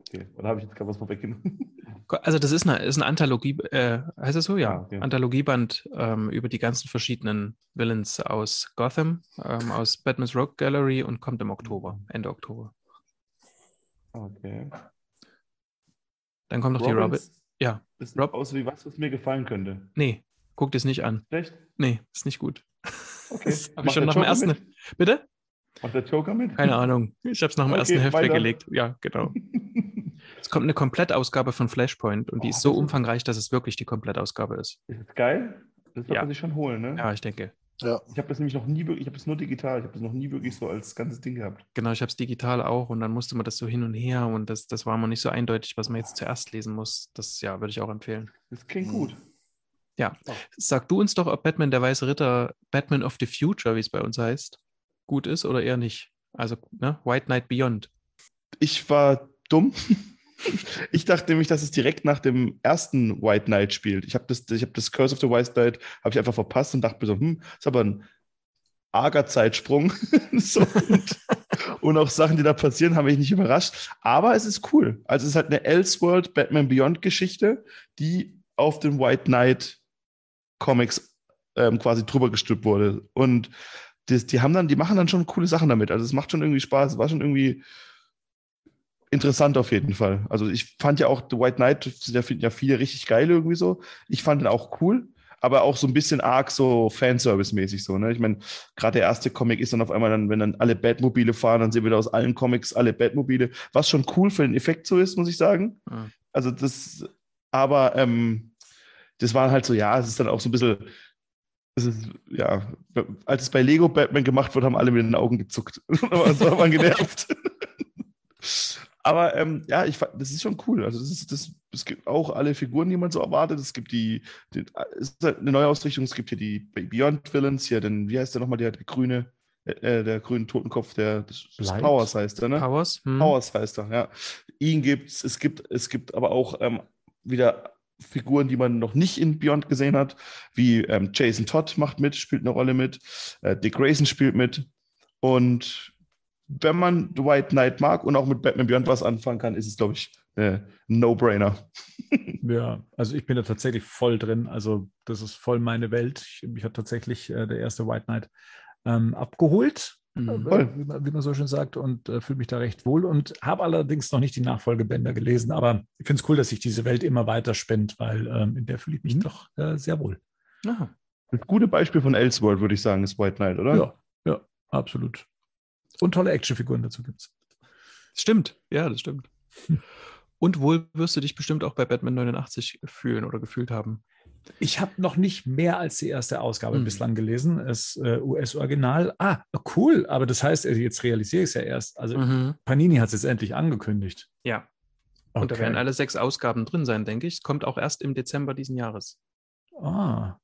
Okay. Oder habe ich jetzt gerade was vorweggenommen? Also das ist eine, ist eine Anthologie, äh, heißt es so? Ja. Ah, okay. Anthologieband ähm, über die ganzen verschiedenen Villains aus Gotham, ähm, aus Batman's Rogue Gallery und kommt im Oktober, Ende Oktober. Okay. Dann kommt noch die Robin. Robins, Ja. Das sieht Rob- aus wie was, was mir gefallen könnte. Nee, guckt es nicht an. Schlecht? Nee, ist nicht gut. Okay. Habe ich schon nach dem ersten. mit? Bitte? Macht der Joker mit? Keine Ahnung. Ich habe es nach dem Okay, ersten Heft weiter. weggelegt. Ja, genau. Es kommt eine Komplettausgabe von Flashpoint und die Oh, ist so das ist- umfangreich, dass es wirklich die Komplettausgabe ist. Ist das geil? Das wird Ja. man sich schon holen, ne? Ja, ich denke. ja. Ich habe das nämlich noch nie wirklich, ich habe das nur digital, ich habe das noch nie wirklich so als ganzes Ding gehabt. Genau, ich habe es digital auch und dann musste man das so hin und her und das, das war immer nicht so eindeutig, was man jetzt zuerst lesen muss. Das ja, würde ich auch empfehlen. Das klingt Mhm. gut. Sag du uns doch, ob Batman der Weiße Ritter, Batman of the Future, wie es bei uns heißt, gut ist oder eher nicht. Also, ne? White Knight Beyond. Ich war dumm. Ich dachte nämlich, dass es direkt nach dem ersten White Knight spielt. Ich habe das, ich hab das Curse of the White Knight habe ich einfach verpasst und dachte mir so, hm, ist aber ein arger Zeitsprung. so, und, und auch Sachen, die da passieren, haben mich nicht überrascht. Aber es ist cool. Also es ist halt eine Elseworld Batman Beyond Geschichte, die auf den White Knight Comics ähm, quasi drüber gestülpt wurde. Und das, die haben dann, die machen dann schon coole Sachen damit. Also es macht schon irgendwie Spaß. Es war schon irgendwie interessant auf jeden Fall. Also ich fand ja auch The White Knight, sind ja, finden ja viele richtig geil irgendwie so. Ich fand den auch cool, aber auch so ein bisschen arg so Fanservice-mäßig so. Ne? Ich meine, gerade der erste Comic ist dann auf einmal dann, wenn dann alle Batmobile fahren, dann sehen wir da aus allen Comics alle Batmobile, was schon cool für den Effekt so ist, muss ich sagen. Mhm. Also das, aber ähm, das war halt so, ja, es ist dann auch so ein bisschen, es ist, ja, als es bei Lego Batman gemacht wurde, haben alle mit den Augen gezuckt. so war man genervt. Aber ähm, ja, ich fand, das ist schon cool. Also das ist, das, es gibt auch alle Figuren, die man so erwartet. Es gibt die, die es ist halt eine Neuausrichtung. Es gibt hier die Beyond Villains, hier, denn wie heißt der nochmal, der, der grüne, äh, der grüne Totenkopf, der? Powers heißt der, ne? Powers? Hm. Powers heißt er, ja. Ihn gibt's, es gibt, es gibt aber auch ähm, wieder Figuren, die man noch nicht in Beyond gesehen hat, wie ähm, Jason Todd macht mit, spielt eine Rolle mit, äh, Dick Grayson spielt mit. Und wenn man White Knight mag und auch mit Batman Beyond was anfangen kann, ist es, glaube ich, äh, No-Brainer. Ja, also ich bin da tatsächlich voll drin. Also das ist voll meine Welt. Ich, mich hat tatsächlich äh, der erste White Knight ähm, abgeholt, Mhm. äh, Voll. wie, man, wie man so schön sagt, und äh, fühle mich da recht wohl und habe allerdings noch nicht die Nachfolgebänder gelesen. Aber ich finde es cool, dass sich diese Welt immer weiter spinnt, weil ähm, in der fühle ich mich Mhm. doch äh, sehr wohl. Ah, Das gute Beispiel von Elseworld, würde ich sagen, ist White Knight, oder? Ja, ja, absolut. Und tolle Actionfiguren dazu gibt es. stimmt, ja, das stimmt. Und wohl wirst du dich bestimmt auch bei Batman 89 fühlen oder gefühlt haben. Ich habe noch nicht mehr als die erste Ausgabe Mhm. bislang gelesen. Das äh, US-Original. Ah, cool. Aber das heißt, also jetzt realisiere ich es ja erst. Also Mhm. Panini hat es jetzt endlich angekündigt. Ja, und da Okay. werden alle sechs Ausgaben drin sein, denke ich. Es kommt auch erst im Dezember diesen Jahres. Ah.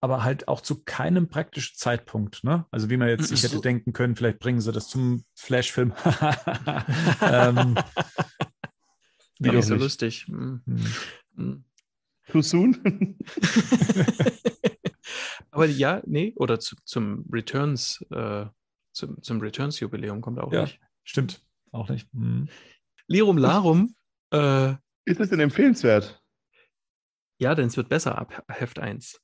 Aber halt auch zu keinem praktischen Zeitpunkt, ne? Also wie man jetzt sich hätte denken können, vielleicht bringen sie das zum Flash-Film. ähm, Wie doch nicht so nicht. lustig. Mhm. hm. Mhm. Too soon? Aber ja, nee, oder zu, zum Returns, äh, zum, zum Returns-Jubiläum kommt auch Ja. nicht. Stimmt. Auch nicht. Hm. Lirum Larum, äh, Ist das denn empfehlenswert? ja, denn es wird besser ab Heft 1.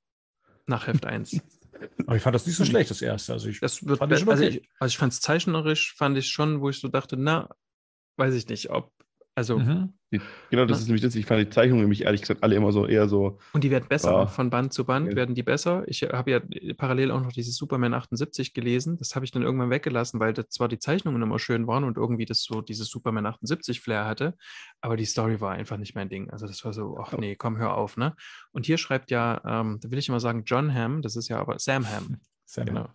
Nach Heft 1. Aber ich fand das nicht so schlecht, das erste. Also ich, Das wird Fand be- schon also, okay. ich, also ich fand es zeichnerisch, fand ich schon, wo ich so dachte, na, weiß ich nicht, ob, also, Mhm. Genau, das Na? ist nämlich das. Ich fand die Zeichnungen nämlich ehrlich gesagt alle immer so eher so. und die werden besser, Ja. von Band zu Band Ja. werden die besser. Ich habe ja parallel auch noch dieses Superman 78 gelesen, das habe ich dann irgendwann weggelassen, weil das zwar die Zeichnungen immer schön waren und irgendwie das so dieses Superman 78 Flair hatte, aber die Story war einfach nicht mein Ding. Also das war so, ach nee, komm, hör auf, ne? Und hier schreibt ja, ähm, da will ich immer sagen, John Hamm, das ist ja aber Sam Hamm, Sehr genau.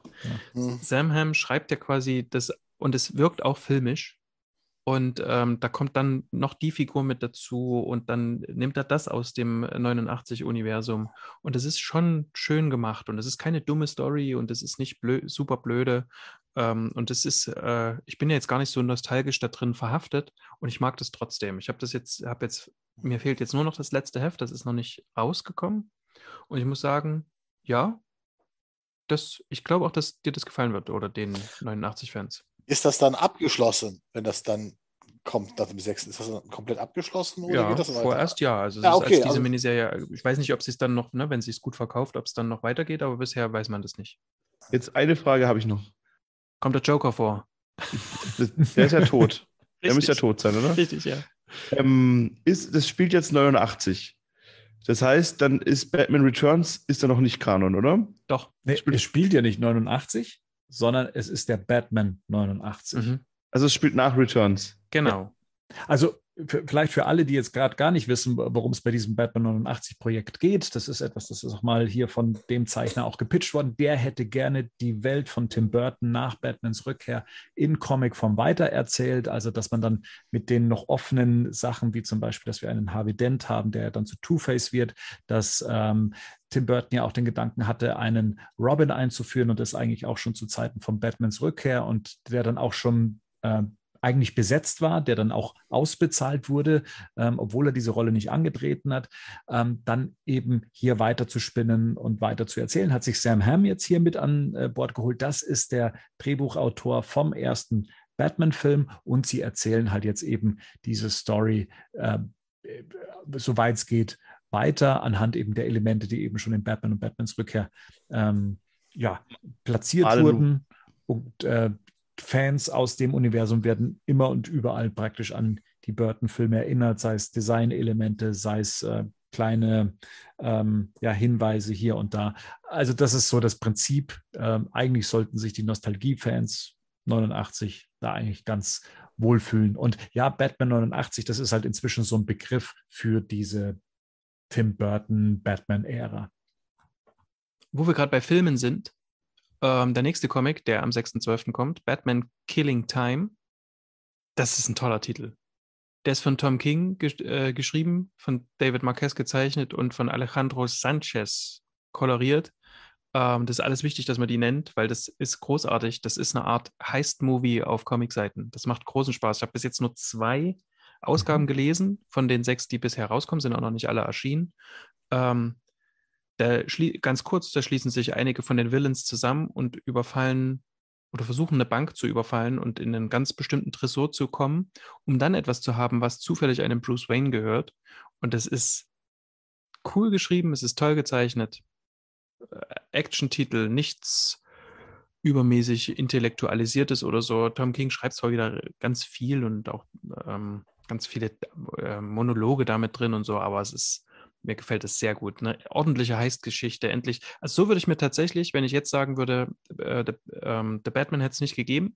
Hm. Sam Hamm schreibt ja quasi das, und es wirkt auch filmisch. Und ähm, da kommt dann noch die Figur mit dazu und dann nimmt er das aus dem 89-Universum. Und es ist schon schön gemacht und es ist keine dumme Story und es ist nicht blö super blöde. Ähm, und es ist, äh, ich bin ja jetzt gar nicht so nostalgisch da drin verhaftet und ich mag das trotzdem. Ich habe das jetzt, habe jetzt, mir fehlt jetzt nur noch das letzte Heft, das ist noch nicht rausgekommen. Und ich muss sagen, ja, das, ich glaube auch, dass dir das gefallen wird oder den 89-Fans. Ist das dann abgeschlossen, wenn das dann kommt nach dem 6. Ist das dann komplett abgeschlossen oder Ja, geht das weiter? vorerst ja. Also es Ja, ist okay, als diese also- Miniserie, ich weiß nicht, ob es sich dann noch, ne, wenn es sich gut verkauft, ob es dann noch weitergeht, aber bisher weiß man das nicht. Jetzt eine Frage habe ich noch. Kommt der Joker vor? Der ist ja tot. Der müsste ja Richtig. tot sein, oder? Richtig, ja. Ähm, ist, das spielt jetzt 89. Das heißt, dann ist Batman Returns ist da noch nicht Kanon, oder? Doch. Nee, Spielt- es spielt ja nicht 89, sondern es ist der Batman 89. Mhm. Also es spielt nach Returns. Genau. Also vielleicht für alle, die jetzt gerade gar nicht wissen, worum es bei diesem Batman 89 Projekt geht, das ist etwas, das ist auch mal hier von dem Zeichner auch gepitcht worden. Der hätte gerne die Welt von Tim Burton nach Batmans Rückkehr in Comicform weitererzählt. Also dass man dann mit den noch offenen Sachen, wie zum Beispiel, dass wir einen Harvey Dent haben, der dann zu Two-Face wird, dass ähm, Tim Burton ja auch den Gedanken hatte, einen Robin einzuführen und das eigentlich auch schon zu Zeiten von Batmans Rückkehr und der dann auch schon äh, eigentlich besetzt war, der dann auch ausbezahlt wurde, ähm, obwohl er diese Rolle nicht angetreten hat, ähm, dann eben hier weiter zu spinnen und weiter zu erzählen. Hat sich Sam Hamm jetzt hier mit an äh, Bord geholt. Das ist der Drehbuchautor vom ersten Batman-Film und sie erzählen halt jetzt eben diese Story, äh, äh, soweit es geht, weiter anhand eben der Elemente, die eben schon in Batman und Batmans Rückkehr ähm, ja, platziert Alle- wurden. Und äh, Fans aus dem Universum werden immer und überall praktisch an die Burton-Filme erinnert, sei es Designelemente, sei es äh, kleine ähm, ja, Hinweise hier und da. Also das ist so das Prinzip. Ähm, eigentlich sollten sich die Nostalgie-Fans 89 da eigentlich ganz wohlfühlen. Und ja, Batman 89, das ist halt inzwischen so ein Begriff für diese Tim Burton Batman-Ära. Wo wir gerade bei Filmen sind, ähm, der nächste Comic, der am 6.12. kommt, Batman Killing Time, das ist ein toller Titel. Der ist von Tom King gesch äh, geschrieben, von David Marquez gezeichnet und von Alejandro Sanchez koloriert. Ähm, das ist alles wichtig, dass man die nennt, weil das ist großartig. Das ist eine Art Heist-Movie auf Comicseiten. Das macht großen Spaß. Ich habe bis jetzt nur zwei Ausgaben Mhm. gelesen. Von den sechs, die bisher rauskommen, sind auch noch nicht alle erschienen. Ähm, da ganz kurz, da schließen sich einige von den Villains zusammen und überfallen oder versuchen eine Bank zu überfallen und in einen ganz bestimmten Tresor zu kommen, um dann etwas zu haben, was zufällig einem Bruce Wayne gehört. Und das ist cool geschrieben, es ist toll gezeichnet. Äh, Action-Titel, nichts übermäßig intellektualisiertes oder so. Tom King schreibt zwar wieder ganz viel und auch ähm, ganz viele äh, Monologe damit drin und so, aber es ist, mir gefällt es sehr gut. Eine ordentliche Heistgeschichte, endlich. Also so würde ich mir tatsächlich, wenn ich jetzt sagen würde, äh, The, ähm, The Batman hätte es nicht gegeben,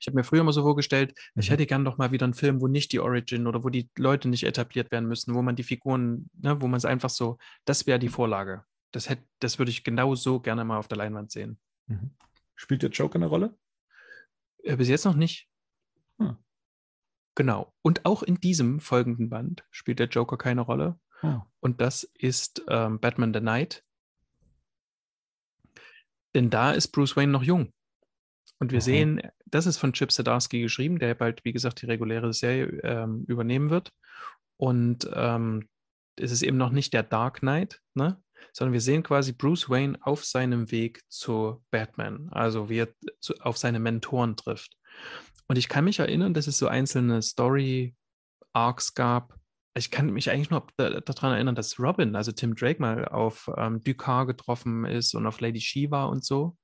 Ich habe mir früher immer so vorgestellt, Mhm. ich hätte gern doch mal wieder einen Film, wo nicht die Origin oder wo die Leute nicht etabliert werden müssen, wo man die Figuren, ne, wo man es einfach so, das wäre die Vorlage. Das, hätte, das würde ich genau so gerne mal auf der Leinwand sehen. Mhm. Spielt der Joker eine Rolle? Äh, bis jetzt noch nicht. Hm. Genau. Und auch in diesem folgenden Band spielt der Joker keine Rolle. Oh. Und das ist ähm, Batman the Night. Denn da ist Bruce Wayne noch jung. Und wir Aha. sehen, das ist von Chip Zdarsky geschrieben, der bald, wie gesagt, die reguläre Serie ähm, übernehmen wird. Und ähm, es ist eben noch nicht der Dark Knight, ne? sondern wir sehen quasi Bruce Wayne auf seinem Weg zu Batman, also wie er zu, auf seine Mentoren trifft. Und ich kann mich erinnern, dass es so einzelne Story-Arcs gab. Ich kann mich eigentlich nur da- daran erinnern, dass Robin, also Tim Drake, mal auf ähm, Ducat getroffen ist und auf Lady Shiva und so.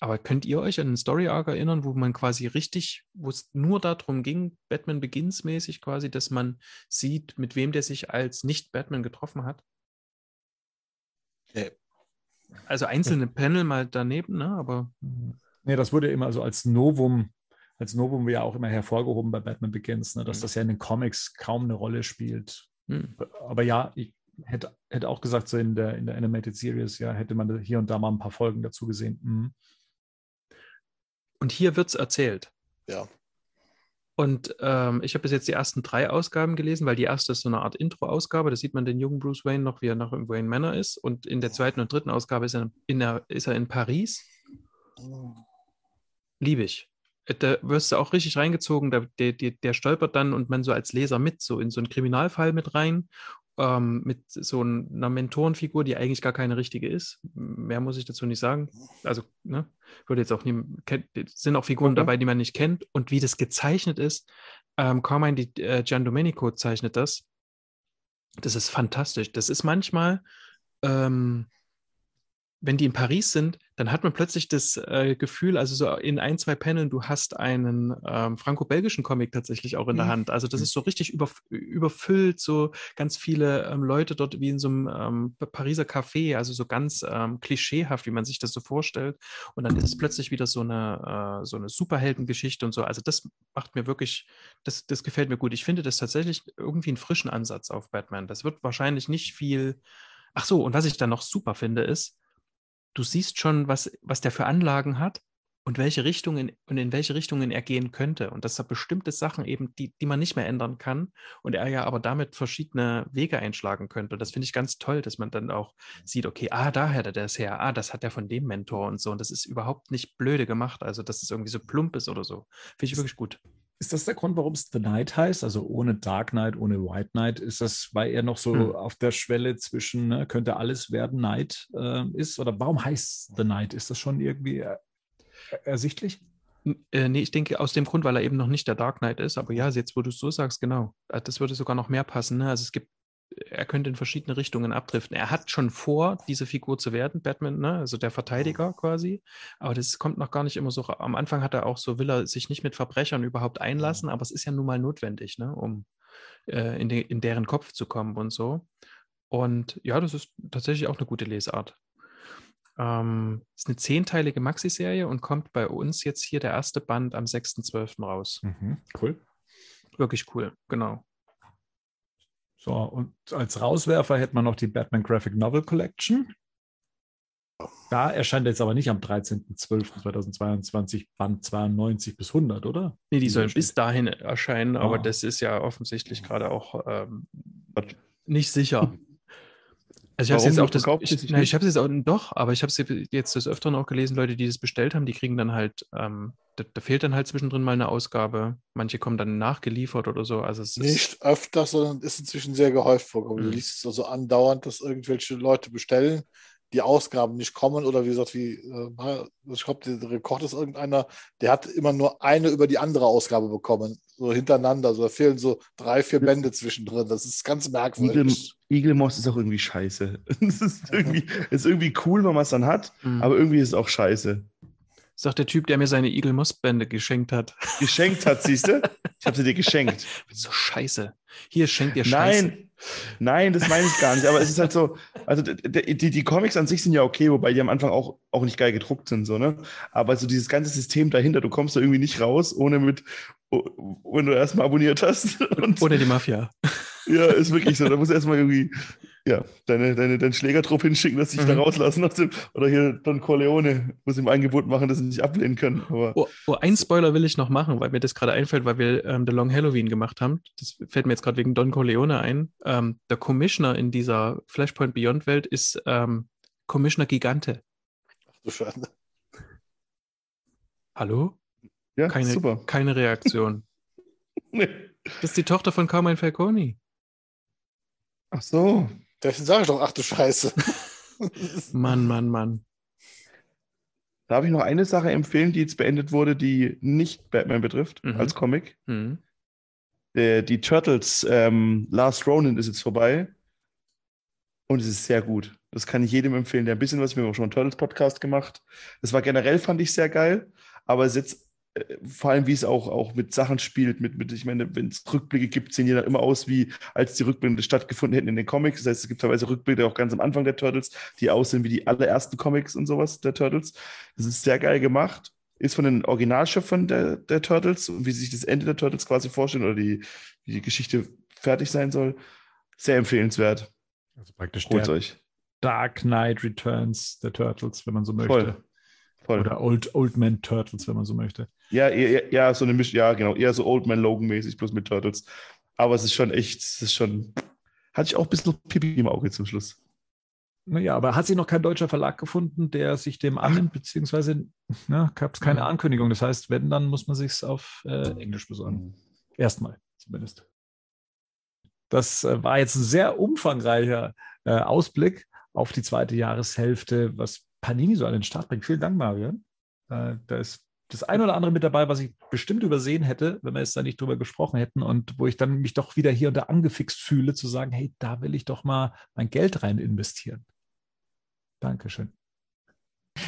Aber könnt ihr euch an einen Story-Arc erinnern, wo man quasi richtig, wo es nur darum ging, Batman Begins-mäßig quasi, dass man sieht, mit wem der sich als Nicht-Batman getroffen hat? Nee. Also einzelne Panel mal daneben, ne? aber Nee, das wurde immer so als Novum, als Novum ja auch immer hervorgehoben bei Batman Begins, ne, dass Mhm. das ja in den Comics kaum eine Rolle spielt. hm. Aber ja, ich hätte, hätte auch gesagt, so in der, in der Animated Series, ja, hätte man hier und da mal ein paar Folgen dazu gesehen. Mhm. Und hier wird es erzählt. Ja. Und ähm, ich habe bis jetzt die ersten drei Ausgaben gelesen, weil die erste ist so eine Art Intro-Ausgabe. Da sieht man den jungen Bruce Wayne noch, wie er noch im Wayne Manor ist. Und in der zweiten und dritten Ausgabe ist er in, der, ist er in Paris. Liebe ich. Äh, Da wirst du auch richtig reingezogen. Da, der, der, der stolpert dann und man so als Leser mit, so in so einen Kriminalfall mit rein. Ähm, mit so einer Mentorenfigur, die eigentlich gar keine richtige ist. Mehr muss ich dazu nicht sagen. Also, ne, würde jetzt auch nie, kennt, es sind auch Figuren Okay. dabei, die man nicht kennt. Und wie das gezeichnet ist, ähm, Carmine die, äh, Gian Domenico zeichnet das. Das ist fantastisch. Das ist manchmal, ähm, wenn die in Paris sind, dann hat man plötzlich das äh, Gefühl, also so in ein, zwei Paneln, du hast einen ähm, franco-belgischen Comic tatsächlich auch in der Mhm. Hand. Also das ist so richtig überf überfüllt, so ganz viele ähm, Leute dort wie in so einem ähm, Pariser Café, also so ganz ähm, klischeehaft, wie man sich das so vorstellt. Und dann ist es plötzlich wieder so eine, äh, so eine Superheldengeschichte und so. Also das macht mir wirklich, das, das gefällt mir gut. Ich finde das tatsächlich irgendwie einen frischen Ansatz auf Batman. Das wird wahrscheinlich nicht viel. Ach so, und was ich dann noch super finde, ist, du siehst schon, was, was der für Anlagen hat und welche Richtungen und in welche Richtungen er gehen könnte. Und dass er bestimmte Sachen eben, die, die man nicht mehr ändern kann und er ja aber damit verschiedene Wege einschlagen könnte. Und das finde ich ganz toll, dass man dann auch sieht, okay, ah, da hat er das her, ah, das hat er von dem Mentor und so. Und das ist überhaupt nicht blöde gemacht, also dass es irgendwie so plump ist oder so. Finde ich wirklich gut. Ist das der Grund, warum es The Night heißt? Also ohne Dark Knight, ohne White Knight? Ist das, weil er noch so Hm. auf der Schwelle zwischen, ne, könnte alles werden, Night äh, ist? Oder warum heißt The Night? Ist das schon irgendwie äh, ersichtlich? Äh, nee, ich denke aus dem Grund, weil er eben noch nicht der Dark Knight ist. Aber ja, jetzt, wo du es so sagst, genau. Äh, Das würde sogar noch mehr passen. Ne? Also es gibt, er könnte in verschiedene Richtungen abdriften. Er hat schon vor, diese Figur zu werden, Batman, ne? also der Verteidiger quasi. Aber das kommt noch gar nicht immer so. Am Anfang hat er auch so, will er sich nicht mit Verbrechern überhaupt einlassen, aber es ist ja nun mal notwendig, ne? um äh, in, de, in deren Kopf zu kommen und so. Und ja, das ist tatsächlich auch eine gute Lesart. Ähm, ist eine zehnteilige Maxi-Serie und kommt bei uns jetzt hier der erste Band am 6.12. raus. Mhm, cool. Wirklich cool, genau. So, und als Rauswerfer hätte man noch die Batman Graphic Novel Collection. Da erscheint jetzt aber nicht am 13.12.2022 Band 92 bis 100, oder? Nee, die sollen bis dahin erscheinen, aber Ah. das ist ja offensichtlich gerade auch ähm, nicht sicher. Also ich habe jetzt auch Du das, ich, mit? ich habe es jetzt auch doch, aber ich habe es jetzt des Öfteren auch gelesen, Leute, die das bestellt haben, die kriegen dann halt, ähm, da, da fehlt dann halt zwischendrin mal eine Ausgabe. Manche kommen dann nachgeliefert oder so. Also es ist Nicht öfter, sondern ist inzwischen sehr gehäuft vorgekommen. Du Mhm. liest es also andauernd, dass irgendwelche Leute bestellen, die Ausgaben nicht kommen oder wie gesagt, wie äh, ich glaube, der Rekord ist irgendeiner, der hat immer nur eine über die andere Ausgabe bekommen, so hintereinander. Also da fehlen so drei, vier Bände zwischendrin. Das ist ganz Eagle, merkwürdig. Eaglemoss ist auch irgendwie scheiße. Es ist irgendwie, ist irgendwie cool, wenn man es dann hat, Mhm. aber irgendwie ist es auch scheiße. Doch der Typ, der mir seine Eagle Moss Bände geschenkt hat. Geschenkt hat, siehst du? Ich habe sie dir geschenkt. So scheiße. Hier schenkt ihr Scheiße. Nein, nein, das meine ich gar nicht. Aber es ist halt so, also die, die, die Comics an sich sind ja okay, wobei die am Anfang auch, auch nicht geil gedruckt sind, so, ne? Aber so dieses ganze System dahinter, du kommst da irgendwie nicht raus, ohne mit, wenn du erstmal abonniert hast. Und, ohne die Mafia. Ja, ist wirklich so. Da muss erstmal irgendwie ja, deine, deine, deinen Schlägertrupp hinschicken, dass sie sich mhm. da rauslassen. Oder hier Don Corleone muss ihm ein Angebot machen, dass sie nicht ablehnen können. Aber oh, oh, ein Spoiler will ich noch machen, weil mir das gerade einfällt, weil wir ähm, The Long Halloween gemacht haben. Das fällt mir jetzt gerade wegen Don Corleone ein. Ähm, der Commissioner in dieser Flashpoint Beyond Welt ist ähm, Commissioner Gigante. Ach du Schande. Hallo? Ja, keine, super. Keine Reaktion. nee. Das ist die Tochter von Carmine Falcone. Ach so. Deswegen sage ich doch, ach du Scheiße. Mann, Mann, Mann. Darf ich noch eine Sache empfehlen, die jetzt beendet wurde, die nicht Batman betrifft, mhm. als Comic? Mhm. Der, die Turtles ähm, Last Ronin ist jetzt vorbei. Und es ist sehr gut. Das kann ich jedem empfehlen, der ein bisschen was. Wir haben auch schon einen Turtles-Podcast gemacht. Das war generell, fand ich sehr geil. Aber es ist jetzt vor allem wie es auch, auch mit Sachen spielt, mit, mit ich meine, wenn es Rückblicke gibt, sehen die dann immer aus, wie als die Rückblicke stattgefunden hätten in den Comics. Das heißt, es gibt teilweise Rückblicke auch ganz am Anfang der Turtles, die aussehen wie die allerersten Comics und sowas der Turtles. Das ist sehr geil gemacht. Ist von den Originalschöpfern der, der Turtles und wie sich das Ende der Turtles quasi vorstellen oder die, wie die Geschichte fertig sein soll. Sehr empfehlenswert. Also praktisch Holt euch. Dark Knight Returns der Turtles, wenn man so möchte. Voll. Voll. Oder Old, Old Man Turtles, wenn man so möchte. Ja, eher, ja, so eine Mischung, ja, genau, eher so Old Man Logan-mäßig, bloß mit Turtles. Aber es ist schon echt, es ist schon, hatte ich auch ein bisschen Pipi im Auge zum Schluss. Naja, aber hat sich noch kein deutscher Verlag gefunden, der sich dem annimmt, beziehungsweise ne, gab es keine Ankündigung. Das heißt, wenn, dann muss man sich es auf äh, Englisch besorgen. Mhm. Erstmal zumindest. Das äh, war jetzt ein sehr umfangreicher äh, Ausblick auf die zweite Jahreshälfte, was Panini so an den Start bringt. Vielen Dank, Marian. Äh, da ist das ein oder andere mit dabei, was ich bestimmt übersehen hätte, wenn wir jetzt da nicht drüber gesprochen hätten und wo ich dann mich doch wieder hier und da angefixt fühle, zu sagen, hey, da will ich doch mal mein Geld rein investieren. Dankeschön.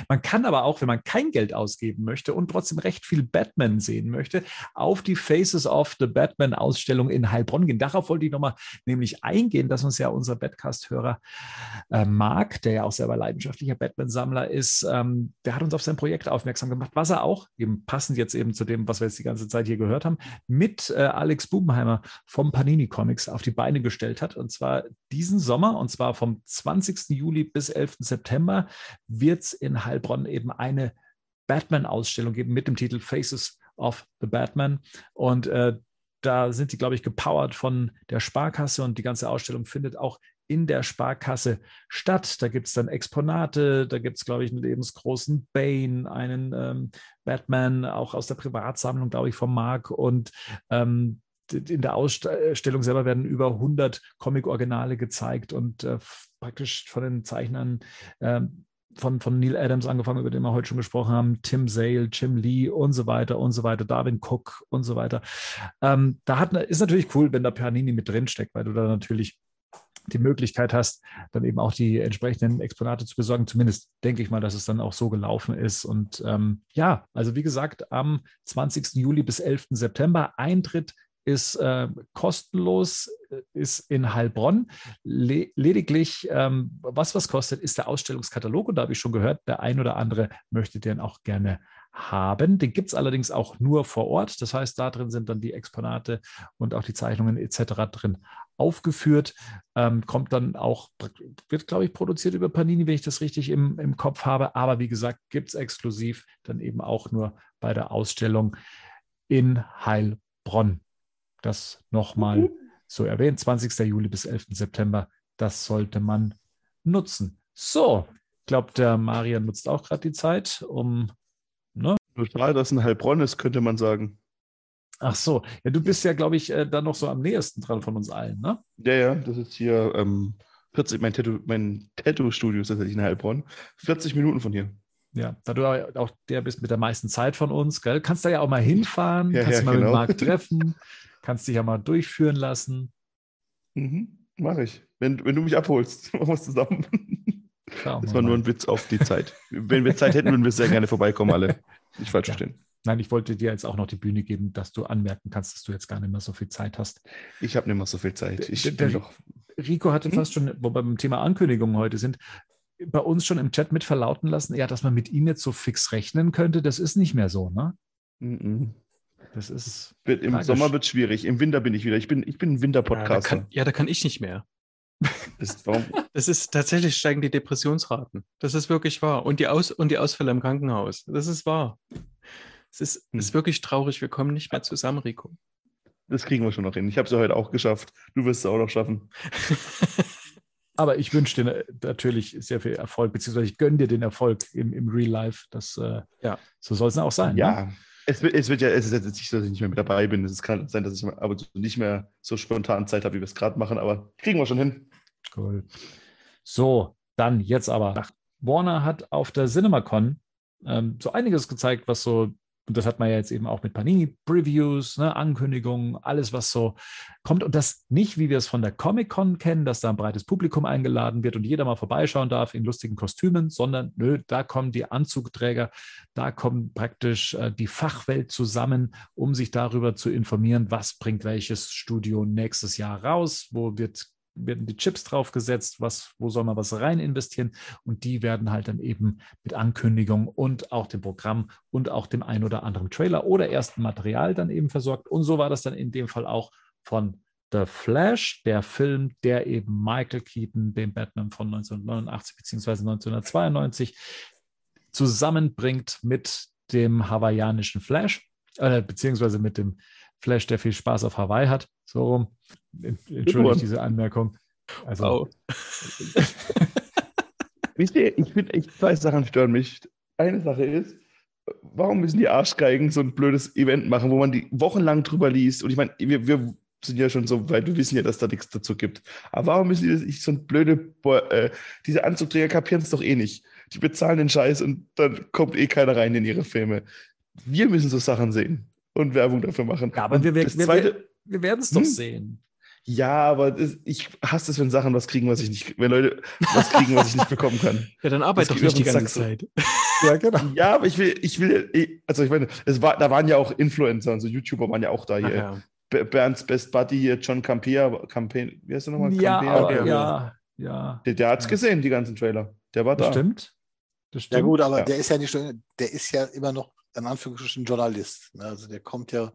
Man kann aber auch, wenn man kein Geld ausgeben möchte und trotzdem recht viel Batman sehen möchte, auf die Faces of the Batman Ausstellung in Heilbronn gehen. Darauf wollte ich nochmal nämlich eingehen, dass uns ja unser Batcast-Hörer äh, Marc, der ja auch selber leidenschaftlicher Batman-Sammler ist, ähm, der hat uns auf sein Projekt aufmerksam gemacht, was er auch, eben passend jetzt eben zu dem, was wir jetzt die ganze Zeit hier gehört haben, mit äh, Alex Bubenheimer vom Panini Comics auf die Beine gestellt hat. Und zwar diesen Sommer, und zwar vom 20. Juli bis 11. September, wird es in Heilbronn eben eine Batman-Ausstellung geben mit dem Titel Faces of the Batman. Und äh, da sind die, glaube ich, gepowert von der Sparkasse und die ganze Ausstellung findet auch in der Sparkasse statt. Da gibt es dann Exponate, da gibt es, glaube ich, einen lebensgroßen Bane, einen ähm, Batman, auch aus der Privatsammlung, glaube ich, vom Mark. Und ähm, in der Ausstellung selber werden über 100 Comic-Originale gezeigt und äh, praktisch von den Zeichnern äh, von, von Neil Adams angefangen, über den wir heute schon gesprochen haben, Tim Sale, Jim Lee und so weiter und so weiter, Darwin Cook und so weiter. Ähm, da hat, ist natürlich cool, wenn da Panini mit drin steckt, weil du da natürlich die Möglichkeit hast, dann eben auch die entsprechenden Exponate zu besorgen. Zumindest denke ich mal, dass es dann auch so gelaufen ist. Und ähm, ja, also wie gesagt, am 20. Juli bis 11. September Eintritt ist äh, kostenlos, äh, ist in Heilbronn. Le lediglich, ähm, was was kostet, ist der Ausstellungskatalog. Und da habe ich schon gehört, der ein oder andere möchte den auch gerne haben. Den gibt es allerdings auch nur vor Ort. Das heißt, da drin sind dann die Exponate und auch die Zeichnungen etc. drin aufgeführt. Ähm, kommt dann auch, wird, glaube ich, produziert über Panini, wenn ich das richtig im, im Kopf habe. Aber wie gesagt, gibt es exklusiv dann eben auch nur bei der Ausstellung in Heilbronn. Das nochmal mhm. so erwähnt. 20. Juli bis 11. September. Das sollte man nutzen. So, ich glaube, der Marian nutzt auch gerade die Zeit, um. Ne? Total, dass ein Heilbronn ist, könnte man sagen. Ach so, ja, du bist ja, glaube ich, äh, dann noch so am nächsten dran von uns allen, ne? Ja, ja, das ist hier ähm, 40, mein Tattoo, mein Tattoo-Studio ist tatsächlich in Heilbronn. 40 Minuten von hier. Ja, da du auch der bist mit der meisten Zeit von uns, gell? Kannst da ja auch mal hinfahren, ja, kannst ja, mal genau. mit Marc treffen. Kannst dich ja mal durchführen lassen. Mhm, Mache ich. Wenn, wenn du mich abholst, machen wir es zusammen. Schauen das war nur ein Witz auf die Zeit. Wenn wir Zeit hätten, würden wir sehr gerne vorbeikommen, alle. Nicht falsch Ja. verstehen. Nein, ich wollte dir jetzt auch noch die Bühne geben, dass du anmerken kannst, dass du jetzt gar nicht mehr so viel Zeit hast. Ich habe nicht mehr so viel Zeit. Ich Der- bin der- doch. Rico hatte Hm? fast schon, wo wir beim Thema Ankündigungen heute sind, bei uns schon im Chat mit verlauten lassen, ja, dass man mit ihm jetzt so fix rechnen könnte. Das ist nicht mehr so, ne? Mhm. Das ist. Wird, Im Tragisch. Sommer wird schwierig. Im Winter bin ich wieder. Ich bin, ich bin ein Ja, da Winterpodcaster. kann, ja, da kann ich nicht mehr. Das, warum, Das ist tatsächlich steigen die Depressionsraten. Das ist wirklich wahr. Und die, Aus und die Ausfälle im Krankenhaus. Das ist wahr. Es ist, Hm. ist wirklich traurig. Wir kommen nicht mehr zusammen, Rico. das kriegen wir schon noch hin. Ich habe es ja heute auch geschafft. Du wirst es auch noch schaffen. Aber ich wünsche dir natürlich sehr viel Erfolg, beziehungsweise ich gönne dir den Erfolg im, im Real Life. Das, äh, Ja. So soll es auch sein. Ne? Es wird, es wird ja, es ist jetzt nicht so, dass ich nicht mehr mit dabei bin. Es kann sein, dass ich ab und zu nicht mehr so spontan Zeit habe, wie wir es gerade machen, aber kriegen wir schon hin. Cool. So, dann jetzt aber. Warner hat auf der CinemaCon ähm, so einiges gezeigt, was so, und das hat man ja jetzt eben auch mit Panini-Previews, ne, Ankündigungen, alles, was so kommt. Und das nicht, wie wir es von der Comic-Con kennen, dass da ein breites Publikum eingeladen wird und jeder mal vorbeischauen darf in lustigen Kostümen, sondern nö, da kommen die Anzugträger, da kommt praktisch äh, die Fachwelt zusammen, um sich darüber zu informieren, was bringt welches Studio nächstes Jahr raus, wo wird werden die Chips draufgesetzt, was, wo soll man was rein investieren und die werden halt dann eben mit Ankündigung und auch dem Programm und auch dem ein oder anderen Trailer oder ersten Material dann eben versorgt. Und so war das dann in dem Fall auch von The Flash, der Film, der eben Michael Keaton, den Batman von 1989 beziehungsweise 1992 zusammenbringt mit dem hawaiianischen Flash, äh, beziehungsweise mit dem Flash, der viel Spaß auf Hawaii hat. So rum. Entschuldige Wort. diese Anmerkung. Also, Wow. Wisst ihr, ich finde echt, zwei Sachen stören mich. Eine Sache ist, warum müssen die Arschgeigen so ein blödes Event machen, wo man die wochenlang drüber liest? Und ich meine, wir, wir sind ja schon so weit, wir wissen ja, dass da nichts dazu gibt. Aber warum müssen die das nicht so ein blöde, Bo- äh, diese Anzugträger kapieren es doch eh nicht. Die bezahlen den Scheiß und dann kommt eh keiner rein in ihre Filme. Wir müssen so Sachen sehen und Werbung dafür machen. Ja, aber wir, wir, wir, wir werden es doch Hm? sehen. Ja, aber ich hasse es, wenn Sachen was kriegen, was ich nicht, wenn Leute was kriegen, was ich nicht bekommen kann. Ja, dann arbeit Das doch geht nicht die ganze Zeit. Ja, genau. Ja, aber ich will, ich will, also ich meine, es war, da waren ja auch Influencer, also YouTuber waren ja auch da hier. ja. Be- Bernds Best Buddy hier, John Campea, Campea, wie heißt der nochmal? Ja, Campea? aber, ja. ja. Der, der hat's Ja. gesehen, die ganzen Trailer. Der war Das da. stimmt. Das stimmt. Ja gut, aber Ja. der ist ja nicht, der ist ja immer noch in Anführungsstrichen Journalist. ne? Also der kommt ja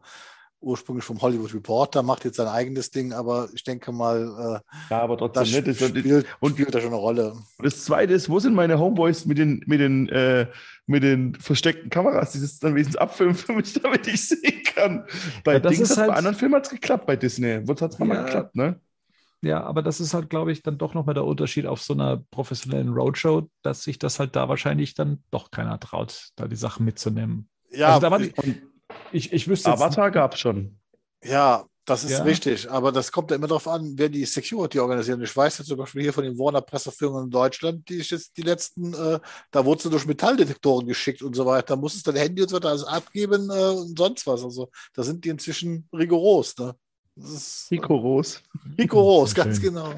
ursprünglich vom Hollywood Reporter, macht jetzt sein eigenes Ding, aber ich denke mal, äh, Ja, aber trotzdem das nicht. Das, und spielt, und- spielt da schon eine Rolle. das zweite ist, wo sind meine Homeboys mit den, mit den, äh, mit den versteckten Kameras, die das dann wenigstens abfilmen für mich, damit ich sehen kann. Bei Ja, das Dings halt- bei anderen Filmen hat es geklappt, bei Disney. Wo hat es mal Ja. geklappt, ne? Ja, aber das ist halt, glaube ich, dann doch nochmal der Unterschied auf so einer professionellen Roadshow, dass sich das halt da wahrscheinlich dann doch keiner traut, da die Sachen mitzunehmen. Ja, also da war die, Und ich, ich wüsste Avatar gab es schon. ja, das ist Ja. richtig, aber das kommt ja immer darauf an, wer die Security organisiert. Ich weiß jetzt zum Beispiel hier von den Warner Pressefirmen in Deutschland, die ich jetzt die letzten, äh, da wurde sie durch Metalldetektoren geschickt und so weiter. Da muss es dein Handy und so weiter alles abgeben äh, und sonst was. Also da sind die inzwischen rigoros. Ne? Rigoros. rigoros, ganz schön. genau.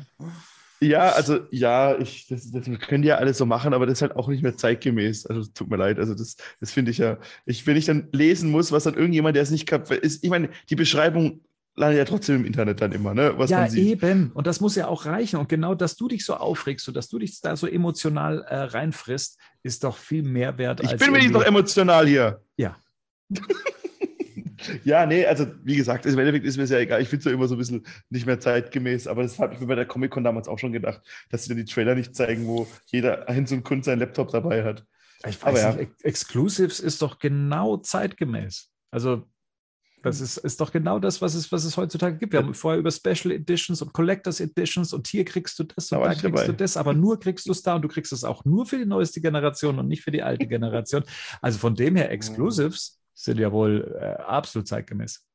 Ja, also ja, ich, das, das können die ja alles so machen, aber das ist halt auch nicht mehr zeitgemäß. Also es tut mir leid. Also das, das finde ich ja, ich, wenn ich dann lesen muss, was dann irgendjemand, der es nicht kann, ist, ich meine, die Beschreibung landet ja trotzdem im Internet dann immer, ne? Was ja, eben. Und das muss ja auch reichen. Und genau, dass du dich so aufregst und dass du dich da so emotional äh, reinfrisst, ist doch viel mehr wert Ich als. bin wenigstens noch emotional hier. Ja. ja, nee, also wie gesagt, im Endeffekt ist mir sehr egal. Ich finde es ja immer so ein bisschen nicht mehr zeitgemäß, aber das habe ich mir bei der Comic-Con damals auch schon gedacht, dass sie dann die Trailer nicht zeigen, wo jeder Hinz und Kunst seinen Laptop dabei hat. Ich Aber weiß ja. nicht, Ex- Exclusives ist doch genau zeitgemäß. Also, das ist, ist doch genau das, was es, was es heutzutage gibt. Wir haben vorher über Special Editions und Collectors Editions und hier kriegst du das Da und da ich kriegst dabei. du das, aber nur kriegst du es da und du kriegst es auch nur für die neueste Generation und nicht für die alte Generation. Also von dem her, Exclusives sind ja wohl äh, absolut zeitgemäß.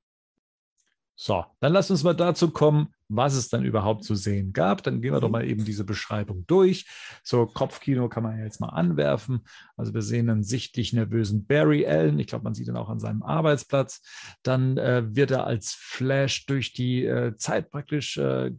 So, dann lass uns mal dazu kommen, was es dann überhaupt zu sehen gab. Dann gehen wir doch mhm. mal eben diese Beschreibung durch. So, Kopfkino kann man ja jetzt mal anwerfen. Also wir sehen einen sichtlich nervösen Barry Allen. Ich glaube, man sieht ihn auch an seinem Arbeitsplatz. Dann äh, wird er als Flash durch die äh, Zeit praktisch äh,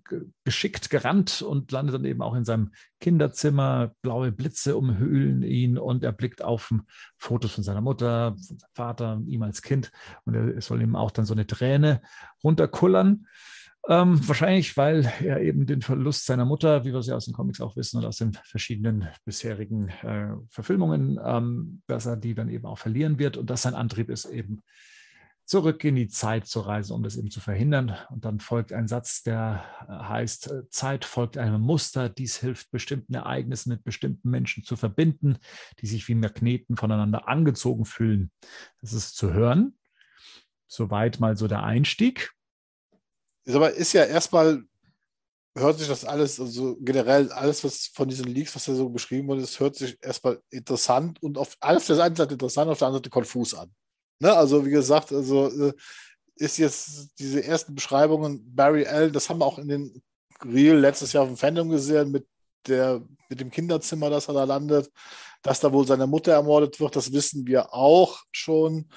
geschickt gerannt und landet dann eben auch in seinem Kinderzimmer. Blaue Blitze umhüllen ihn und er blickt auf Fotos von seiner Mutter, von seinem Vater, ihm als Kind. Und er soll ihm auch dann so eine Träne runterkullern. Ähm, wahrscheinlich, weil er eben den Verlust seiner Mutter, wie wir ja aus den Comics auch wissen und aus den verschiedenen bisherigen äh, Verfilmungen, ähm, dass er die dann eben auch verlieren wird und dass sein Antrieb ist, eben zurück in die Zeit zu reisen, um das eben zu verhindern. Und dann folgt ein Satz, der äh, heißt, äh, Zeit folgt einem Muster. Dies hilft bestimmten Ereignissen mit bestimmten Menschen zu verbinden, die sich wie Magneten voneinander angezogen fühlen. Das ist zu hören. Soweit mal so der Einstieg. Ist aber ist ja erstmal, hört sich das alles, also generell alles, was von diesen Leaks, was da so beschrieben wurde, das hört sich erstmal interessant und auf, auf der einen Seite interessant, auf der anderen Seite konfus an. Ne? Also, wie gesagt, also äh, ist jetzt diese ersten Beschreibungen, Barry Allen, das haben wir auch in den Real letztes Jahr auf dem Fandom gesehen, mit, der, mit dem Kinderzimmer, das er da landet, dass da wohl seine Mutter ermordet wird, das wissen wir auch schon.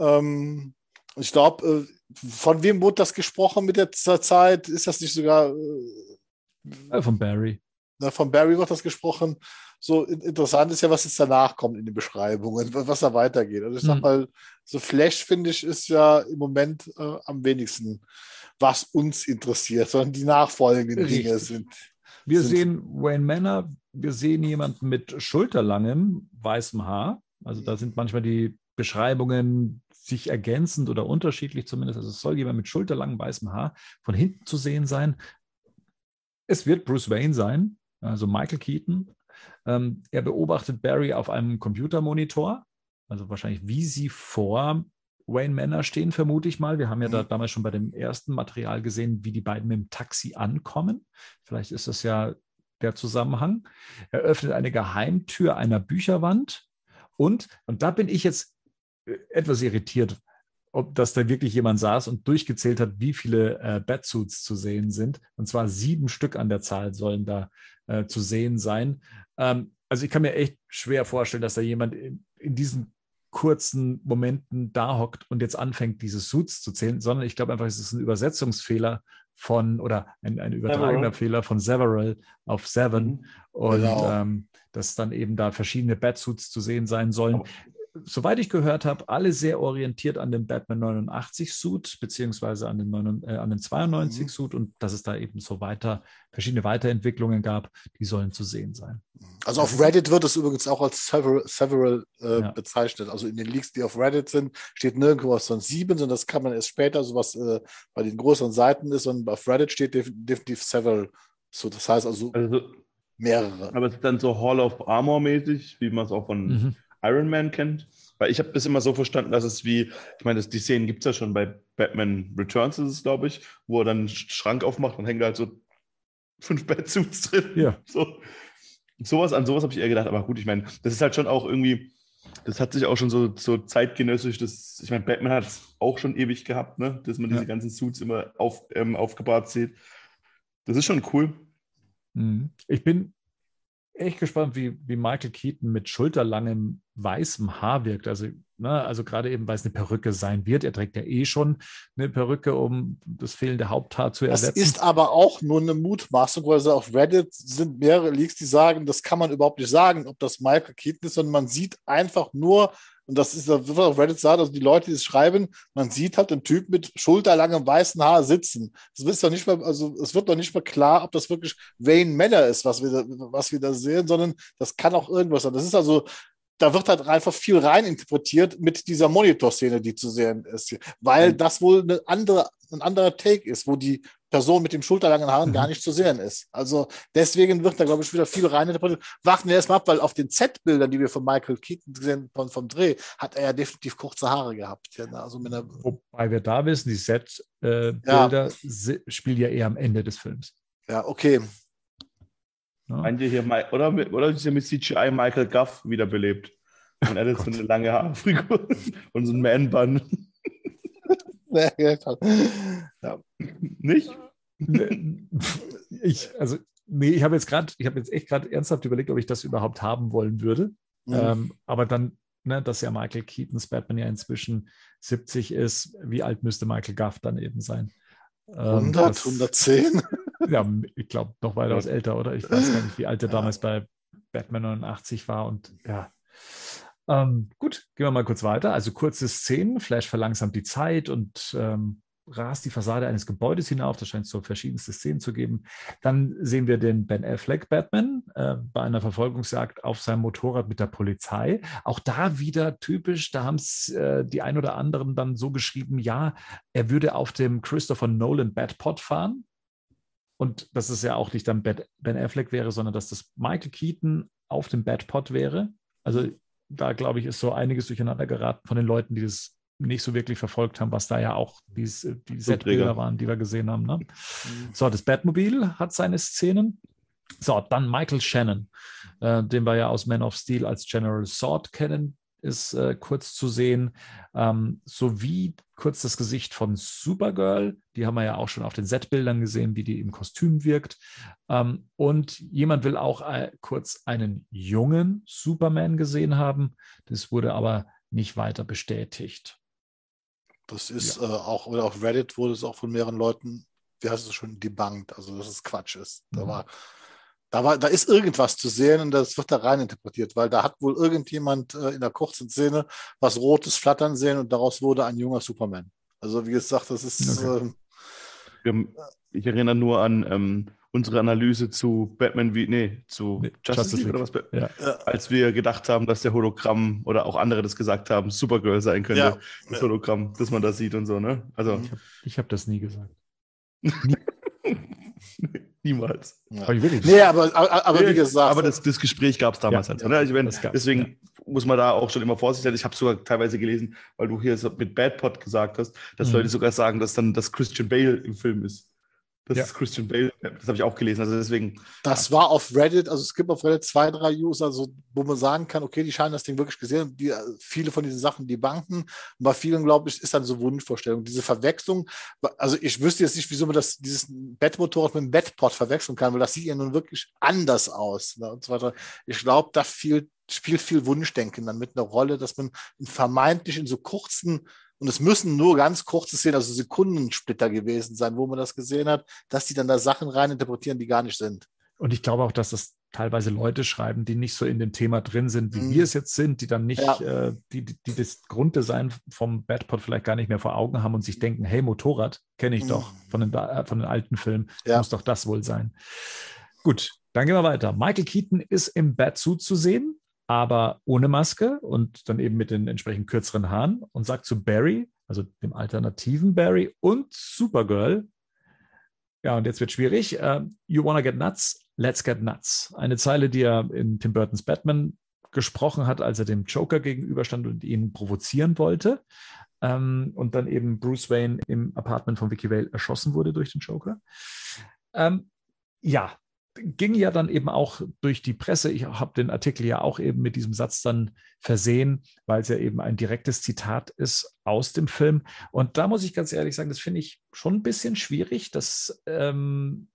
Ähm, ich glaube, äh, von wem wurde das gesprochen mit der Zeit? Ist das nicht sogar. Äh, von Barry. Na, von Barry wird das gesprochen. So interessant ist ja, was jetzt danach kommt in den Beschreibungen, was da weitergeht. Also ich sag hm. mal, so Flash, finde ich, ist ja im Moment äh, am wenigsten, was uns interessiert, sondern die nachfolgenden Richtig. Dinge sind. Wir sind sehen Wayne Manor, wir sehen jemanden mit schulterlangem weißem Haar. Also da sind manchmal die Beschreibungen sich ergänzend oder unterschiedlich zumindest. Also es soll jemand mit schulterlangem weißem Haar von hinten zu sehen sein. Es wird Bruce Wayne sein, also Michael Keaton. Ähm, er beobachtet Barry auf einem Computermonitor, also wahrscheinlich wie sie vor Wayne Manor stehen, vermute ich mal. Wir haben ja da mhm. damals schon bei dem ersten Material gesehen, wie die beiden mit dem Taxi ankommen. Vielleicht ist das ja der Zusammenhang. Er öffnet eine Geheimtür einer Bücherwand und, und da bin ich jetzt etwas irritiert, ob das da wirklich jemand saß und durchgezählt hat, wie viele äh, Batsuits zu sehen sind. Und zwar sieben Stück an der Zahl sollen da äh, zu sehen sein. Ähm, also ich kann mir echt schwer vorstellen, dass da jemand in, in diesen kurzen Momenten da hockt und jetzt anfängt, diese Suits zu zählen, sondern ich glaube einfach, es ist ein Übersetzungsfehler von oder ein, ein übertragener Fehler von Several auf Seven mhm. und genau. ähm, dass dann eben da verschiedene Batsuits zu sehen sein sollen soweit ich gehört habe, alle sehr orientiert an dem Batman 89 Suit, beziehungsweise an den, 9, äh, an den 92 mhm. Suit und dass es da eben so weiter, verschiedene Weiterentwicklungen gab, die sollen zu sehen sein. Also auf Reddit wird es übrigens auch als several, several äh, ja. bezeichnet. Also in den Leaks, die auf Reddit sind, steht nirgendwo was von sieben, sondern das kann man erst später, so was äh, bei den größeren Seiten ist, und auf Reddit steht definitiv several. So, das heißt also, also mehrere. Aber es ist dann so Hall of Armor mäßig, wie man es auch von mhm. Iron Man kennt. Weil ich habe das immer so verstanden, dass es wie, ich meine, die Szenen gibt es ja schon bei Batman Returns, ist es, glaube ich, wo er dann einen Schrank aufmacht und hängt halt so fünf Batsuits drin. Ja. So. Sowas, an sowas habe ich eher gedacht, aber gut, ich meine, das ist halt schon auch irgendwie, das hat sich auch schon so, so zeitgenössisch, das, ich meine, Batman hat es auch schon ewig gehabt, ne? dass man ja. diese ganzen Suits immer auf, ähm, aufgebahrt sieht. Das ist schon cool. Mhm. Ich bin echt gespannt, wie, wie Michael Keaton mit schulterlangem weißem Haar wirkt. Also, ne, also gerade eben, weil es eine Perücke sein wird. Er trägt ja eh schon eine Perücke, um das fehlende Haupthaar zu ersetzen. Das ist aber auch nur eine Mutmaßung, weil also auf Reddit sind mehrere Leaks, die sagen, das kann man überhaupt nicht sagen, ob das Michael Keaton ist, sondern man sieht einfach nur und das ist, das wird auf Reddit sagen, also die Leute, die es schreiben, man sieht halt einen Typ mit schulterlangem weißen Haar sitzen. Es wird doch nicht mal, also es wird doch nicht mal klar, ob das wirklich Wayne Manor ist, was wir, was wir da sehen, sondern das kann auch irgendwas sein. Das ist also, da wird halt einfach viel rein interpretiert mit dieser Monitor-Szene, die zu sehen ist. Weil mhm. das wohl eine andere, ein anderer Take ist, wo die Person mit dem schulterlangen Haaren mhm. gar nicht zu sehen ist. Also deswegen wird da, glaube ich, wieder viel rein interpretiert. Warten wir erstmal ab, weil auf den Z-Bildern, die wir von Michael Keaton gesehen haben, vom Dreh, hat er ja definitiv kurze Haare gehabt. Ja, also mit einer Wobei wir da wissen, die Z-Bilder ja. spielen ja eher am Ende des Films. Ja, okay. Ja. Meint ihr hier, oder, oder ist ja mit CGI Michael Guff wiederbelebt? Und er hat so eine lange Haarfigur und so ein Man-Bun. ja. Nicht? ich, also, nee, ich habe jetzt gerade, ich habe jetzt echt gerade ernsthaft überlegt, ob ich das überhaupt haben wollen würde. Mhm. Ähm, aber dann, ne, dass ja Michael Keatons Batman ja inzwischen 70 ist, wie alt müsste Michael Guff dann eben sein? 100, ähm, das, 110? Ja, ich glaube, noch weitaus älter, oder? Ich weiß gar nicht, wie alt er ja. damals bei Batman 89 war und ja. Ähm, gut, gehen wir mal kurz weiter. Also kurze Szenen, Flash verlangsamt die Zeit und ähm, rast die Fassade eines Gebäudes hinauf. Da scheint es so verschiedenste Szenen zu geben. Dann sehen wir den Ben Affleck Batman äh, bei einer Verfolgungsjagd auf seinem Motorrad mit der Polizei. Auch da wieder typisch, da haben es äh, die ein oder anderen dann so geschrieben, ja, er würde auf dem Christopher Nolan Batpod fahren. Und dass es ja auch nicht dann Ben Affleck wäre, sondern dass das Michael Keaton auf dem Batpod wäre. Also da glaube ich, ist so einiges durcheinander geraten von den Leuten, die das nicht so wirklich verfolgt haben, was da ja auch die, die Setbilder waren, die wir gesehen haben. Ne? Mhm. So, das Batmobil hat seine Szenen. So, dann Michael Shannon, äh, den wir ja aus Man of Steel als General Sword kennen, ist äh, kurz zu sehen, ähm, sowie kurz das Gesicht von Supergirl, die haben wir ja auch schon auf den Setbildern gesehen, wie die im Kostüm wirkt. Ähm, und jemand will auch äh, kurz einen jungen Superman gesehen haben, das wurde aber nicht weiter bestätigt. Das ist ja. äh, auch, oder auf Reddit wurde es auch von mehreren Leuten, wie heißt es schon, debunked, also dass es Quatsch ist. Mhm. Da war, da war, da ist irgendwas zu sehen und das wird da rein interpretiert, weil da hat wohl irgendjemand äh, in der kurzen Szene was Rotes flattern sehen und daraus wurde ein junger Superman. Also wie gesagt, das ist. Okay. Äh, ich erinnere nur an ähm, unsere Analyse zu Batman wie, nee, zu nee, Justice, League oder was? Ja. Als wir gedacht haben, dass der Hologramm oder auch andere das gesagt haben, Supergirl sein könnte, ja. das Hologramm, dass man das sieht und so, ne? Also. Ich habe hab das nie gesagt. Niemals. Ja. Aber nee, aber, aber, aber wie gesagt. Aber das, das Gespräch gab es damals ja, halt so. Ne? Ich mein, deswegen muss man da auch schon immer vorsichtig sein. Ich habe sogar teilweise gelesen, weil du hier mit Bad Pot gesagt hast, dass mhm. Leute sogar sagen, dass dann das Christian Bale im Film ist. Das ja. ist Christian Bale. Das habe ich auch gelesen. Also deswegen. Das ja. war auf Reddit, also es gibt auf Reddit zwei, drei User, so, wo man sagen kann, okay, die scheinen das Ding wirklich gesehen. Die, viele von diesen Sachen, die Banken. bei vielen, glaube ich, ist dann so Wunschvorstellung. Diese Verwechslung, also ich wüsste jetzt nicht, wieso man das, dieses Bettmotorrad mit dem Bettpot verwechseln kann, weil das sieht ja nun wirklich anders aus. Ne, und so weiter. Ich glaube, da viel, spielt viel Wunschdenken dann mit einer Rolle, dass man vermeintlich in so kurzen und es müssen nur ganz kurze Szenen, also Sekundensplitter gewesen sein, wo man das gesehen hat, dass die dann da Sachen reininterpretieren, die gar nicht sind. Und ich glaube auch, dass das teilweise Leute schreiben, die nicht so in dem Thema drin sind, wie mhm. wir es jetzt sind, die dann nicht, ja. äh, die, die, die, das Grunddesign vom Badpod vielleicht gar nicht mehr vor Augen haben und sich denken, hey, Motorrad kenne ich mhm. doch von den, äh, von den alten Filmen, ja. muss doch das wohl sein. Gut, dann gehen wir weiter. Michael Keaton ist im Batsuit zu sehen aber ohne Maske und dann eben mit den entsprechend kürzeren Haaren und sagt zu Barry, also dem alternativen Barry und Supergirl, ja, und jetzt wird schwierig, uh, you wanna get nuts, let's get nuts. Eine Zeile, die er in Tim Burtons Batman gesprochen hat, als er dem Joker gegenüberstand und ihn provozieren wollte. Ähm, und dann eben Bruce Wayne im Apartment von Vicky Vale erschossen wurde durch den Joker. Ähm, ja, ging ja dann eben auch durch die Presse. Ich habe den Artikel ja auch eben mit diesem Satz dann versehen, weil es ja eben ein direktes Zitat ist aus dem Film. Und da muss ich ganz ehrlich sagen, das finde ich schon ein bisschen schwierig, dass, ähm,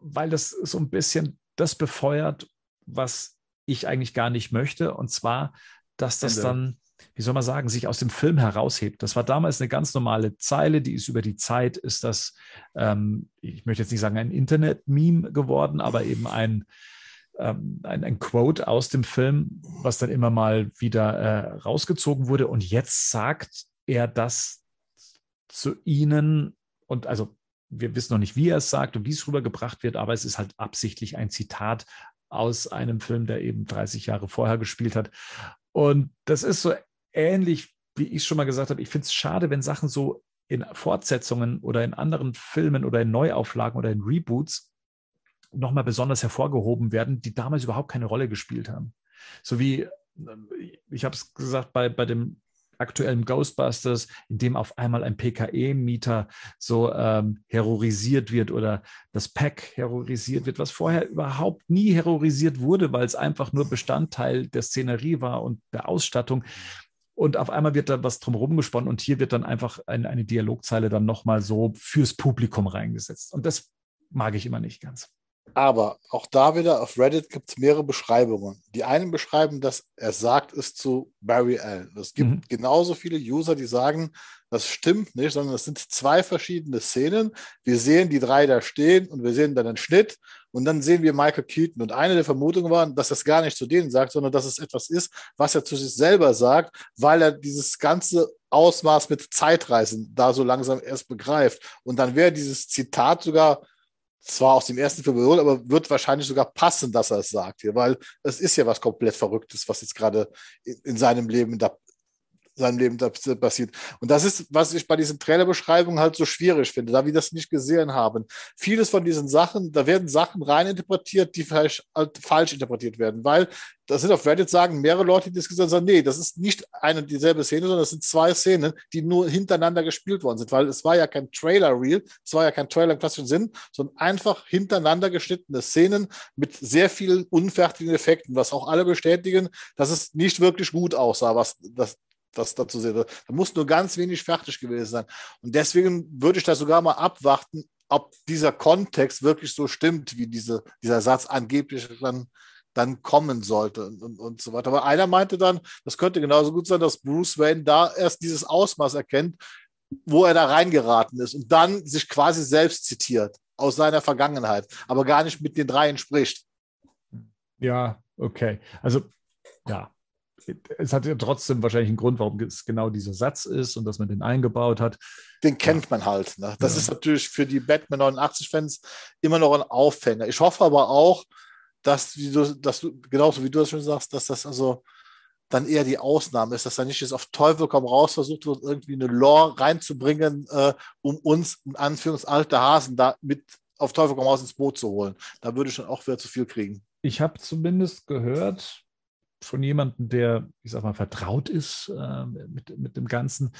weil das so ein bisschen das befeuert, was ich eigentlich gar nicht möchte. Und zwar, dass das dann wie soll man sagen, sich aus dem Film heraushebt. Das war damals eine ganz normale Zeile, die ist über die Zeit, ist das, ähm, ich möchte jetzt nicht sagen ein Internet-Meme geworden, aber eben ein, ähm, ein, ein, Quote aus dem Film, was dann immer mal wieder äh, rausgezogen wurde. Und jetzt sagt er das zu Ihnen und also wir wissen noch nicht, wie er es sagt und wie es rübergebracht wird, aber es ist halt absichtlich ein Zitat aus einem Film, der eben 30 Jahre vorher gespielt hat. Und das ist so ähnlich, wie ich schon mal gesagt habe, ich finde es schade, wenn Sachen so in Fortsetzungen oder in anderen Filmen oder in Neuauflagen oder in Reboots nochmal besonders hervorgehoben werden, die damals überhaupt keine Rolle gespielt haben. So wie, ich habe es gesagt, bei, bei dem aktuellen Ghostbusters, in dem auf einmal ein PKE-Mieter so ähm, terrorisiert wird oder das Pack terrorisiert wird, was vorher überhaupt nie terrorisiert wurde, weil es einfach nur Bestandteil der Szenerie war und der Ausstattung. Und auf einmal wird da was drumherum gesponnen und hier wird dann einfach ein, eine Dialogzeile dann nochmal so fürs Publikum reingesetzt. Und das mag ich immer nicht ganz. Aber auch da wieder auf Reddit gibt es mehrere Beschreibungen. Die einen beschreiben, dass er sagt es zu Barry Allen. Es gibt mhm. genauso viele User, die sagen, das stimmt nicht, sondern es sind zwei verschiedene Szenen. Wir sehen die drei da stehen und wir sehen dann einen Schnitt und dann sehen wir Michael Keaton. Und eine der Vermutungen war, dass es gar nicht zu denen sagt, sondern dass es etwas ist, was er zu sich selber sagt, weil er dieses ganze Ausmaß mit Zeitreisen da so langsam erst begreift. Und dann wäre dieses Zitat sogar zwar aus dem ersten Film wiederholt, aber wird wahrscheinlich sogar passen, dass er es sagt hier, weil es ist ja was komplett Verrücktes, was jetzt gerade in, in seinem Leben da seinem Leben da passiert. Und das ist, was ich bei diesen Trailerbeschreibungen halt so schwierig finde, da wir das nicht gesehen haben. Vieles von diesen Sachen, da werden Sachen reininterpretiert, die vielleicht halt falsch interpretiert werden, weil das sind auf Reddit sagen mehrere Leute, die das gesagt haben, nee, das ist nicht eine dieselbe Szene, sondern das sind zwei Szenen, die nur hintereinander gespielt worden sind, weil es war ja kein Trailer-Reel, es war ja kein Trailer im klassischen Sinn, sondern einfach hintereinander geschnittene Szenen mit sehr vielen unfertigen Effekten, was auch alle bestätigen, dass es nicht wirklich gut aussah, was das, das dazu sehen. Da muss nur ganz wenig fertig gewesen sein. Und deswegen würde ich da sogar mal abwarten, ob dieser Kontext wirklich so stimmt, wie diese, dieser Satz angeblich dann, dann kommen sollte und, und, und so weiter. Aber einer meinte dann, das könnte genauso gut sein, dass Bruce Wayne da erst dieses Ausmaß erkennt, wo er da reingeraten ist und dann sich quasi selbst zitiert aus seiner Vergangenheit, aber gar nicht mit den dreien spricht. Ja, okay. Also, ja, es hat ja trotzdem wahrscheinlich einen Grund, warum es genau dieser Satz ist und dass man den eingebaut hat. Den kennt man halt. Ne? Das ja. ist natürlich für die Batman 89-Fans immer noch ein Aufhänger. Ich hoffe aber auch, dass, du, dass du, genauso wie du das schon sagst, dass das also dann eher die Ausnahme ist, dass da nicht jetzt auf Teufel komm raus versucht wird, irgendwie eine Lore reinzubringen, äh, um uns in Anführungsalte Hasen da mit auf Teufel komm raus ins Boot zu holen. Da würde ich schon auch wieder zu viel kriegen. Ich habe zumindest gehört, von jemandem, der, ich sag mal, vertraut ist äh, mit, mit dem Ganzen.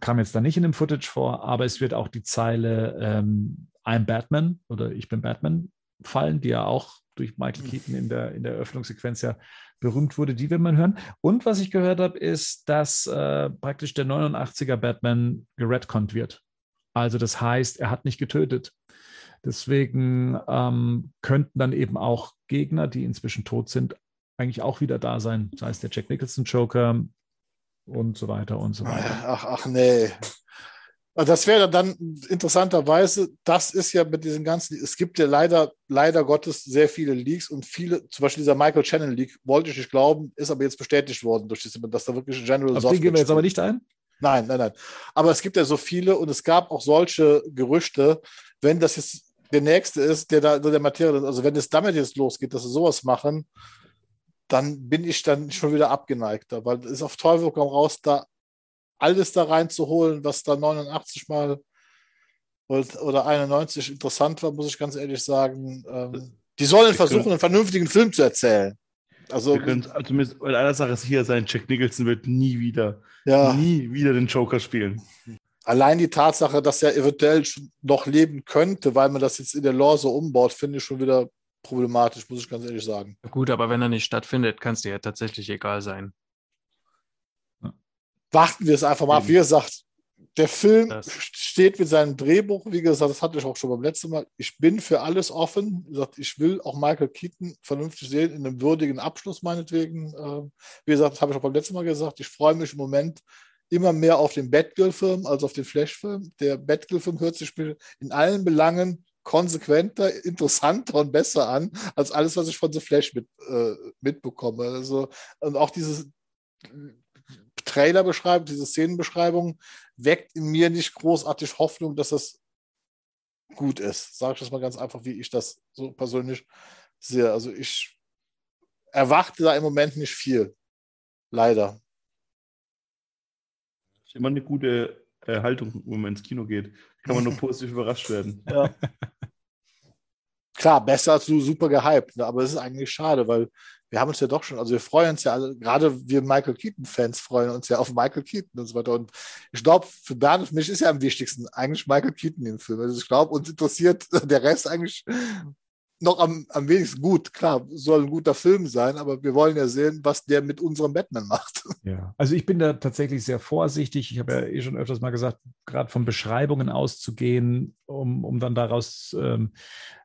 Kam jetzt da nicht in dem Footage vor, aber es wird auch die Zeile ähm, I'm Batman oder Ich bin Batman fallen, die ja auch durch Michael mhm. Keaton in der, in der Eröffnungssequenz ja berühmt wurde, die will man hören. Und was ich gehört habe, ist, dass äh, praktisch der 89er Batman geredconnt wird. Also das heißt, er hat nicht getötet. Deswegen ähm, könnten dann eben auch Gegner, die inzwischen tot sind, eigentlich auch wieder da sein. Sei es der Jack Nicholson Joker und so weiter und so weiter. Ach, ach nee. Das wäre dann interessanterweise, das ist ja mit diesen ganzen, es gibt ja leider, leider Gottes sehr viele Leaks und viele, zum Beispiel dieser Michael Channel Leak, wollte ich nicht glauben, ist aber jetzt bestätigt worden, durch diese, dass da wirklich General Auf den gehen wir jetzt aber nicht ein? Nein, nein, nein. Aber es gibt ja so viele und es gab auch solche Gerüchte, wenn das jetzt der nächste ist, der da der Materie, also wenn es damit jetzt losgeht, dass sie sowas machen, dann bin ich dann schon wieder abgeneigter, weil es ist auf Teufel komm raus, da alles da reinzuholen, was da 89 mal oder 91 interessant war, muss ich ganz ehrlich sagen. Ähm, die sollen versuchen, können, einen vernünftigen Film zu erzählen. Also, wir können zumindest in einer Sache sicher sein, Jack Nicholson wird nie wieder, ja. nie wieder den Joker spielen. Allein die Tatsache, dass er eventuell noch leben könnte, weil man das jetzt in der Lore so umbaut, finde ich schon wieder problematisch, muss ich ganz ehrlich sagen. Gut, aber wenn er nicht stattfindet, kann es dir ja tatsächlich egal sein. Warten wir es einfach mal ab. Wie gesagt, der Film das. steht mit seinem Drehbuch, wie gesagt, das hatte ich auch schon beim letzten Mal. Ich bin für alles offen. Wie gesagt, ich will auch Michael Keaton vernünftig sehen, in einem würdigen Abschluss meinetwegen. Ähm, wie gesagt, das habe ich auch beim letzten Mal gesagt. Ich freue mich im Moment immer mehr auf den Batgirl-Film als auf den Flash-Film. Der Batgirl-Film hört sich in allen Belangen konsequenter, interessanter und besser an, als alles, was ich von The Flash mit, äh, mitbekomme. Also, und auch diese Trailerbeschreibung, diese Szenenbeschreibung weckt in mir nicht großartig Hoffnung, dass das gut ist. Sage ich das mal ganz einfach, wie ich das so persönlich sehe. Also ich erwarte da im Moment nicht viel. Leider. Das ist immer eine gute äh, Haltung, wenn man ins Kino geht. Kann man nur positiv überrascht werden. Ja. Klar, besser als du super gehypt, ne? aber es ist eigentlich schade, weil wir haben uns ja doch schon, also wir freuen uns ja alle, gerade wir Michael Keaton-Fans freuen uns ja auf Michael Keaton und so weiter. Und ich glaube, für Bernd und mich ist ja am wichtigsten eigentlich Michael Keaton im Film. Also ich glaube, uns interessiert der Rest eigentlich noch am, am wenigsten gut. Klar, soll ein guter Film sein, aber wir wollen ja sehen, was der mit unserem Batman macht. Ja, also ich bin da tatsächlich sehr vorsichtig. Ich habe ja eh schon öfters mal gesagt, gerade von Beschreibungen auszugehen, um, um dann daraus ähm,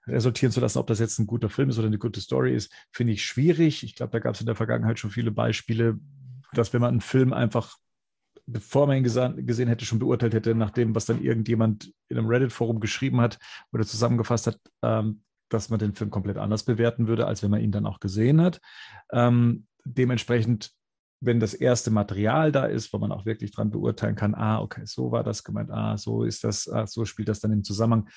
resultieren zu lassen, ob das jetzt ein guter Film ist oder eine gute Story ist, finde ich schwierig. Ich glaube, da gab es in der Vergangenheit schon viele Beispiele, dass wenn man einen Film einfach bevor man ihn gesehen hätte, schon beurteilt hätte, nach dem, was dann irgendjemand in einem Reddit-Forum geschrieben hat oder zusammengefasst hat, ähm, dass man den Film komplett anders bewerten würde, als wenn man ihn dann auch gesehen hat. Ähm, dementsprechend, wenn das erste Material da ist, wo man auch wirklich dran beurteilen kann, ah, okay, so war das gemeint, ah, so ist das, ah, so spielt das dann im Zusammenhang,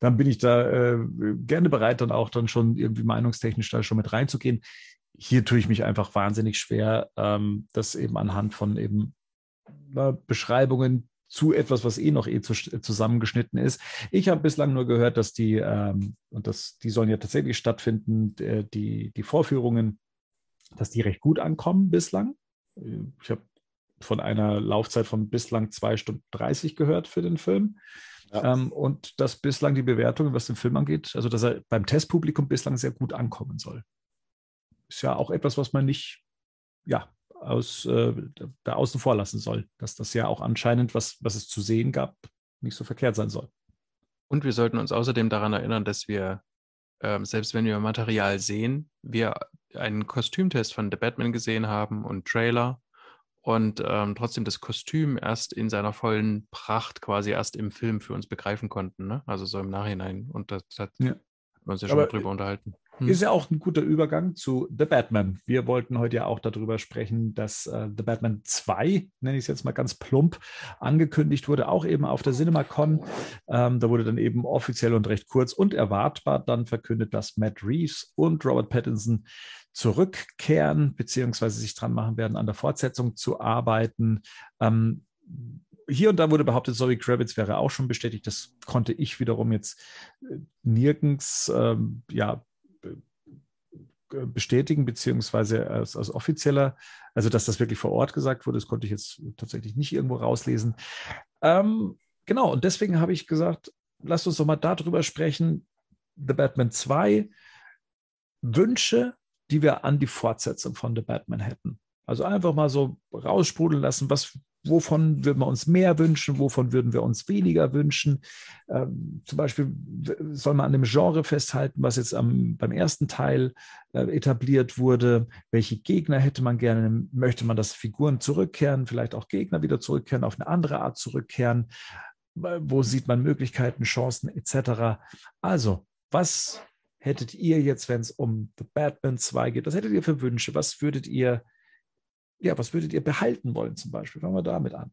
dann bin ich da äh, gerne bereit, dann auch dann schon irgendwie meinungstechnisch da schon mit reinzugehen. Hier tue ich mich einfach wahnsinnig schwer, ähm, das eben anhand von eben Beschreibungen zu etwas, was eh noch eh zu, zusammengeschnitten ist. Ich habe bislang nur gehört, dass die, ähm, und das, die sollen ja tatsächlich stattfinden, äh, die, die Vorführungen, dass die recht gut ankommen bislang. Ich habe von einer Laufzeit von bislang zwei Stunden 30 gehört für den Film. Ja. Ähm, und dass bislang die Bewertungen, was den Film angeht, also dass er beim Testpublikum bislang sehr gut ankommen soll. Ist ja auch etwas, was man nicht, ja, aus, äh, da außen vor lassen soll. Dass das ja auch anscheinend, was, was es zu sehen gab, nicht so verkehrt sein soll. Und wir sollten uns außerdem daran erinnern, dass wir, ähm, selbst wenn wir Material sehen, wir einen Kostümtest von The Batman gesehen haben und Trailer und ähm, trotzdem das Kostüm erst in seiner vollen Pracht quasi erst im Film für uns begreifen konnten. Ne? Also so im Nachhinein. Und das hat ja. wir uns ja schon mal drüber unterhalten. Hm. Ist ja auch ein guter Übergang zu The Batman. Wir wollten heute ja auch darüber sprechen, dass äh, The Batman 2, nenne ich es jetzt mal ganz plump, angekündigt wurde, auch eben auf der CinemaCon. Ähm, da wurde dann eben offiziell und recht kurz und erwartbar dann verkündet, dass Matt Reeves und Robert Pattinson zurückkehren, beziehungsweise sich dran machen werden, an der Fortsetzung zu arbeiten. Ähm, hier und da wurde behauptet, Zoe Kravitz wäre auch schon bestätigt. Das konnte ich wiederum jetzt äh, nirgends ähm, ja, bestätigen, beziehungsweise als, als offizieller, also dass das wirklich vor Ort gesagt wurde, das konnte ich jetzt tatsächlich nicht irgendwo rauslesen. Ähm, genau, und deswegen habe ich gesagt, lasst uns doch mal darüber sprechen. The Batman 2, Wünsche, die wir an die Fortsetzung von The Batman hätten. Also einfach mal so raussprudeln lassen, was wovon würden wir uns mehr wünschen, wovon würden wir uns weniger wünschen. Ähm, zum Beispiel soll man an dem Genre festhalten, was jetzt am, beim ersten Teil äh, etabliert wurde. Welche Gegner hätte man gerne? Möchte man, dass Figuren zurückkehren, vielleicht auch Gegner wieder zurückkehren, auf eine andere Art zurückkehren? Wo sieht man Möglichkeiten, Chancen etc.? Also, was hättet ihr jetzt, wenn es um The Batman 2 geht? Was hättet ihr für Wünsche? Was würdet ihr ja, was würdet ihr behalten wollen zum Beispiel? Fangen wir damit an.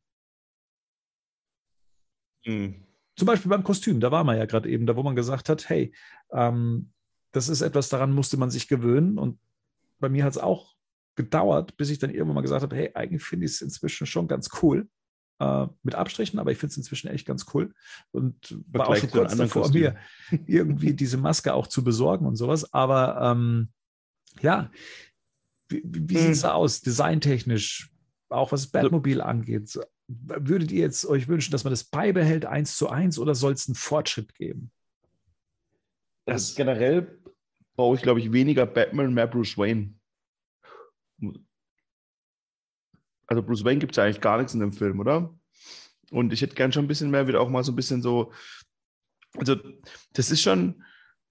Hm. Zum Beispiel beim Kostüm, da war man ja gerade eben, da wo man gesagt hat, hey, ähm, das ist etwas, daran musste man sich gewöhnen. Und bei mir hat es auch gedauert, bis ich dann irgendwann mal gesagt habe, hey, eigentlich finde ich es inzwischen schon ganz cool. Äh, mit Abstrichen, aber ich finde es inzwischen echt ganz cool. Und war auch schon kurz davor, mir irgendwie diese Maske auch zu besorgen und sowas. Aber ähm, ja, wie, wie sieht es da aus, designtechnisch, auch was Batmobil angeht? Würdet ihr jetzt euch wünschen, dass man das beibehält, eins zu eins, oder soll es einen Fortschritt geben? Das generell brauche ich, glaube ich, weniger Batman, mehr Bruce Wayne. Also Bruce Wayne gibt es ja eigentlich gar nichts in dem Film, oder? Und ich hätte gern schon ein bisschen mehr, wieder auch mal so ein bisschen so. Also, das ist schon,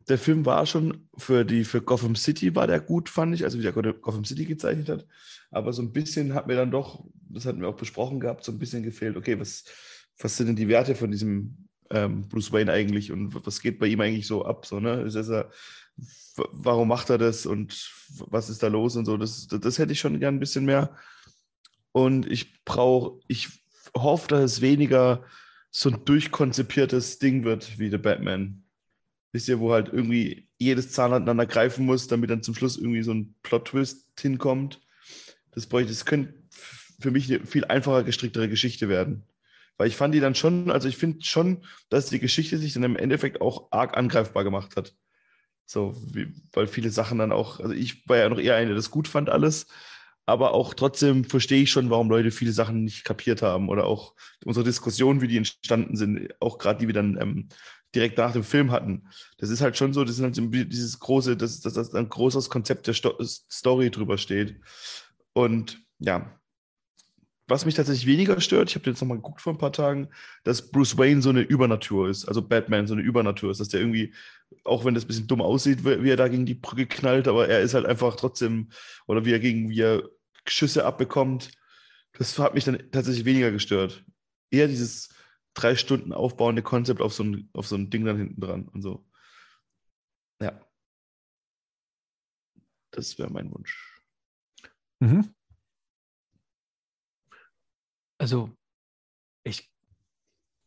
der Film war schon für die für Gotham City war der gut, fand ich, also wie der Gotham City gezeichnet hat. Aber so ein bisschen hat mir dann doch, das hatten wir auch besprochen gehabt, so ein bisschen gefehlt. Okay, was, was sind denn die Werte von diesem ähm, Bruce Wayne eigentlich und was geht bei ihm eigentlich so ab? So, ne? Ist er, warum macht er das und was ist da los und so? Das, das, das hätte ich schon gern ein bisschen mehr. Und ich brauche, ich hoffe, dass es weniger so ein durchkonzipiertes Ding wird wie The Batman wisst ihr, wo halt irgendwie jedes Zahnrad ineinander greifen muss, damit dann zum Schluss irgendwie so ein Plot-Twist hinkommt. Das bräuchte, das könnte für mich eine viel einfacher gestricktere Geschichte werden. Weil ich fand die dann schon, also ich finde schon, dass die Geschichte sich dann im Endeffekt auch arg angreifbar gemacht hat. So, wie, weil viele Sachen dann auch, also ich war ja noch eher einer, der das gut fand alles, aber auch trotzdem verstehe ich schon, warum Leute viele Sachen nicht kapiert haben oder auch unsere Diskussionen, wie die entstanden sind, auch gerade die wir dann ähm, direkt nach dem Film hatten. Das ist halt schon so, das ist halt dieses große, dass, dass, dass ein großes Konzept der Sto Story drüber steht. Und ja, was mich tatsächlich weniger stört, ich habe jetzt nochmal geguckt vor ein paar Tagen, dass Bruce Wayne so eine Übernatur ist, also Batman so eine Übernatur ist, dass der irgendwie, auch wenn das ein bisschen dumm aussieht, wie er da gegen die Brücke knallt, aber er ist halt einfach trotzdem, oder wie er gegen, wie er Schüsse abbekommt. Das hat mich dann tatsächlich weniger gestört. Eher dieses drei Stunden aufbauende Konzept auf so ein, auf so ein Ding dann hinten dran und so. Ja. Das wäre mein Wunsch. Mhm. Also, ich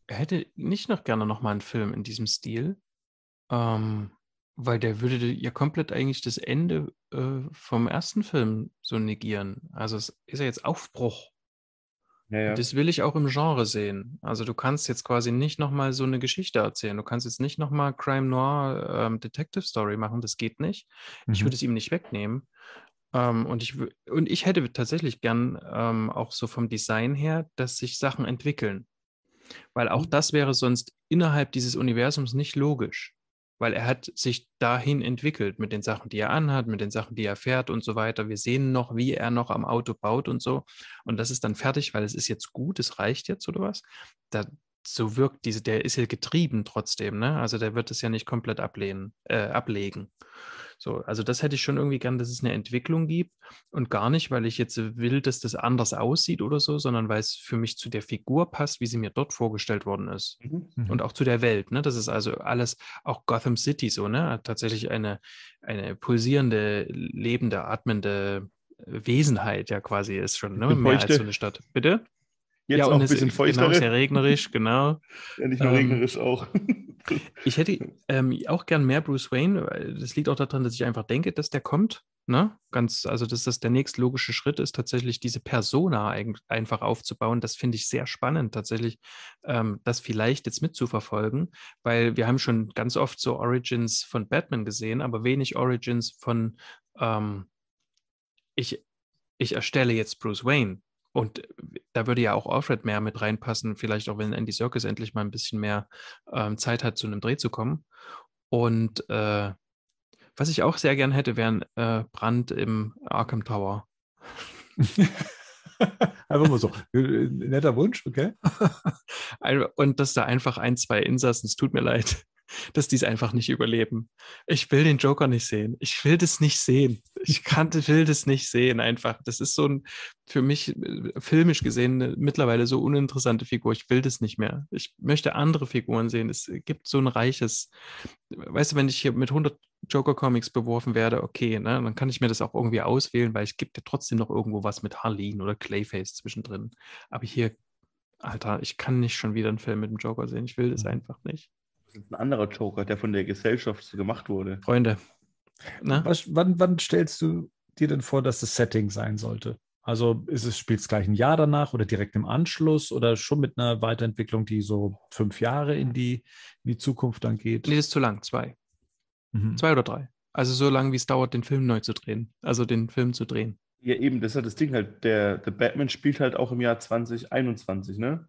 hätte nicht noch gerne noch mal einen Film in diesem Stil. Ähm, weil der würde ja komplett eigentlich das Ende äh, vom ersten Film so negieren. Also es ist ja jetzt Aufbruch. Ja, ja. Das will ich auch im Genre sehen. Also du kannst jetzt quasi nicht nochmal so eine Geschichte erzählen. Du kannst jetzt nicht nochmal Crime Noir ähm, Detective Story machen. Das geht nicht. Mhm. Ich würde es ihm nicht wegnehmen. Ähm, und, ich, und ich hätte tatsächlich gern ähm, auch so vom Design her, dass sich Sachen entwickeln. Weil auch mhm. das wäre sonst innerhalb dieses Universums nicht logisch weil er hat sich dahin entwickelt mit den Sachen, die er anhat, mit den Sachen, die er fährt und so weiter. Wir sehen noch, wie er noch am Auto baut und so. Und das ist dann fertig, weil es ist jetzt gut, es reicht jetzt oder was. Da, so wirkt diese, der ist ja getrieben trotzdem, ne? Also der wird es ja nicht komplett ablehnen, äh, ablegen. So, also das hätte ich schon irgendwie gern, dass es eine Entwicklung gibt und gar nicht, weil ich jetzt will, dass das anders aussieht oder so, sondern weil es für mich zu der Figur passt, wie sie mir dort vorgestellt worden ist. Mhm. Und mhm. auch zu der Welt. Ne? Das ist also alles, auch Gotham City so, ne? Tatsächlich eine, eine pulsierende, lebende, atmende Wesenheit ja quasi ist schon, ne? Mehr als so eine Stadt. Bitte? Jetzt ja, auch ein bisschen feuchter. Genau, sehr regnerisch, genau. Ja, nicht nur ähm, regnerisch auch. ich hätte ähm, auch gern mehr Bruce Wayne. Das liegt auch daran, dass ich einfach denke, dass der kommt. Ne? Ganz, also dass das der nächste logische Schritt ist, tatsächlich diese Persona ein, einfach aufzubauen. Das finde ich sehr spannend, tatsächlich ähm, das vielleicht jetzt mitzuverfolgen, weil wir haben schon ganz oft so Origins von Batman gesehen, aber wenig Origins von ähm, ich, ich erstelle jetzt Bruce Wayne. Und da würde ja auch Alfred mehr mit reinpassen, vielleicht auch wenn Andy Serkis endlich mal ein bisschen mehr ähm, Zeit hat, zu einem Dreh zu kommen. Und äh, was ich auch sehr gern hätte, wäre ein äh, Brand im Arkham Tower. einfach mal so. Äh, netter Wunsch, okay. Und dass da einfach ein, zwei Insassen, es tut mir leid, dass die es einfach nicht überleben. Ich will den Joker nicht sehen. Ich will das nicht sehen. Ich kann, will das nicht sehen einfach. Das ist so ein, für mich äh, filmisch gesehen, eine mittlerweile so uninteressante Figur. Ich will das nicht mehr. Ich möchte andere Figuren sehen. Es gibt so ein reiches, weißt du, wenn ich hier mit 100 Joker-Comics beworfen werde, okay, ne, dann kann ich mir das auch irgendwie auswählen, weil es gibt ja trotzdem noch irgendwo was mit Harleen oder Clayface zwischendrin. Aber hier Alter, ich kann nicht schon wieder einen Film mit dem Joker sehen. Ich will das mhm. einfach nicht. Das ist ein anderer Joker, der von der Gesellschaft so gemacht wurde. Freunde. Was, wann, wann stellst du dir denn vor, dass das Setting sein sollte? Also ist es, spielt es gleich ein Jahr danach oder direkt im Anschluss oder schon mit einer Weiterentwicklung, die so fünf Jahre in die, in die Zukunft dann geht? Nee, das ist zu lang, zwei. Mhm. Zwei oder drei. Also so lange, wie es dauert, den Film neu zu drehen. Also den Film zu drehen. Ja, eben, das ist halt das Ding halt. Der, The Batman spielt halt auch im Jahr 2021, ne?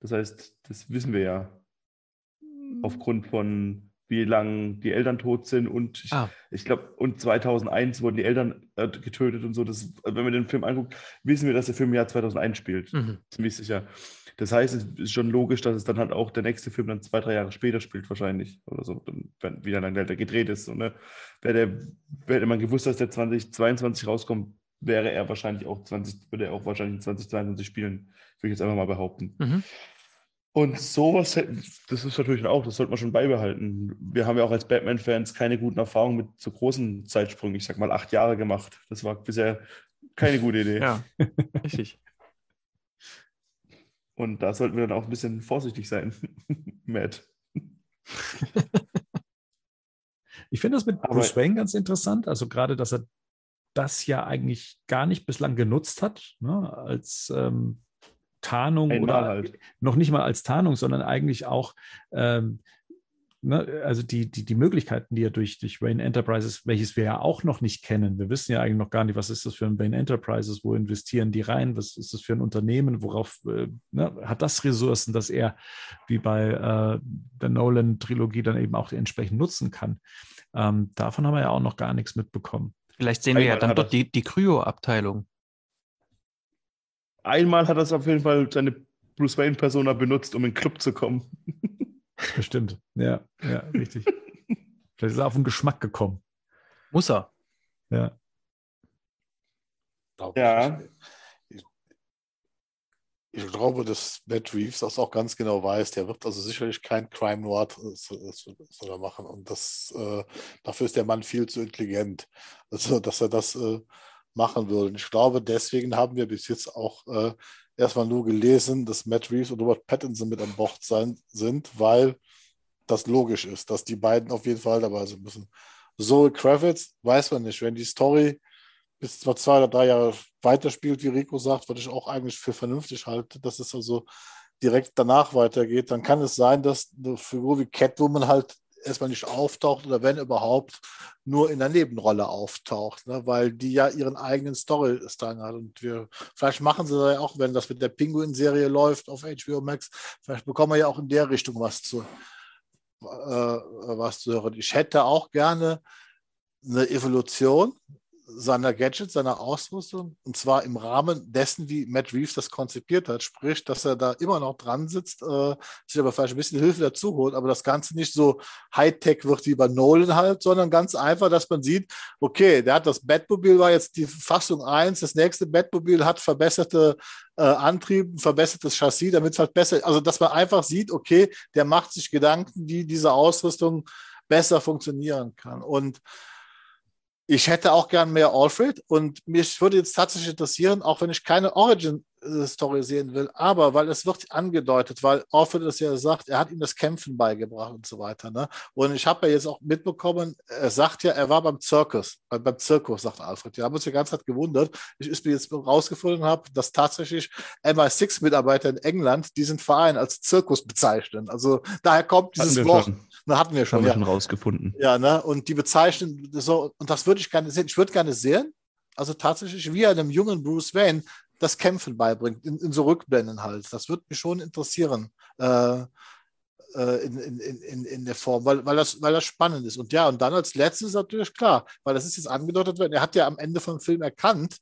Das heißt, das wissen wir ja aufgrund von wie lange die Eltern tot sind und ah. ich, ich glaube, und 2001 wurden die Eltern äh, getötet und so. Das, wenn man den Film anguckt, wissen wir, dass der Film im Jahr 2001 spielt. Mhm. Ziemlich sicher. Das heißt, es ist schon logisch, dass es dann halt auch der nächste Film dann zwei, drei Jahre später spielt, wahrscheinlich. Oder so, wenn, wie dann der gedreht ist. Und, ne? Hätte man gewusst, dass der 2022 rauskommt, wäre er wahrscheinlich auch 20, würde er auch wahrscheinlich 2022 spielen, würde ich jetzt einfach mal behaupten. Mhm. Und sowas, das ist natürlich auch, das sollte man schon beibehalten. Wir haben ja auch als Batman-Fans keine guten Erfahrungen mit so großen Zeitsprüngen, ich sag mal acht Jahre gemacht. Das war bisher keine gute Idee. Ja, richtig. Und da sollten wir dann auch ein bisschen vorsichtig sein, Matt. Ich finde das mit Aber, Bruce Wayne ganz interessant. Also gerade, dass er das ja eigentlich gar nicht bislang genutzt hat, ne, als ähm, Tarnung Einmal oder halt. noch nicht mal als Tarnung, sondern eigentlich auch ähm, ne, also die, die, die Möglichkeiten, die er durch, durch Wayne Enterprises, welches wir ja auch noch nicht kennen, wir wissen ja eigentlich noch gar nicht, was ist das für ein Wayne Enterprises, wo investieren die rein, was ist das für ein Unternehmen, worauf äh, ne, hat das Ressourcen, dass er wie bei äh, der Nolan-Trilogie dann eben auch entsprechend nutzen kann. Ähm, davon haben wir ja auch noch gar nichts mitbekommen. Vielleicht sehen wir ja dann dort die, die Kryo-Abteilung. Einmal hat er auf jeden Fall seine Bruce Wayne-Persona benutzt, um in den Club zu kommen. Bestimmt. Ja, ja, richtig. Vielleicht ist er auf den Geschmack gekommen. Muss er. Ja. Ja. Ich, ich glaube, dass Matt Reeves das auch ganz genau weiß. Der wird also sicherlich kein Crime Noir soll machen. Und das, äh, dafür ist der Mann viel zu intelligent, also, dass er das äh, machen würde. Und ich glaube, deswegen haben wir bis jetzt auch äh, erstmal nur gelesen, dass Matt Reeves und Robert Pattinson mit an Bord sein, sind, weil das logisch ist, dass die beiden auf jeden Fall dabei sein müssen. Zoe Kravitz weiß man nicht, wenn die Story bis zwar zwei oder drei Jahre weiterspielt, wie Rico sagt, was ich auch eigentlich für vernünftig halte, dass es also direkt danach weitergeht, dann kann es sein, dass eine Figur wie Catwoman halt erstmal nicht auftaucht oder wenn überhaupt nur in der Nebenrolle auftaucht, ne? weil die ja ihren eigenen Story-Strang hat. Und wir, vielleicht machen sie ja auch, wenn das mit der Pinguin-Serie läuft auf HBO Max, vielleicht bekommen wir ja auch in der Richtung was zu, äh, was zu hören. Ich hätte auch gerne eine Evolution seiner Gadgets, seiner Ausrüstung, und zwar im Rahmen dessen, wie Matt Reeves das konzipiert hat, sprich, dass er da immer noch dran sitzt, äh, sich aber vielleicht ein bisschen Hilfe dazu holt, aber das Ganze nicht so Hightech wird wie bei Nolan halt, sondern ganz einfach, dass man sieht, okay, der hat das Batmobil, war jetzt die Fassung 1, das nächste Batmobil hat verbesserte äh, Antrieb, verbessertes Chassis, damit es halt besser, also dass man einfach sieht, okay, der macht sich Gedanken, wie diese Ausrüstung besser funktionieren kann. Und ich hätte auch gern mehr Alfred und mich würde jetzt tatsächlich interessieren, auch wenn ich keine Origin-Story sehen will, aber weil es wird angedeutet, weil Alfred es ja sagt, er hat ihm das Kämpfen beigebracht und so weiter. Ne? Und ich habe ja jetzt auch mitbekommen, er sagt ja, er war beim Zirkus, äh, beim Zirkus, sagt Alfred. Wir haben uns die ganze Zeit gewundert. Ich ist mir jetzt rausgefunden habe, dass tatsächlich MI6-Mitarbeiter in England diesen Verein als Zirkus bezeichnen. Also daher kommt dieses Wort. Schon. Da hatten wir schon. Haben wir schon rausgefunden. Ja, ne? Und die bezeichnen so, und das würde ich gerne sehen. Ich würde gerne sehen, also tatsächlich, wie er einem jungen Bruce Wayne das Kämpfen beibringt, in, in so Rückblenden halt. Das würde mich schon interessieren. Äh, äh, in, in, in, in der Form, weil, weil, das, weil das spannend ist. Und ja, und dann als letztes natürlich klar, weil das ist jetzt angedeutet worden, er hat ja am Ende vom Film erkannt,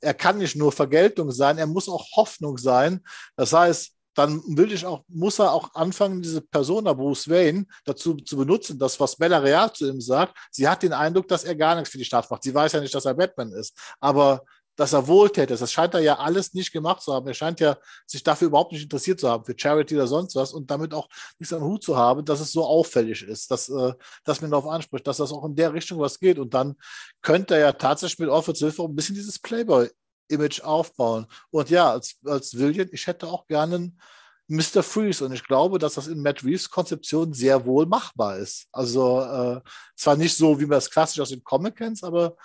er kann nicht nur Vergeltung sein, er muss auch Hoffnung sein. Das heißt, dann will ich auch, muss er auch anfangen, diese Persona Bruce Wayne dazu zu benutzen, das, was Bella Real zu ihm sagt. Sie hat den Eindruck, dass er gar nichts für die Stadt macht. Sie weiß ja nicht, dass er Batman ist. Aber dass er wohltätig ist, das scheint er ja alles nicht gemacht zu haben. Er scheint ja sich dafür überhaupt nicht interessiert zu haben, für Charity oder sonst was und damit auch nichts am Hut zu haben, dass es so auffällig ist, dass, äh, dass man darauf anspricht, dass das auch in der Richtung was geht. Und dann könnte er ja tatsächlich mit Offers Hilfe ein bisschen dieses Playboy Image aufbauen. Und ja, als, als William, ich hätte auch gerne einen Mr. Freeze und ich glaube, dass das in Matt Reeves Konzeption sehr wohl machbar ist. Also äh, zwar nicht so, wie man es klassisch aus den Comic kennt, aber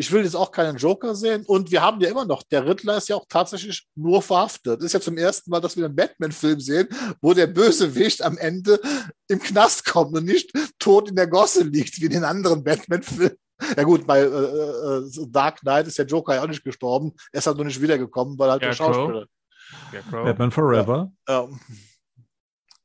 ich will jetzt auch keinen Joker sehen. Und wir haben ja immer noch, der Riddler ist ja auch tatsächlich nur verhaftet. Das ist ja zum ersten Mal, dass wir einen Batman-Film sehen, wo der Bösewicht am Ende im Knast kommt und nicht tot in der Gosse liegt, wie in den anderen Batman-Filmen. Ja gut, bei äh, äh, Dark Knight ist der Joker ja auch nicht gestorben. Er ist halt nur nicht wiedergekommen, weil halt ja, der Schauspieler. Ja, Batman Forever. Ja.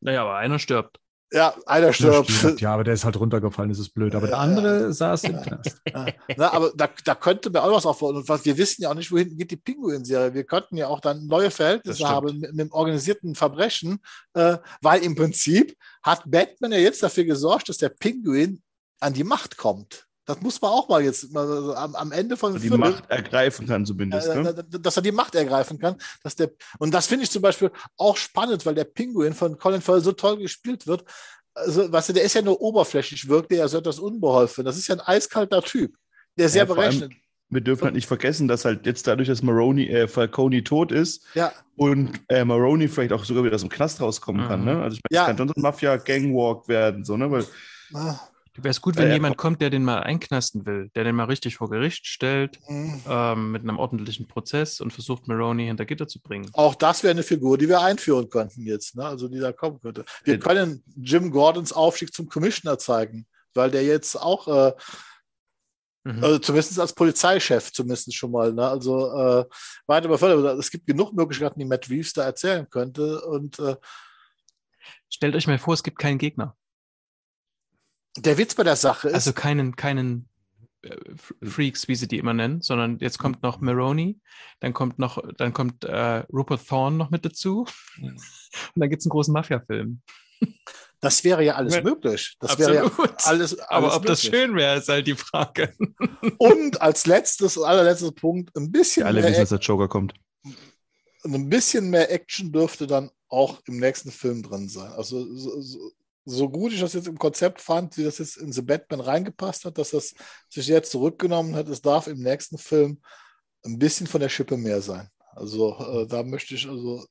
Naja, aber einer stirbt. Ja, einer stirbt. stirbt. Ja, aber der ist halt runtergefallen, das ist blöd. Aber der andere saß im Knast. Na, aber da, da könnte mir auch was aufbauen. Und was, wir wissen ja auch nicht, wohin geht die Pinguin-Serie. Wir könnten ja auch dann neue Verhältnisse haben mit, mit, dem organisierten Verbrechen, äh, weil im Prinzip hat Batman ja jetzt dafür gesorgt, dass der Pinguin an die Macht kommt. Das muss man auch mal jetzt mal, am, am, Ende von die Film, Macht ergreifen kann zumindest. Äh, ne? Dass er die Macht ergreifen kann. Dass der, und das finde ich zum Beispiel auch spannend, weil der Pinguin von Colin Farrell so toll gespielt wird. Also, weißt du, der ist ja nur oberflächlich, wirkt der ja so etwas unbeholfen. Das ist ja ein eiskalter Typ, der sehr ja, berechnet. Wir dürfen halt nicht vergessen, dass halt jetzt dadurch, dass Maroni, äh, Falcone tot ist ja. und äh, Maroni vielleicht auch sogar wieder aus dem Knast rauskommen mhm. kann. Ne? Also ich meine, ja. kann schon so ein Mafia-Gangwalk werden, so, ne? Weil ah. Wäre es gut, wenn Äh, jemand kommt, der den mal einknasten will, der den mal richtig vor Gericht stellt, Mhm. ähm, mit einem ordentlichen Prozess und versucht, Maroney hinter Gitter zu bringen. Auch das wäre eine Figur, die wir einführen könnten jetzt, ne? also die da kommen könnte. Wir Äh, können Jim Gordons Aufstieg zum Commissioner zeigen, weil der jetzt auch, äh, Mhm. also zumindest als Polizeichef zumindest schon mal, ne? also äh, weiter befördert. Es gibt genug Möglichkeiten, die Matt Reeves da erzählen könnte und äh, Stellt euch mal vor, es gibt keinen Gegner. Der Witz bei der Sache ist, Also keinen, keinen äh, F- Freaks, wie sie die immer nennen, sondern jetzt kommt noch Maroney, dann kommt noch, dann kommt äh, Rupert Thorne noch mit dazu und dann gibt es einen großen Mafia-Film. das wäre ja alles Ja. möglich. Das wäre ja Absolut. alles, Aber alles ob das möglich. schön wäre, ist halt die Frage. Und als letztes, allerletzter Punkt, ein bisschen, Alle mehr, wissen, dass der Joker kommt. ein bisschen mehr Action dürfte dann auch im nächsten Film drin sein. Also so, so, so gut ich das jetzt im Konzept fand, wie das jetzt in The Batman reingepasst hat, dass das sich jetzt zurückgenommen hat, es darf im nächsten Film ein bisschen von der Schippe mehr sein. Also äh, da möchte ich also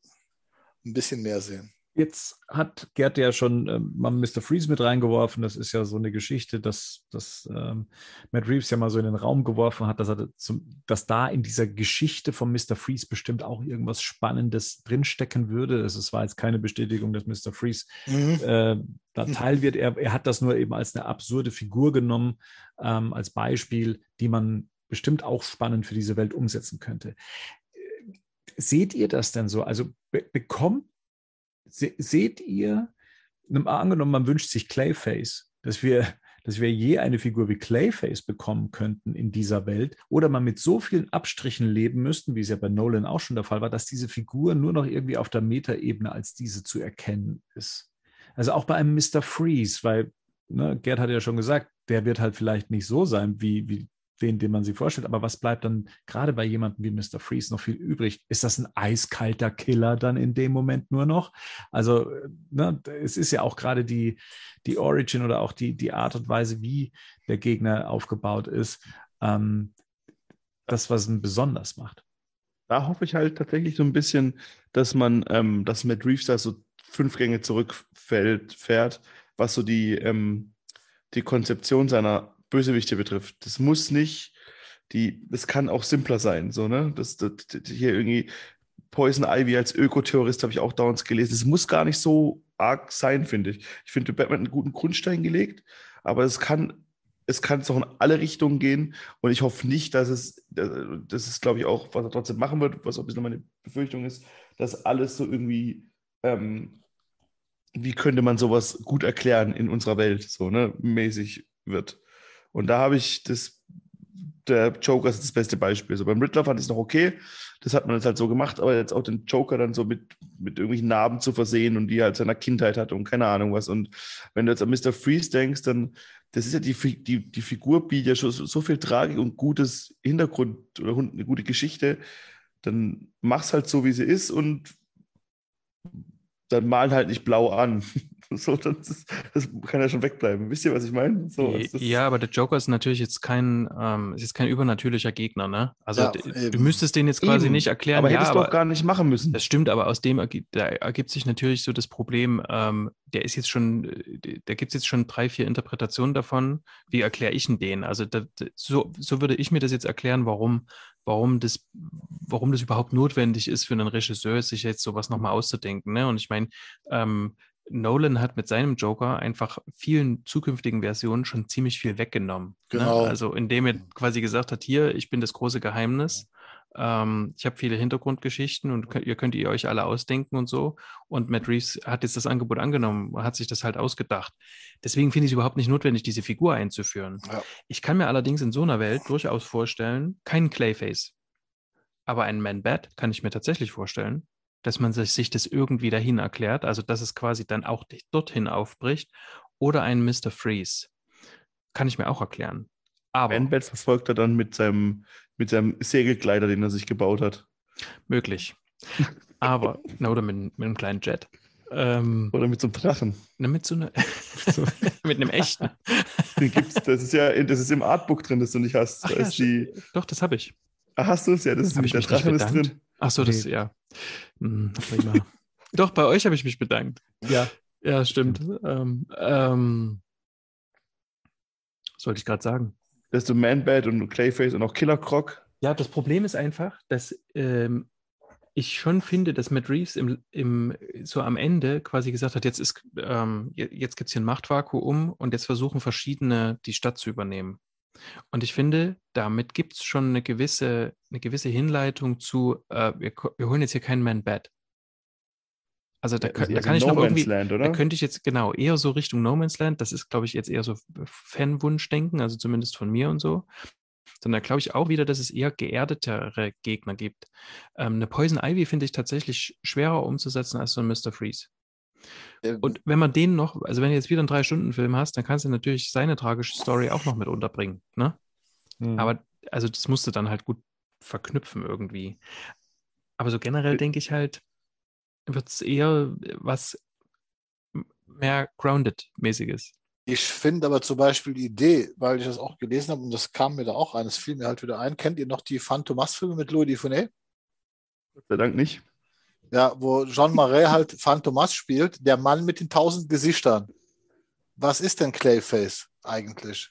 ein bisschen mehr sehen. Jetzt hat Gerd ja schon ähm, mal Mr. Freeze mit reingeworfen. Das ist ja so eine Geschichte, dass, dass ähm, Matt Reeves ja mal so in den Raum geworfen hat, dass, er zum, dass da in dieser Geschichte von Mr. Freeze bestimmt auch irgendwas Spannendes drinstecken würde. Es war jetzt keine Bestätigung, dass Mr. Freeze äh, da Teil wird. Er, er hat das nur eben als eine absurde Figur genommen, ähm, als Beispiel, die man bestimmt auch spannend für diese Welt umsetzen könnte. Äh, Seht ihr das denn so? Also be bekommt se seht ihr, angenommen, man wünscht sich Clayface, dass wir, dass wir je eine Figur wie Clayface bekommen könnten in dieser Welt oder man mit so vielen Abstrichen leben müssten, wie es ja bei Nolan auch schon der Fall war, dass diese Figur nur noch irgendwie auf der Metaebene als diese zu erkennen ist. Also auch bei einem Mr. Freeze, weil ne, Gerd hat ja schon gesagt, der wird halt vielleicht nicht so sein, wie, wie den, den man sich vorstellt. Aber was bleibt dann gerade bei jemandem wie Mr. Freeze noch viel übrig? Ist das ein eiskalter Killer dann in dem Moment nur noch? Also, ne, es ist ja auch gerade die, die Origin oder auch die, die Art und Weise, wie der Gegner aufgebaut ist, ähm, das, was ihn besonders macht. Da hoffe ich halt tatsächlich so ein bisschen, dass man, ähm, dass Matt Reeves da so fünf Gänge zurückfällt, fährt, was so die, ähm, die Konzeption seiner Bösewichte betrifft. Das muss nicht, die, das kann auch simpler sein, so, ne? Das, das, das hier irgendwie Poison Ivy als Ökoterrorist habe ich auch dauernd gelesen. Es muss gar nicht so arg sein, finde ich. Ich finde, Batman einen guten Grundstein gelegt, aber es kann, es kann es in alle Richtungen gehen und ich hoffe nicht, dass es, das ist glaube ich auch, was er trotzdem machen wird, was auch ein bisschen meine Befürchtung ist, dass alles so irgendwie, ähm, wie könnte man sowas gut erklären in unserer Welt, so, ne, mäßig wird. Und da habe ich das, der Joker ist das beste Beispiel. So beim Riddler fand ich es noch okay. Das hat man jetzt halt so gemacht, aber jetzt auch den Joker dann so mit, mit irgendwelchen Narben zu versehen und die er halt seiner Kindheit hatte und keine Ahnung was. Und wenn du jetzt an Mr. Freeze denkst, dann, das ist ja die, die, die Figur bietet ja schon so, so viel Tragik und gutes Hintergrund oder eine gute Geschichte. Dann mach's halt so, wie sie ist und dann malen halt nicht blau an. So, das, das, kann ja schon wegbleiben. Wisst ihr, was ich meine? So, ja, aber der Joker ist natürlich jetzt kein, ähm, ist jetzt kein übernatürlicher Gegner, ne? Also Ja, du müsstest den jetzt quasi Eben. nicht erklären. aber ja, hättest du aber auch gar nicht machen müssen. das stimmt, aber aus dem ergibt, ergibt sich natürlich so das Problem, ähm, der ist jetzt schon, da gibt es jetzt schon drei, vier Interpretationen davon. Wie erkläre ich denn den? Also da, so, so würde ich mir das jetzt erklären, warum, warum das, warum das überhaupt notwendig ist für einen Regisseur, sich jetzt sowas nochmal auszudenken. Ne? Und ich meine, ähm, Nolan hat mit seinem Joker einfach vielen zukünftigen Versionen schon ziemlich viel weggenommen. Genau. Ne? Also indem er quasi gesagt hat, hier, ich bin das große Geheimnis. Ähm, ich habe viele Hintergrundgeschichten und könnt, ihr könnt ihr euch alle ausdenken und so. Und Matt Reeves hat jetzt das Angebot angenommen, hat sich das halt ausgedacht. Deswegen finde ich es überhaupt nicht notwendig, diese Figur einzuführen. Ja. Ich kann mir allerdings in so einer Welt durchaus vorstellen, keinen Clayface, aber einen Man-Bat kann ich mir tatsächlich vorstellen, dass man sich, sich das irgendwie dahin erklärt, also dass es quasi dann auch dorthin aufbricht, oder einen Mr. Freeze. Kann ich mir auch erklären. Aber Manbats verfolgt er dann mit seinem, mit seinem Segelkleider, den er sich gebaut hat. möglich. Aber, na, oder mit, mit einem kleinen Jet. Ähm, Oder mit so einem Drachen. na, mit so einer, mit einem echten. Den gibt's, das ist ja das ist im Artbook drin, das du nicht hast. Ach Da ja, ist die, Doch, das habe ich. ah, hast du es? Ja, das ist ich der Drachen ist drin. Ach so, das, Nee. ja. Hm, prima. Doch, bei euch habe ich mich bedankt. Ja. Ja, stimmt. Ähm, ähm, sollte ich gerade sagen. Dass du Man-Bat und Clayface und auch Killer Croc. Ja, das Problem ist einfach, dass ähm, ich schon finde, dass Matt Reeves im, im, so am Ende quasi gesagt hat, jetzt ist, ähm, jetzt gibt es hier ein Machtvakuum und jetzt versuchen verschiedene die Stadt zu übernehmen. Und ich finde, damit gibt es schon eine gewisse, eine gewisse Hinleitung zu, äh, wir, wir, holen jetzt hier keinen Man-Bat. Also da, also da kann ich no noch irgendwie, Land, da könnte ich jetzt genau eher so Richtung No Man's Land, das ist, glaube ich, jetzt eher so Fanwunschdenken, also zumindest von mir und so. Sondern da glaube ich auch wieder, dass es eher geerdetere Gegner gibt. Ähm, eine Poison Ivy finde ich tatsächlich schwerer umzusetzen als so ein Mr. Freeze. Und wenn man den noch, also wenn du jetzt wieder einen Drei-Stunden-Film hast, dann kannst du natürlich seine tragische Story auch noch mit unterbringen. Ne? Mhm. Aber also das musst du dann halt gut verknüpfen irgendwie. Aber so generell denke ich halt, wird es eher was mehr Grounded-mäßiges. Ich finde aber zum Beispiel die Idee, weil ich das auch gelesen habe und das kam mir da auch ein, das fiel mir halt wieder ein. Kennt ihr noch die Phantomas-Filme mit Louis Dufournet? Gott sei Dank nicht. Ja, wo Jean Marais halt Phantomas spielt, der Mann mit den tausend Gesichtern. Was ist denn Clayface eigentlich?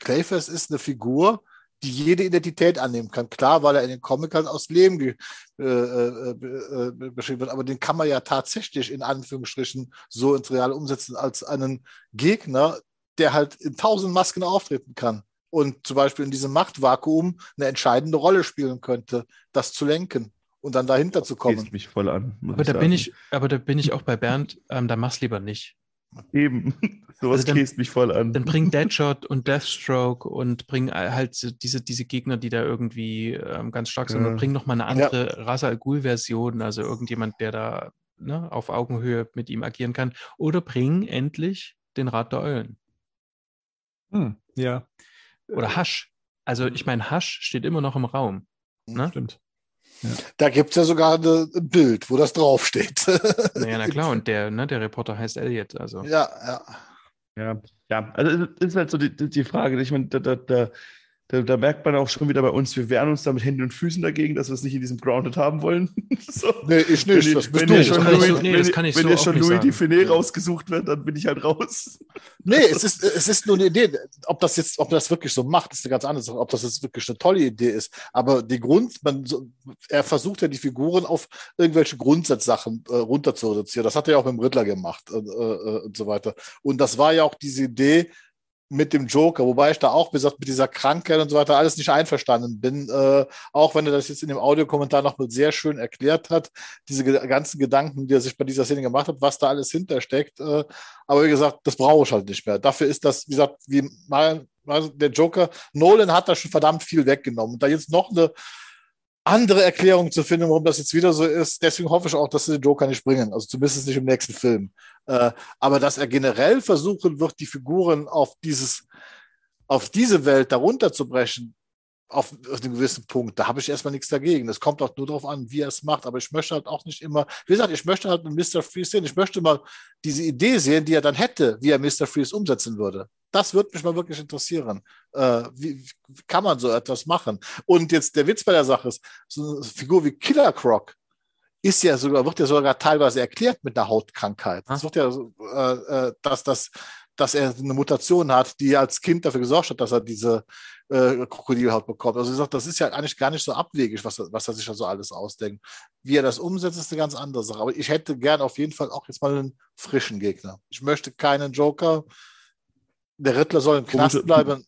Clayface ist eine Figur, die jede Identität annehmen kann. Klar, weil er in den Comics halt aus Leben äh, äh, äh, beschrieben wird, aber den kann man ja tatsächlich in Anführungsstrichen so ins Reale umsetzen als einen Gegner, der halt in tausend Masken auftreten kann und zum Beispiel in diesem Machtvakuum eine entscheidende Rolle spielen könnte, das zu lenken und dann dahinter zu kommen. mich voll an. Aber da, bin ich, aber da bin ich auch bei Bernd, ähm, da mach's lieber nicht. Eben, sowas also dann, mich voll an. Dann bring Deadshot und Deathstroke und bring halt diese, diese Gegner, die da irgendwie ähm, ganz stark sind, ja. und bring nochmal eine andere ja. Ra's al Ghul-Version, also irgendjemand, der da ne, auf Augenhöhe mit ihm agieren kann. Oder bring endlich den Rat der Eulen. Hm, ja. Oder Hasch. Also ich meine, Hasch steht immer noch im Raum. Ne? Stimmt. Ja. Da gibt es ja sogar ein Bild, wo das draufsteht. naja, na klar, und der, ne, der Reporter heißt Elliot. Also. Ja, ja. Ja, ja, also das ist halt so die, die Frage. Ich meine, da, da, da, da, da, merkt man auch schon wieder bei uns, wir wehren uns da mit Händen und Füßen dagegen, dass wir es nicht in diesem Grounded haben wollen. so. Nee, ich nicht. Wenn, das wenn, du. Schon Louis, so, nee, wenn, wenn so ihr schon Louis Define rausgesucht wird, dann bin ich halt raus. Nee, es ist, es ist nur eine Idee. Ob das jetzt, ob das wirklich so macht, ist eine ganz andere Sache. Ob das jetzt wirklich eine tolle Idee ist. Aber die Grund, man, er versucht ja die Figuren auf irgendwelche Grundsatzsachen äh, runter zu reduzieren. Das hat er ja auch mit dem Riddler gemacht äh, äh, und so weiter. Und das war ja auch diese Idee, mit dem Joker, wobei ich da auch, wie gesagt, mit dieser Krankheit und so weiter alles nicht einverstanden bin. Äh, auch wenn er das jetzt in dem Audiokommentar noch mal sehr schön erklärt hat, diese ganzen Gedanken, die er sich bei dieser Szene gemacht hat, was da alles hintersteckt. Äh, aber wie gesagt, das brauche ich halt nicht mehr. Dafür ist das, wie gesagt, wie mal, der Joker, Nolan hat da schon verdammt viel weggenommen. Und da jetzt noch eine andere Erklärung zu finden, warum das jetzt wieder so ist. Deswegen hoffe ich auch, dass sie den Joker nicht bringen. Also zumindest nicht im nächsten Film. Äh, aber dass er generell versuchen wird, die Figuren auf dieses, auf diese Welt darunter zu brechen, auf, auf einen gewissen Punkt, da habe ich erstmal nichts dagegen. Das kommt auch nur darauf an, wie er es macht. Aber ich möchte halt auch nicht immer, wie gesagt, ich möchte halt einen Mr. Freeze sehen. Ich möchte mal diese Idee sehen, die er dann hätte, wie er Mr. Freeze umsetzen würde. Das würde mich mal wirklich interessieren. Äh, wie, wie, kann man so etwas machen? Und jetzt der Witz bei der Sache ist, so eine Figur wie Killer Croc ist ja sogar, wird ja sogar teilweise erklärt mit einer Hautkrankheit. Es wird ja, äh, äh, dass, dass, dass er eine Mutation hat, die als Kind dafür gesorgt hat, dass er diese äh, Krokodilhaut bekommt. Also ich sage, das ist ja eigentlich gar nicht so abwegig, was, was er sich da so alles ausdenkt. Wie er das umsetzt, ist eine ganz andere Sache. Aber ich hätte gern auf jeden Fall auch jetzt mal einen frischen Gegner. Ich möchte keinen Joker, der Rittler soll im Knast bleiben.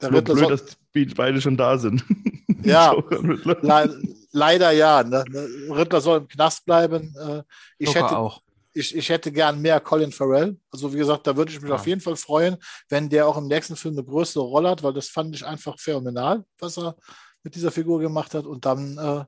Der Rittler blöd, soll, dass die beide schon da sind. Ja, le leider ja. Ne? Rittler soll im Knast bleiben. Äh, ich, hätte, auch. Ich, ich hätte gern mehr Colin Farrell. Also wie gesagt, da würde ich mich ja. auf jeden Fall freuen, wenn der auch im nächsten Film eine größere Rolle hat, weil das fand ich einfach phänomenal, was er mit dieser Figur gemacht hat. Und dann äh,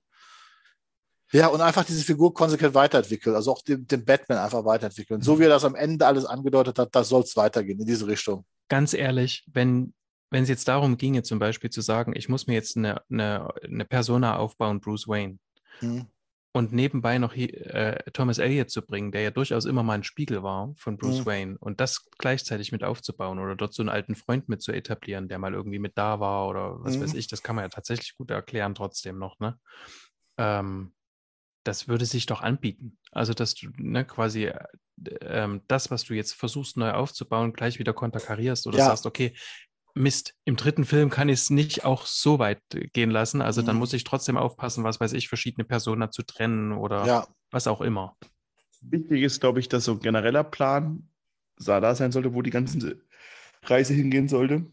ja, und einfach diese Figur konsequent weiterentwickeln, also auch den, den Batman einfach weiterentwickeln. So wie er das am Ende alles angedeutet hat, da soll es weitergehen in diese Richtung. Ganz ehrlich, wenn, wenn es jetzt darum ginge, zum Beispiel zu sagen, ich muss mir jetzt eine, eine, eine Persona aufbauen, Bruce Wayne, mhm. und nebenbei noch äh, Thomas Elliott zu bringen, der ja durchaus immer mal ein Spiegel war von Bruce mhm. Wayne, und das gleichzeitig mit aufzubauen oder dort so einen alten Freund mit zu etablieren, der mal irgendwie mit da war oder was mhm. weiß ich, das kann man ja tatsächlich gut erklären trotzdem noch, ne? Ähm, das würde sich doch anbieten. Also, dass du ne, quasi äh, ähm, das, was du jetzt versuchst neu aufzubauen, gleich wieder konterkarierst oder Ja. sagst, okay, Mist, im dritten Film kann ich es nicht auch so weit äh, gehen lassen. Also dann Mhm. muss ich trotzdem aufpassen, was weiß ich, verschiedene Personen zu trennen oder Ja, was auch immer. Wichtig ist, glaube ich, dass so ein genereller Plan da sein sollte, wo die ganze Reise hingehen sollte.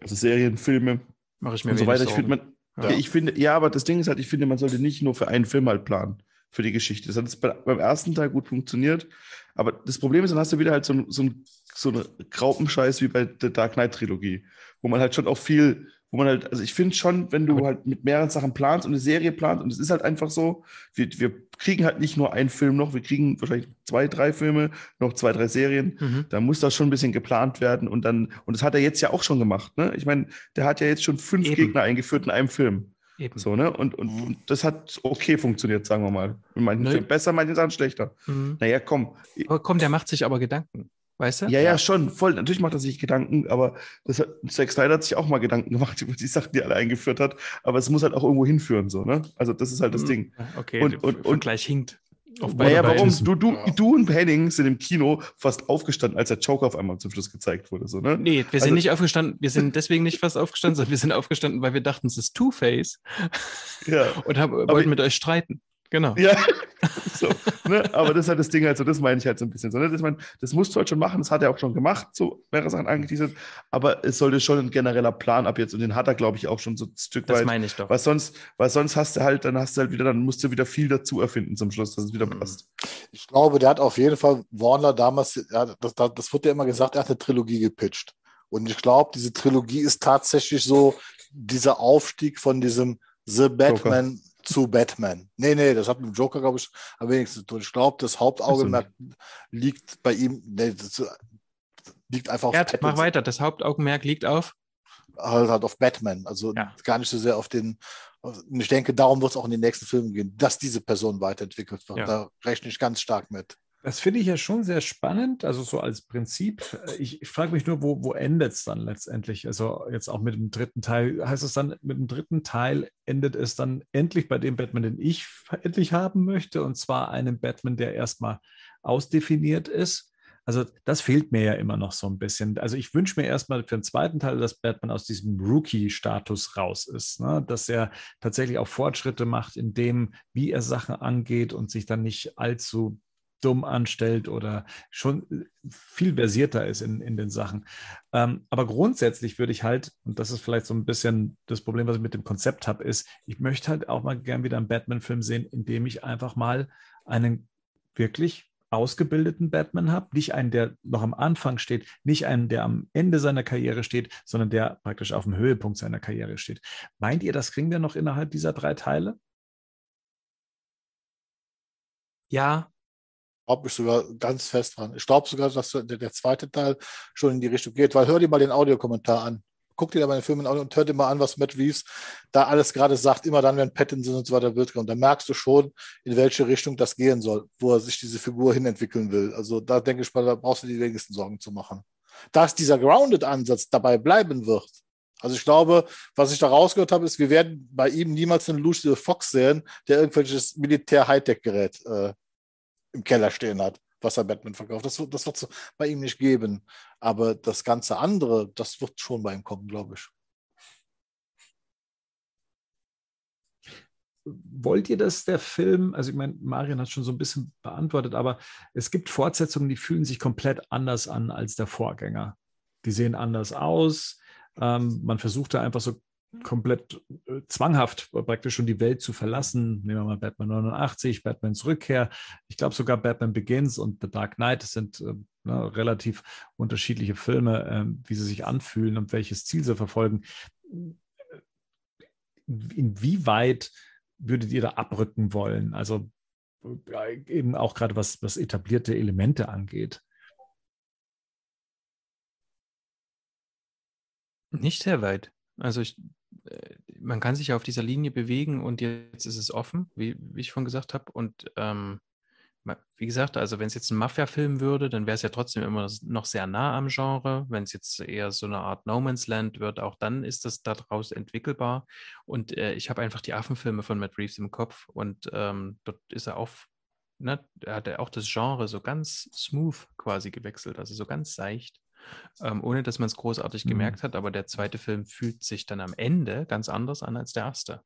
Also Serien, Filme Mache ich mir und so weiter. Ich finde, man, Ja. ich finde, ja, aber das Ding ist halt, ich finde, man sollte nicht nur für einen Film halt planen, für die Geschichte. Das hat jetzt bei, beim ersten Teil gut funktioniert. Aber das Problem ist, dann hast du wieder halt so, so, so einen Graupenscheiß wie bei der Dark Knight Trilogie, wo man halt schon auch viel, wo man halt, also ich finde schon, wenn du halt mit mehreren Sachen planst und eine Serie planst, und es ist halt einfach so, wir, wir kriegen halt nicht nur einen Film noch, wir kriegen wahrscheinlich zwei, drei Filme, noch zwei, drei Serien. Mhm. Da muss das schon ein bisschen geplant werden und dann, und das hat er jetzt ja auch schon gemacht, ne? Ich meine, der hat ja jetzt schon fünf Eben. Gegner eingeführt in einem Film. Eben. So, ne? Und, und, Mhm. und das hat okay funktioniert, sagen wir mal. In manchen. Fällen besser, in manchen Sachen schlechter. Mhm. Naja, komm. Aber komm, der macht sich aber Gedanken. Weißt du? Ja, ja, schon, voll. Natürlich macht er sich Gedanken, aber das hat, Zack Snyder hat sich auch mal Gedanken gemacht über die Sachen, die er alle eingeführt hat. Aber es muss halt auch irgendwo hinführen, so, ne? Also, das ist halt das Mhm. Ding. Okay, Und- und- und- Vergleich hinkt. Auf beide Naja, warum? Du, du, du und Henning sind im Kino fast aufgestanden, als der Joker auf einmal zum Schluss gezeigt wurde, so, ne? Nee, wir Also- sind nicht aufgestanden. Wir sind deswegen nicht fast aufgestanden, sondern wir sind aufgestanden, weil wir dachten, es ist Two-Face Ja. und haben, Aber- wollten mit euch streiten. Genau. Ja, so, ne? aber das ist halt das Ding halt so, das meine ich halt so ein bisschen so. Ne? Das, mein, das musst du halt schon machen, das hat er auch schon gemacht, so mehrere Sachen angeteasert, aber es sollte schon ein genereller Plan ab jetzt und den hat er, glaube ich, auch schon so ein Stück Das weit. meine ich doch. Weil sonst, weil sonst hast du halt, dann hast du halt wieder, dann musst du wieder viel dazu erfinden zum Schluss, dass es wieder Mhm. passt. ich glaube, der hat auf jeden Fall Warner damals, ja, das, das, das wurde ja immer gesagt, er hat eine Trilogie gepitcht. Und ich glaube, diese Trilogie ist tatsächlich so dieser Aufstieg von diesem The Batman zu Batman. Nee, nee, das hat mit dem Joker, glaube ich, am wenigsten zu tun. Ich glaube, das Hauptaugenmerk liegt bei ihm, nee, das liegt einfach auf Gerd, mach weiter. Das Hauptaugenmerk liegt auf. halt, halt auf Batman. Also Ja. gar nicht so sehr auf den. Ich denke, darum wird es auch in den nächsten Filmen gehen, dass diese Person weiterentwickelt wird. Ja. Da rechne ich ganz stark mit. Das finde ich ja schon sehr spannend, also so als Prinzip. Ich, ich frage mich nur, wo, wo endet es dann letztendlich? Also jetzt auch mit dem dritten Teil. Heißt es dann, mit dem dritten Teil endet es dann endlich bei dem Batman, den ich endlich haben möchte, und zwar einem Batman, der erstmal ausdefiniert ist? Also das fehlt mir ja immer noch so ein bisschen. Also ich wünsche mir erstmal für den zweiten Teil, dass Batman aus diesem Rookie-Status raus ist, ne? dass er tatsächlich auch Fortschritte macht in dem, wie er Sachen angeht und sich dann nicht allzu dumm anstellt oder schon viel versierter ist in, in den Sachen. Ähm, aber grundsätzlich würde ich halt, und das ist vielleicht so ein bisschen das Problem, was ich mit dem Konzept habe, ist, ich möchte halt auch mal gern wieder einen Batman-Film sehen, in dem ich einfach mal einen wirklich ausgebildeten Batman habe, nicht einen, der noch am Anfang steht, nicht einen, der am Ende seiner Karriere steht, sondern der praktisch auf dem Höhepunkt seiner Karriere steht. Meint ihr, das kriegen wir noch innerhalb dieser drei Teile? Ja, Glaube ich sogar ganz fest dran. Ich glaube sogar, dass der, der zweite Teil schon in die Richtung geht, weil hör dir mal den Audiokommentar an. Guck dir da mal den Film an und hör dir mal an, was Matt Reeves da alles gerade sagt, immer dann, wenn Pattinson und so weiter wird. Und da merkst du schon, in welche Richtung das gehen soll, wo er sich diese Figur hinentwickeln will. Also da denke ich mal, da brauchst du die wenigsten Sorgen zu machen. Dass dieser Grounded-Ansatz dabei bleiben wird. Also ich glaube, was ich da rausgehört habe, ist, wir werden bei ihm niemals einen Lucius Fox sehen, der irgendwelches Militär-Hightech-Gerät äh, im Keller stehen hat, was er Batman verkauft. Das, wird- das wird es bei ihm nicht geben. Aber das ganze andere, das wird schon bei ihm kommen, glaube ich. Wollt ihr, dass der Film, also ich meine, Marian hat schon so ein bisschen beantwortet, aber es gibt Fortsetzungen, die fühlen sich komplett anders an als der Vorgänger. Die sehen anders aus. Ähm, man versucht da einfach so komplett äh, zwanghaft praktisch schon die Welt zu verlassen. Nehmen wir mal Batman 89, Batmans Rückkehr. Ich glaube sogar Batman Begins und The Dark Knight das sind äh, ne, relativ unterschiedliche Filme, äh, wie sie sich anfühlen und welches Ziel sie verfolgen. Inwieweit würdet ihr da abrücken wollen? Also eben auch gerade was, was etablierte Elemente angeht. nicht sehr weit. Also ich, man kann sich ja auf dieser Linie bewegen und jetzt ist es offen, wie, wie ich schon gesagt habe. Und ähm, wie gesagt, also wenn es jetzt ein Mafia-Film würde, dann wäre es ja trotzdem immer noch sehr nah am Genre. Wenn es jetzt eher so eine Art No Man's Land wird, auch dann ist das daraus entwickelbar. Und äh, ich habe einfach die Affenfilme von Matt Reeves im Kopf und ähm, dort ist er auch, ne, er hat ja auch das Genre so ganz smooth quasi gewechselt, also so ganz seicht. Ähm, ohne dass man es großartig mhm. gemerkt hat, aber der zweite Film fühlt sich dann am Ende ganz anders an als der erste.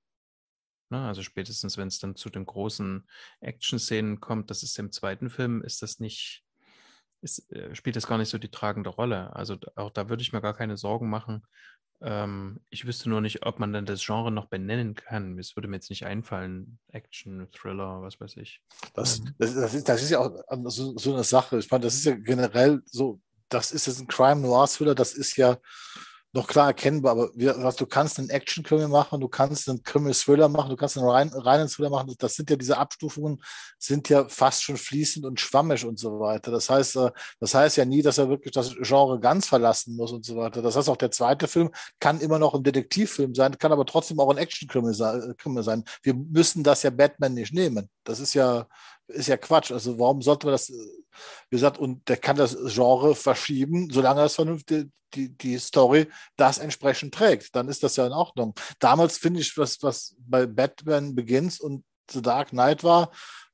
Ne? Also spätestens, wenn es dann zu den großen Action-Szenen kommt, das ist im zweiten Film, ist das nicht, ist, äh, spielt das gar nicht so die tragende Rolle. Also auch da würde ich mir gar keine Sorgen machen. Ähm, ich wüsste nur nicht, ob man dann das Genre noch benennen kann. Es würde mir jetzt nicht einfallen, Action, Thriller, was weiß ich. Das, mhm. das, das, ist, das ist, ja auch so, so, eine Sache. Ich meine, das ist ja generell so, das ist jetzt ein Crime Noir Thriller, das ist ja noch klar erkennbar, aber wir, was, du kannst einen Action-Krimi machen, du kannst einen Krimi-Thriller machen, du kannst einen rein, reinen Thriller machen. Das sind ja diese Abstufungen, sind ja fast schon fließend und schwammig und so weiter. Das heißt, äh, das heißt ja nie, dass er wirklich das Genre ganz verlassen muss und so weiter. Das heißt, auch der zweite Film kann immer noch ein Detektivfilm sein, kann aber trotzdem auch ein Action-Krimi sein. Wir müssen das ja Batman nicht nehmen. Das ist ja, ist ja Quatsch. Also warum sollte man das, wie gesagt, und der kann das Genre verschieben, solange das vernünftig, die, die Story das entsprechend trägt. Dann ist das ja in Ordnung. Damals finde ich, was, was bei Batman Begins und The Dark Knight war,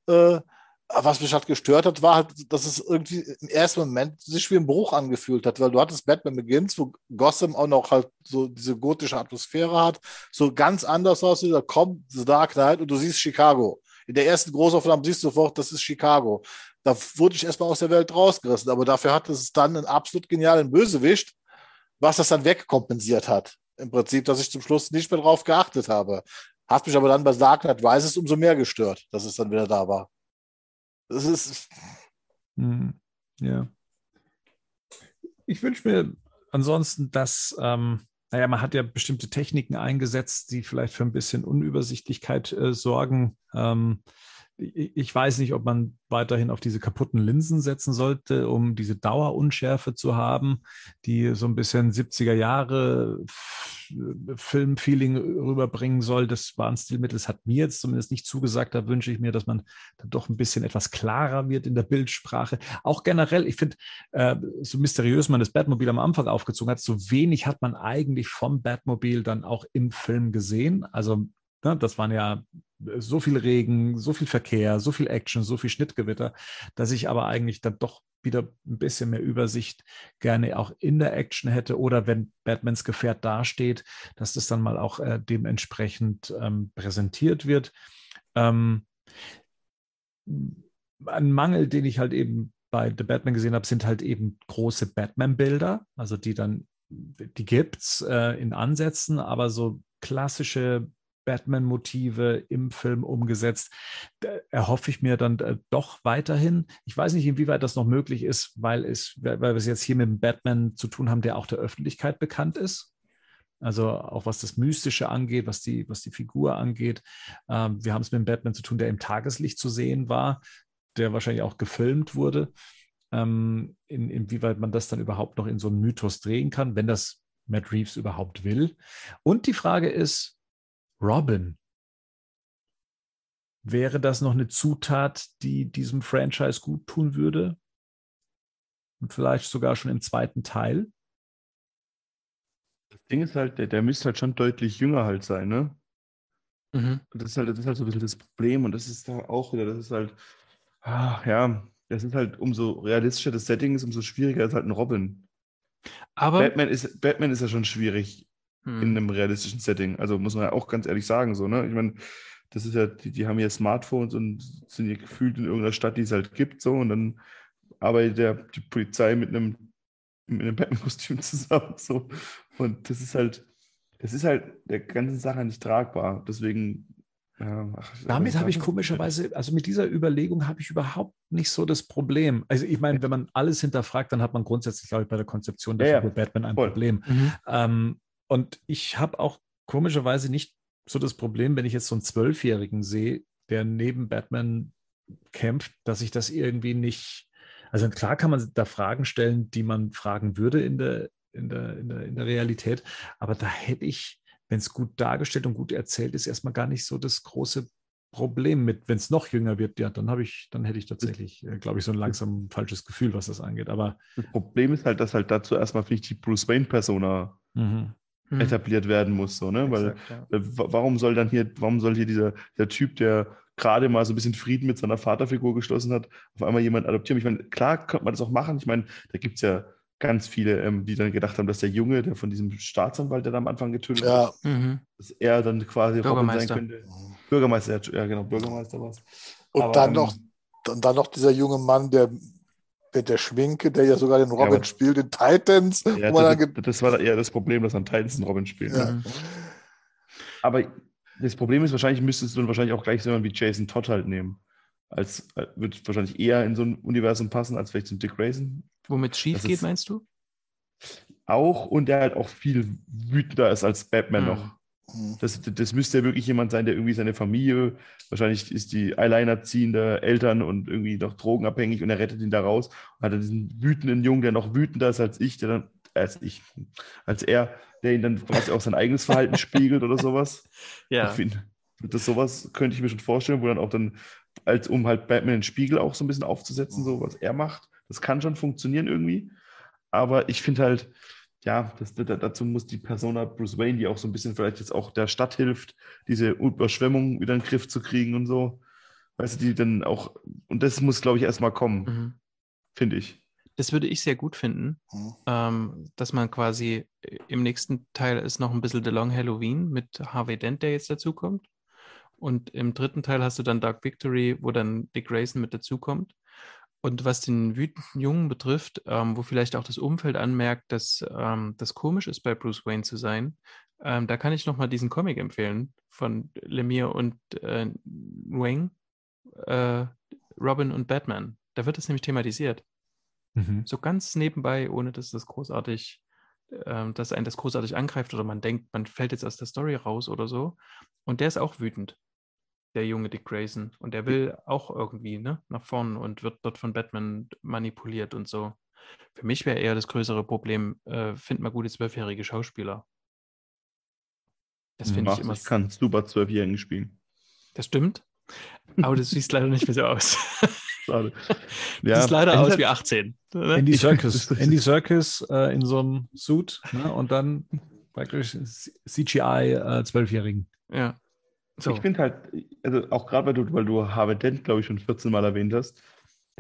äh, was mich halt gestört hat, war halt, dass es irgendwie im ersten Moment sich wie ein Bruch angefühlt hat, weil du hattest Batman Begins, wo Gotham auch noch halt so diese gotische Atmosphäre hat, so ganz anders aussieht, da kommt The Dark Knight und du siehst Chicago. In der ersten Großaufnahme siehst du sofort, das ist Chicago. Da wurde ich erstmal aus der Welt rausgerissen, aber dafür hat es dann einen absolut genialen Bösewicht, was das dann wegkompensiert hat. Im Prinzip, dass ich zum Schluss nicht mehr drauf geachtet habe. Hat mich aber dann bei Dark Knight Rises umso mehr gestört, dass es dann wieder da war. Das ist. Hm, ja. Ich wünsche mir ansonsten, dass ähm, naja, man hat ja bestimmte Techniken eingesetzt, die vielleicht für ein bisschen Unübersichtlichkeit äh, sorgen. Ähm, ich weiß nicht, ob man weiterhin auf diese kaputten Linsen setzen sollte, um diese Dauerunschärfe zu haben, die so ein bisschen 70er Jahre Filmfeeling rüberbringen soll. Das war ein Stilmittel, das hat mir jetzt zumindest nicht zugesagt. Da wünsche ich mir, dass man dann doch ein bisschen etwas klarer wird in der Bildsprache. Auch generell, ich finde, äh, so mysteriös man das Batmobil am Anfang aufgezogen hat, so wenig hat man eigentlich vom Batmobil dann auch im Film gesehen. Also ne, das waren ja so viel Regen, so viel Verkehr, so viel Action, so viel Schnittgewitter, dass ich aber eigentlich dann doch wieder ein bisschen mehr Übersicht gerne auch in der Action hätte oder wenn Batmans Gefährt dasteht, dass das dann mal auch äh, dementsprechend ähm, präsentiert wird. Ähm, ein Mangel, den ich halt eben bei The Batman gesehen habe, sind halt eben große Batman-Bilder, also die dann, die gibt es äh, in Ansätzen, aber so klassische Batman-Motive im Film umgesetzt. Da erhoffe ich mir dann äh, doch weiterhin. Ich weiß nicht, inwieweit das noch möglich ist, weil, es, weil wir es jetzt hier mit einem Batman zu tun haben, der auch der Öffentlichkeit bekannt ist. Also auch was das Mystische angeht, was die, was die Figur angeht. Ähm, wir haben es mit einem Batman zu tun, der im Tageslicht zu sehen war, der wahrscheinlich auch gefilmt wurde. Ähm, in, inwieweit man das dann überhaupt noch in so einen Mythos drehen kann, wenn das Matt Reeves überhaupt will. Und die Frage ist, Robin. Wäre das noch eine Zutat, die diesem Franchise gut tun würde? Und vielleicht sogar schon im zweiten Teil? Das Ding ist halt, der, der müsste halt schon deutlich jünger halt sein, ne? Mhm. Das, ist halt, das ist halt so ein bisschen das Problem und das ist da auch wieder, das ist halt, ah, ja, das ist halt, umso realistischer das Setting ist, umso schwieriger ist halt ein Robin. Aber Batman ist, Batman ist ja schon schwierig hm. in einem realistischen Setting. Also muss man ja auch ganz ehrlich sagen, so, ne? Ich meine, das ist ja, die, die haben ja Smartphones und sind ja gefühlt in irgendeiner Stadt, die es halt gibt, so, und dann arbeitet der, die Polizei mit einem, mit einem Batman-Kostüm zusammen, so. Und das ist halt, das ist halt der ganzen Sache nicht tragbar. Deswegen ja, ach, Damit habe ich komischerweise, also mit dieser Überlegung habe ich überhaupt nicht so das Problem. Also ich meine, wenn man alles hinterfragt, dann hat man grundsätzlich, glaube ich, bei der Konzeption der ja, Figur Batman ein voll. Problem. Mhm. Ähm, und ich habe auch komischerweise nicht so das Problem, wenn ich jetzt so einen Zwölfjährigen sehe, der neben Batman kämpft, dass ich das irgendwie nicht. Also klar kann man da Fragen stellen, die man fragen würde in der, in der, in der, in der Realität, aber da hätte ich, wenn es gut dargestellt und gut erzählt ist, erstmal gar nicht so das große Problem mit, wenn es noch jünger wird, ja, dann habe ich, dann hätte ich tatsächlich, äh, glaube ich, so ein langsam falsches Gefühl, was das angeht. Aber das Problem ist halt, dass halt dazu erstmal finde ich die Bruce Wayne-Persona mhm. Hm. etabliert werden muss, so, ne? Weil Exakt, ja. äh, wa- warum soll dann hier, warum soll hier dieser der Typ, der gerade mal so ein bisschen Frieden mit seiner Vaterfigur geschlossen hat, auf einmal jemand adoptieren? Ich meine, klar könnte man das auch machen. Ich meine, da gibt es ja ganz viele, ähm, die dann gedacht haben, dass der Junge, der von diesem Staatsanwalt, der da am Anfang getötet Ja, hat, Mhm. dass er dann quasi Robin sein Bürgermeister. könnte. Bürgermeister, ja, ja genau, Bürgermeister war es. und Aber, dann ähm, noch, und dann noch dieser junge Mann, der mit der Schminke, der ja sogar den Robin aber- spielt in Titans. Ja, das, das war eher das Problem, dass an Titans ein Robin spielt. Ja. Mhm. Aber das Problem ist, wahrscheinlich müsstest du dann wahrscheinlich auch gleich so jemanden wie Jason Todd halt nehmen. Als äh, wird wahrscheinlich eher in so ein Universum passen, als vielleicht so ein Dick Grayson. Womit es schief Das geht, ist- meinst du? Auch und der halt auch viel wütender ist als Batman Mhm. noch. Hm. Das, das müsste ja wirklich jemand sein, der irgendwie seine Familie, wahrscheinlich ist die alleinerziehende Eltern und irgendwie noch drogenabhängig und er rettet ihn da raus und hat dann diesen wütenden Jungen, der noch wütender ist als ich, der dann, als ich, als er, der ihn dann quasi auch sein eigenes Verhalten spiegelt oder sowas. Ja. Ich finde, das sowas könnte ich mir schon vorstellen, wo dann auch dann, als um halt Batman den Spiegel auch so ein bisschen aufzusetzen, so was er macht. Das kann schon funktionieren irgendwie. Aber ich finde halt, ja, das, da- dazu muss die Persona Bruce Wayne, die auch so ein bisschen vielleicht jetzt auch der Stadt hilft, diese Überschwemmung wieder in den Griff zu kriegen und so. Weißt du, die dann auch, und das muss, glaube ich, erstmal kommen, Mhm. finde ich. Das würde ich sehr gut finden, Hm. ähm, dass man quasi äh, im nächsten Teil ist noch ein bisschen The Long Halloween mit Harvey Dent, der jetzt dazukommt. Und im dritten Teil hast du dann Dark Victory, wo dann Dick Grayson mit dazukommt. Und was den wütenden Jungen betrifft, ähm, wo vielleicht auch das Umfeld anmerkt, dass ähm, das komisch ist, bei Bruce Wayne zu sein, ähm, da kann ich nochmal diesen Comic empfehlen von Lemire und äh, Wayne, äh, Robin und Batman. Da wird das nämlich thematisiert Mhm. so ganz nebenbei, ohne dass das großartig, ähm, dass einen das großartig angreift oder man denkt, man fällt jetzt aus der Story raus oder so. Und der ist auch wütend, der junge Dick Grayson. Und der will auch irgendwie ne, nach vorn und wird dort von Batman manipuliert und so. Für mich wäre eher das größere Problem, äh, find mal gute zwölfjährige Schauspieler. Das finde ich immer. ich kann super Zwölfjährigen spielen. Das stimmt. Aber das sieht leider nicht mehr so aus. Schade. Das sieht leider aus halt- wie 18. Ne? Andy das- Andy Serkis äh, in so einem Suit ne? und dann praktisch CGI äh, Zwölfjährigen. Ja. So. Ich finde halt, also auch gerade weil du, weil du Harvey Dent, glaube ich, schon 14 Mal erwähnt hast,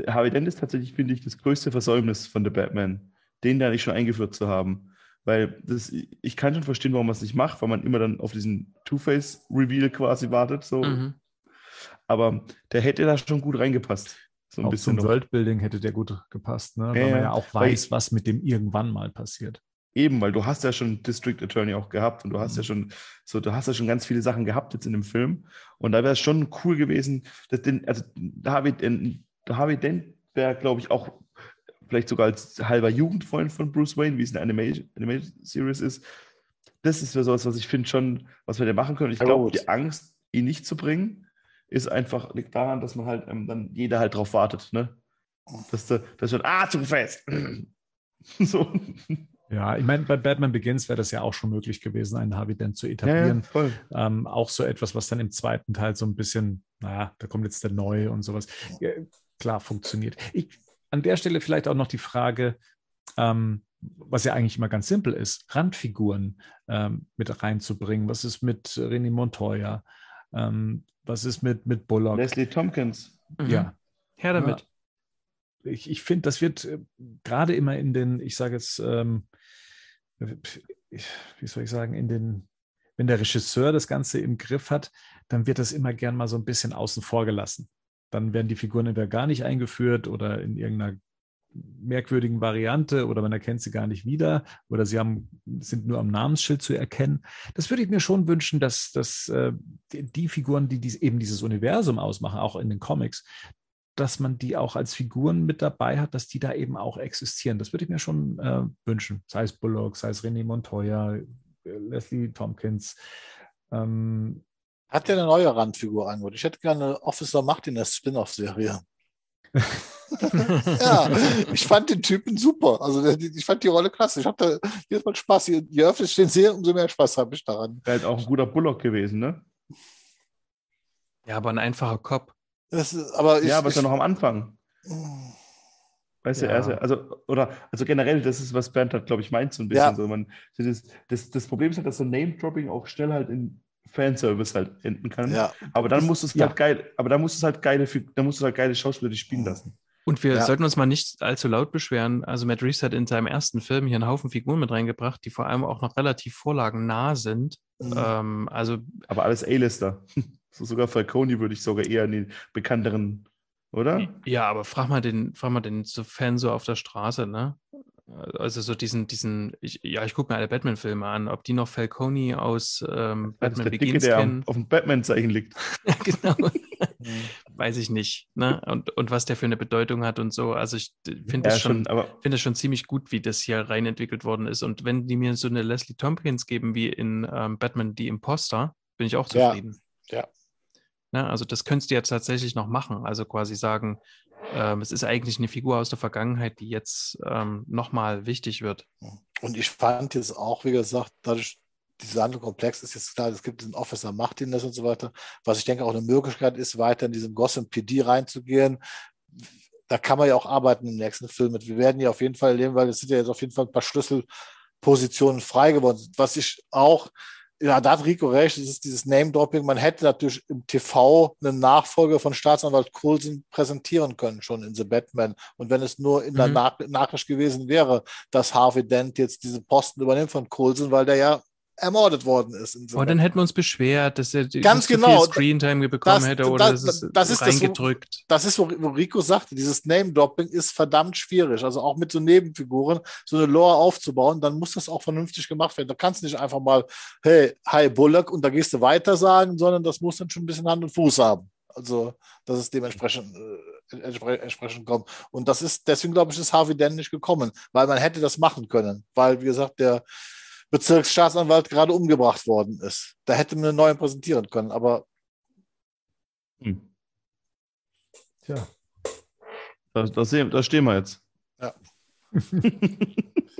Harvey Dent ist tatsächlich, finde ich, das größte Versäumnis von The Batman, den da nicht schon eingeführt zu haben. Weil das, ich kann schon verstehen, warum man es nicht macht, weil man immer dann auf diesen Two-Face-Reveal quasi wartet. So. Mhm. Aber der hätte da schon gut reingepasst. So ein Auch bisschen zum. Worldbuilding hätte der gut gepasst, ne? weil Ja, man ja. auch weiß, was mit dem irgendwann mal passiert. Eben, weil du hast ja schon District Attorney auch gehabt und du hast ja Mhm. schon so, du hast ja schon ganz viele Sachen gehabt jetzt in dem Film. Und da wäre es schon cool gewesen, dass den, also Harvey, Dent- Harvey Dent wäre, glaube ich, auch vielleicht sogar als halber Jugendfreund von Bruce Wayne, wie es in der Animation, Animation Series ist. Das ist ja sowas, was ich finde schon, was wir da machen können. Ich Ja, glaube, die Angst, ihn nicht zu bringen, ist einfach, liegt daran, dass man halt ähm, dann jeder halt drauf wartet, ne? Dass du, dass schon, ah, zu fest. so. Ja, ich meine, bei Batman Begins wäre das ja auch schon möglich gewesen, einen Harvey Dent zu Ja, etablieren. ja, voll. Ähm, auch so etwas, was dann im zweiten Teil so ein bisschen, naja, da kommt jetzt der Neue und sowas. Ja, klar, funktioniert. Ich, an der Stelle vielleicht auch noch die Frage, ähm, was ja eigentlich immer ganz simpel ist, Randfiguren ähm, mit reinzubringen. Was ist mit René Montoya? Ähm, was ist mit, mit Bullock? Leslie Tompkins. Mhm. Ja, Her damit. ich, ich finde, das wird äh, gerade immer in den, ich sage jetzt, ähm, wie soll ich sagen, in den, wenn der Regisseur das Ganze im Griff hat, dann wird das immer gern mal so ein bisschen außen vor gelassen. Dann werden die Figuren entweder gar nicht eingeführt oder in irgendeiner merkwürdigen Variante oder man erkennt sie gar nicht wieder oder sie haben, sind nur am Namensschild zu erkennen. Das würde ich mir schon wünschen, dass, dass äh, die, Figuren, die dies, eben dieses Universum ausmachen, auch in den Comics, dass man die auch als Figuren mit dabei hat, dass die da eben auch existieren. Das würde ich mir schon äh, wünschen. Sei es Bullock, sei es René Montoya, Leslie Tompkins. Ähm, Hat der eine neue Randfigur angeholt? Ich hätte gerne Officer Macht in der Spin-off-Serie. ja, ich fand den Typen super. Also ich fand die Rolle klasse. Ich habe da jedes Mal Spaß. Je, je öfter ich den sehe, umso mehr Spaß habe ich daran. Wäre halt auch ein guter Bullock gewesen, ne? Ja, aber ein einfacher Cop. Das ist, aber ich, ja, aber ist ich, ja noch am Anfang. Mm. Weißt du, Ja. er ist ja, also, oder, also generell, das ist, was Bernd hat, glaube ich, meint so ein bisschen Ja. so. Man, das, das, das Problem ist halt, dass so Name-Dropping auch schnell halt in Fanservice halt enden kann. ja, Aber dann musst du es Ja. halt geil, aber dann musst du es halt geile, dann musst du halt geile Schauspieler die spielen lassen. Und wir Ja. sollten uns mal nicht allzu laut beschweren. Also Matt Reeves hat in seinem ersten Film hier einen Haufen Figuren mit reingebracht, die vor allem auch noch relativ vorlagennah sind. Mhm. Ähm, also Aber alles A-Lister. So sogar Falcone würde ich sogar eher in die bekannteren, oder? ja, aber frag mal den, frag mal den so Fan so auf der Straße, ne? Also so diesen, diesen, ich, ja, ich gucke mir alle Batman-Filme an, ob die noch Falcone aus ähm, Das Batman der Dicke, Begins der kennen. auf dem Batman-Zeichen liegt. genau. Weiß ich nicht. Ne? Und, und was der für eine Bedeutung hat und so. Also ich finde Ja, das schon, schon, finde es schon ziemlich gut, wie das hier rein entwickelt worden ist. Und wenn die mir so eine Leslie Tompkins geben wie in ähm, Batman die Imposter, bin ich auch Ja, zufrieden. ja. Ne? Also das könntest du jetzt tatsächlich noch machen. Also quasi sagen, ähm, es ist eigentlich eine Figur aus der Vergangenheit, die jetzt ähm, nochmal wichtig wird. Und ich fand jetzt auch, wie gesagt, dadurch, dieser andere Komplex ist jetzt klar, es gibt diesen Officer Martinez und so weiter, was ich denke auch eine Möglichkeit ist, weiter in diesem Gotham PD reinzugehen. Da kann man ja auch arbeiten im nächsten Film mit. Wir werden ja auf jeden Fall erleben, weil es sind ja jetzt auf jeden Fall ein paar Schlüsselpositionen frei geworden. Was ich auch, ja, da hat Rico recht, es ist dieses Name-Dropping. Man hätte natürlich im TV einen Nachfolger von Staatsanwalt Coulson präsentieren können, schon in The Batman. Und wenn es nur in der Mhm. Nach Nachricht gewesen wäre, dass Harvey Dent jetzt diese Posten übernimmt von Coulson, weil der ja ermordet worden ist. Aber dann hätten wir uns beschwert, dass er die- Ganz so genau. viel Screentime bekommen Das- hätte oder das- das, ist das ist das, reingedrückt. das ist, wo, wo Rico sagte, dieses Name-Dropping ist verdammt schwierig. Also auch mit so Nebenfiguren, so eine Lore aufzubauen, dann muss das auch vernünftig gemacht werden. Da kannst du nicht einfach mal, hey, hi Bullock und da gehst du weiter sagen, sondern das muss dann schon ein bisschen Hand und Fuß haben. Also, dass es dementsprechend äh, entspre entsprechend kommt. Und das ist, deswegen glaube ich, ist Harvey Dent nicht gekommen, weil man hätte das machen können. Weil, wie gesagt, der Bezirksstaatsanwalt gerade umgebracht worden ist. Da hätte man einen neuen präsentieren können, aber hm, Tja. da, da, sehen, da stehen wir jetzt. Ja.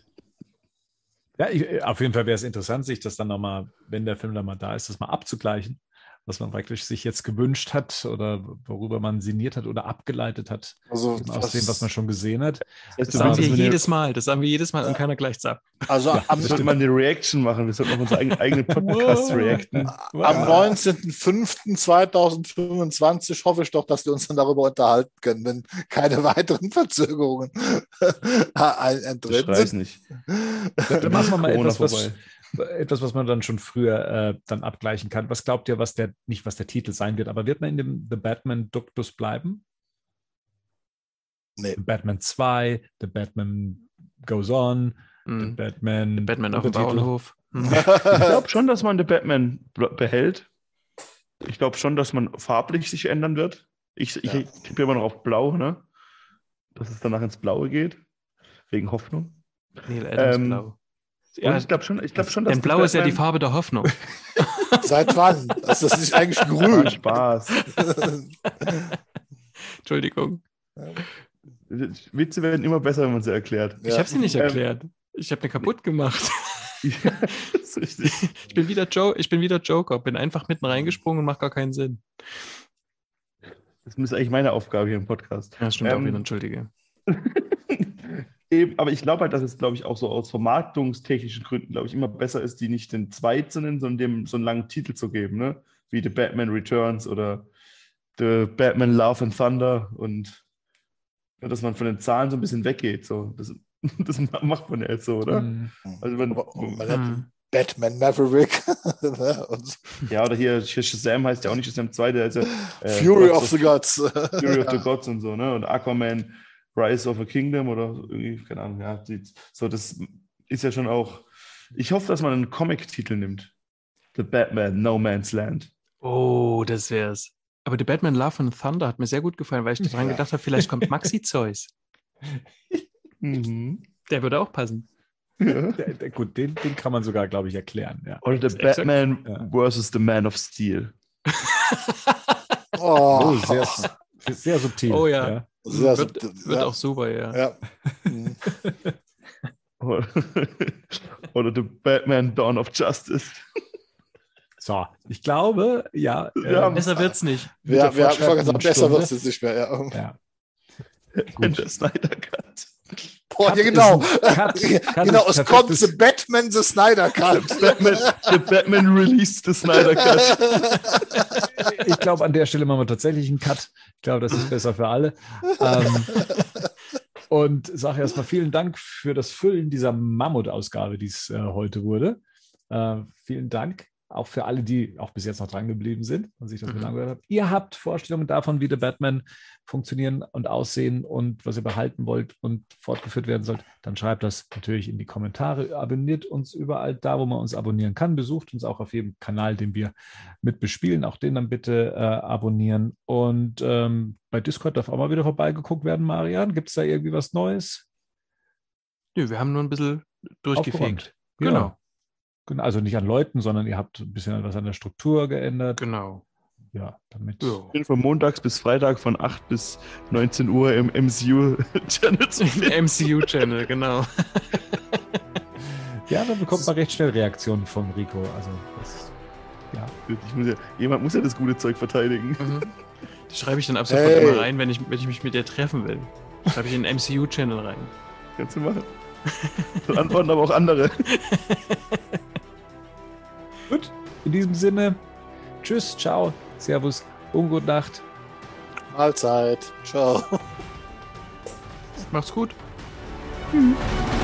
Ja, ich, auf jeden Fall wäre es interessant, sich das dann nochmal, wenn der Film dann mal da ist, das mal abzugleichen, was man praktisch sich jetzt gewünscht hat oder worüber man sinniert hat oder abgeleitet hat, also, aus dem, was man schon gesehen hat. Das Das sagen wir jedes Mal. Das sagen wir jedes Mal und keiner gleicht ab. also am, wir sollten mal eine Reaction machen. Wir sollten auf unseren eigenen, eigenen Podcast reacten. Am 19.05.2025 hoffe ich doch, dass wir uns dann darüber unterhalten können, wenn keine weiteren Verzögerungen ein- Ich eintreten weiß nicht. Dann machen wir mal Corona etwas, was, vorbei. Etwas, was man dann schon früher äh, dann abgleichen kann. Was glaubt ihr, was der, nicht was der Titel sein wird, aber wird man in dem The Batman Duktus bleiben? Nee. The Batman 2, The Batman Goes On, The Mhm. Batman. Batman auf dem. Bauernhof. Mhm. Ich glaube schon, dass man The Batman behält. Ich glaube schon, dass man farblich sich ändern wird. Ich, ich Ja. tippe immer noch auf Blau, ne? Dass es danach ins Blaue geht. Wegen Hoffnung. Neil Adams Ähm, Blau. Ja, ich glaube schon, ich glaub schon, dass Denn Blau ist ja die Farbe der Hoffnung. Seit wann? Ist das nicht eigentlich grün? Spaß. Entschuldigung. Witze werden immer besser, wenn man sie erklärt. Ich habe sie nicht Ähm, erklärt. Ich habe den kaputt gemacht. Ja. Ich bin wieder Joe, ich bin wieder Joker, bin einfach mitten reingesprungen und macht gar keinen Sinn. Das ist eigentlich meine Aufgabe hier im Podcast. Ja, stimmt auch Ähm, wieder, entschuldige. Eben, aber ich glaube halt, dass es, glaube ich, auch so aus vermarktungstechnischen Gründen, glaube ich, immer besser ist, die nicht den zwei zu nennen, sondern dem so einen langen Titel zu geben, ne? Wie The Batman Returns oder The Batman Love and Thunder und ja, dass man von den Zahlen so ein bisschen weggeht. So. Das, das macht man ja jetzt so, oder? Mhm. Also man, Aber man hat Hm. Batman Maverick. Ne? Ja, oder hier, hier Shazam heißt ja auch nicht Shazam 2, der ist ja äh, Fury Gods of the Gods. Fury of the Gods und so, ne? Und Aquaman, Rise of a Kingdom oder irgendwie, keine Ahnung, ja. Die, so, das ist ja schon auch. Ich hoffe, dass man einen Comic-Titel nimmt. The Batman, No Man's Land. Oh, das wär's. Aber The Batman Love and Thunder hat mir sehr gut gefallen, weil ich daran Ja. gedacht habe, vielleicht kommt Maxi Zeus. Mhm. Der würde auch passen. Ja. Der, der, gut, den, den kann man sogar, glaube ich, erklären. Ja. Oder The Exakt. Batman Ja. versus The Man of Steel. Oh, Oh, sehr, sehr subtil. Oh ja. Sehr wird, subtil, wird ja. auch super, ja. Ja. Oder, The Batman Dawn of Justice. So, ich glaube, ja. Ja, äh, Besser wird's nicht. Ja, wir haben besser wird es jetzt nicht mehr. Ja. Ja. Der Snyder Cut. Boah, Cut ja, genau. Cut- Cut genau, es kommt The Batman, The Snyder Cut. Batman, der Batman released the Snyder Cut. Ich glaube, an der Stelle machen wir tatsächlich einen Cut. Ich glaube, das ist besser für alle. Ähm, und sage erstmal vielen Dank für das Füllen dieser Mammutausgabe, die es äh, heute wurde. Äh, vielen Dank auch für alle, die auch bis jetzt noch dran geblieben sind und sich das Mhm. angehört haben. Ihr habt Vorstellungen davon, wie der Batman funktionieren und aussehen und was ihr behalten wollt und fortgeführt werden sollt, dann schreibt das natürlich in die Kommentare. Abonniert uns überall da, wo man uns abonnieren kann. Besucht uns auch auf jedem Kanal, den wir mit bespielen. Auch den dann bitte äh, abonnieren. Und ähm, bei Discord darf auch mal wieder vorbeigeguckt werden, Marian. Gibt es da irgendwie was Neues? Nö, wir haben nur ein bisschen durchgefegt. Genau. Genau, Also nicht an Leuten, sondern ihr habt ein bisschen was an der Struktur geändert. Genau. Ja, damit. Ja. Ich bin von montags bis Freitag von 8 bis 19 Uhr im MCU-Channel zu finden. MCU-Channel, genau. Ja, dann bekommt man recht schnell Reaktionen von Rico. Also das, ja. Ich muss ja, jemand muss ja das gute Zeug verteidigen. Mhm. Das schreibe ich dann ab sofort Hey. immer rein, wenn ich, wenn ich mich mit dir treffen will. Schreibe ich in den MCU-Channel rein. Kannst du machen. Dann antworten aber auch andere. Gut, in diesem Sinne, tschüss, ciao, servus und gute Nacht. Mahlzeit. Ciao. Macht's gut. Tschüss.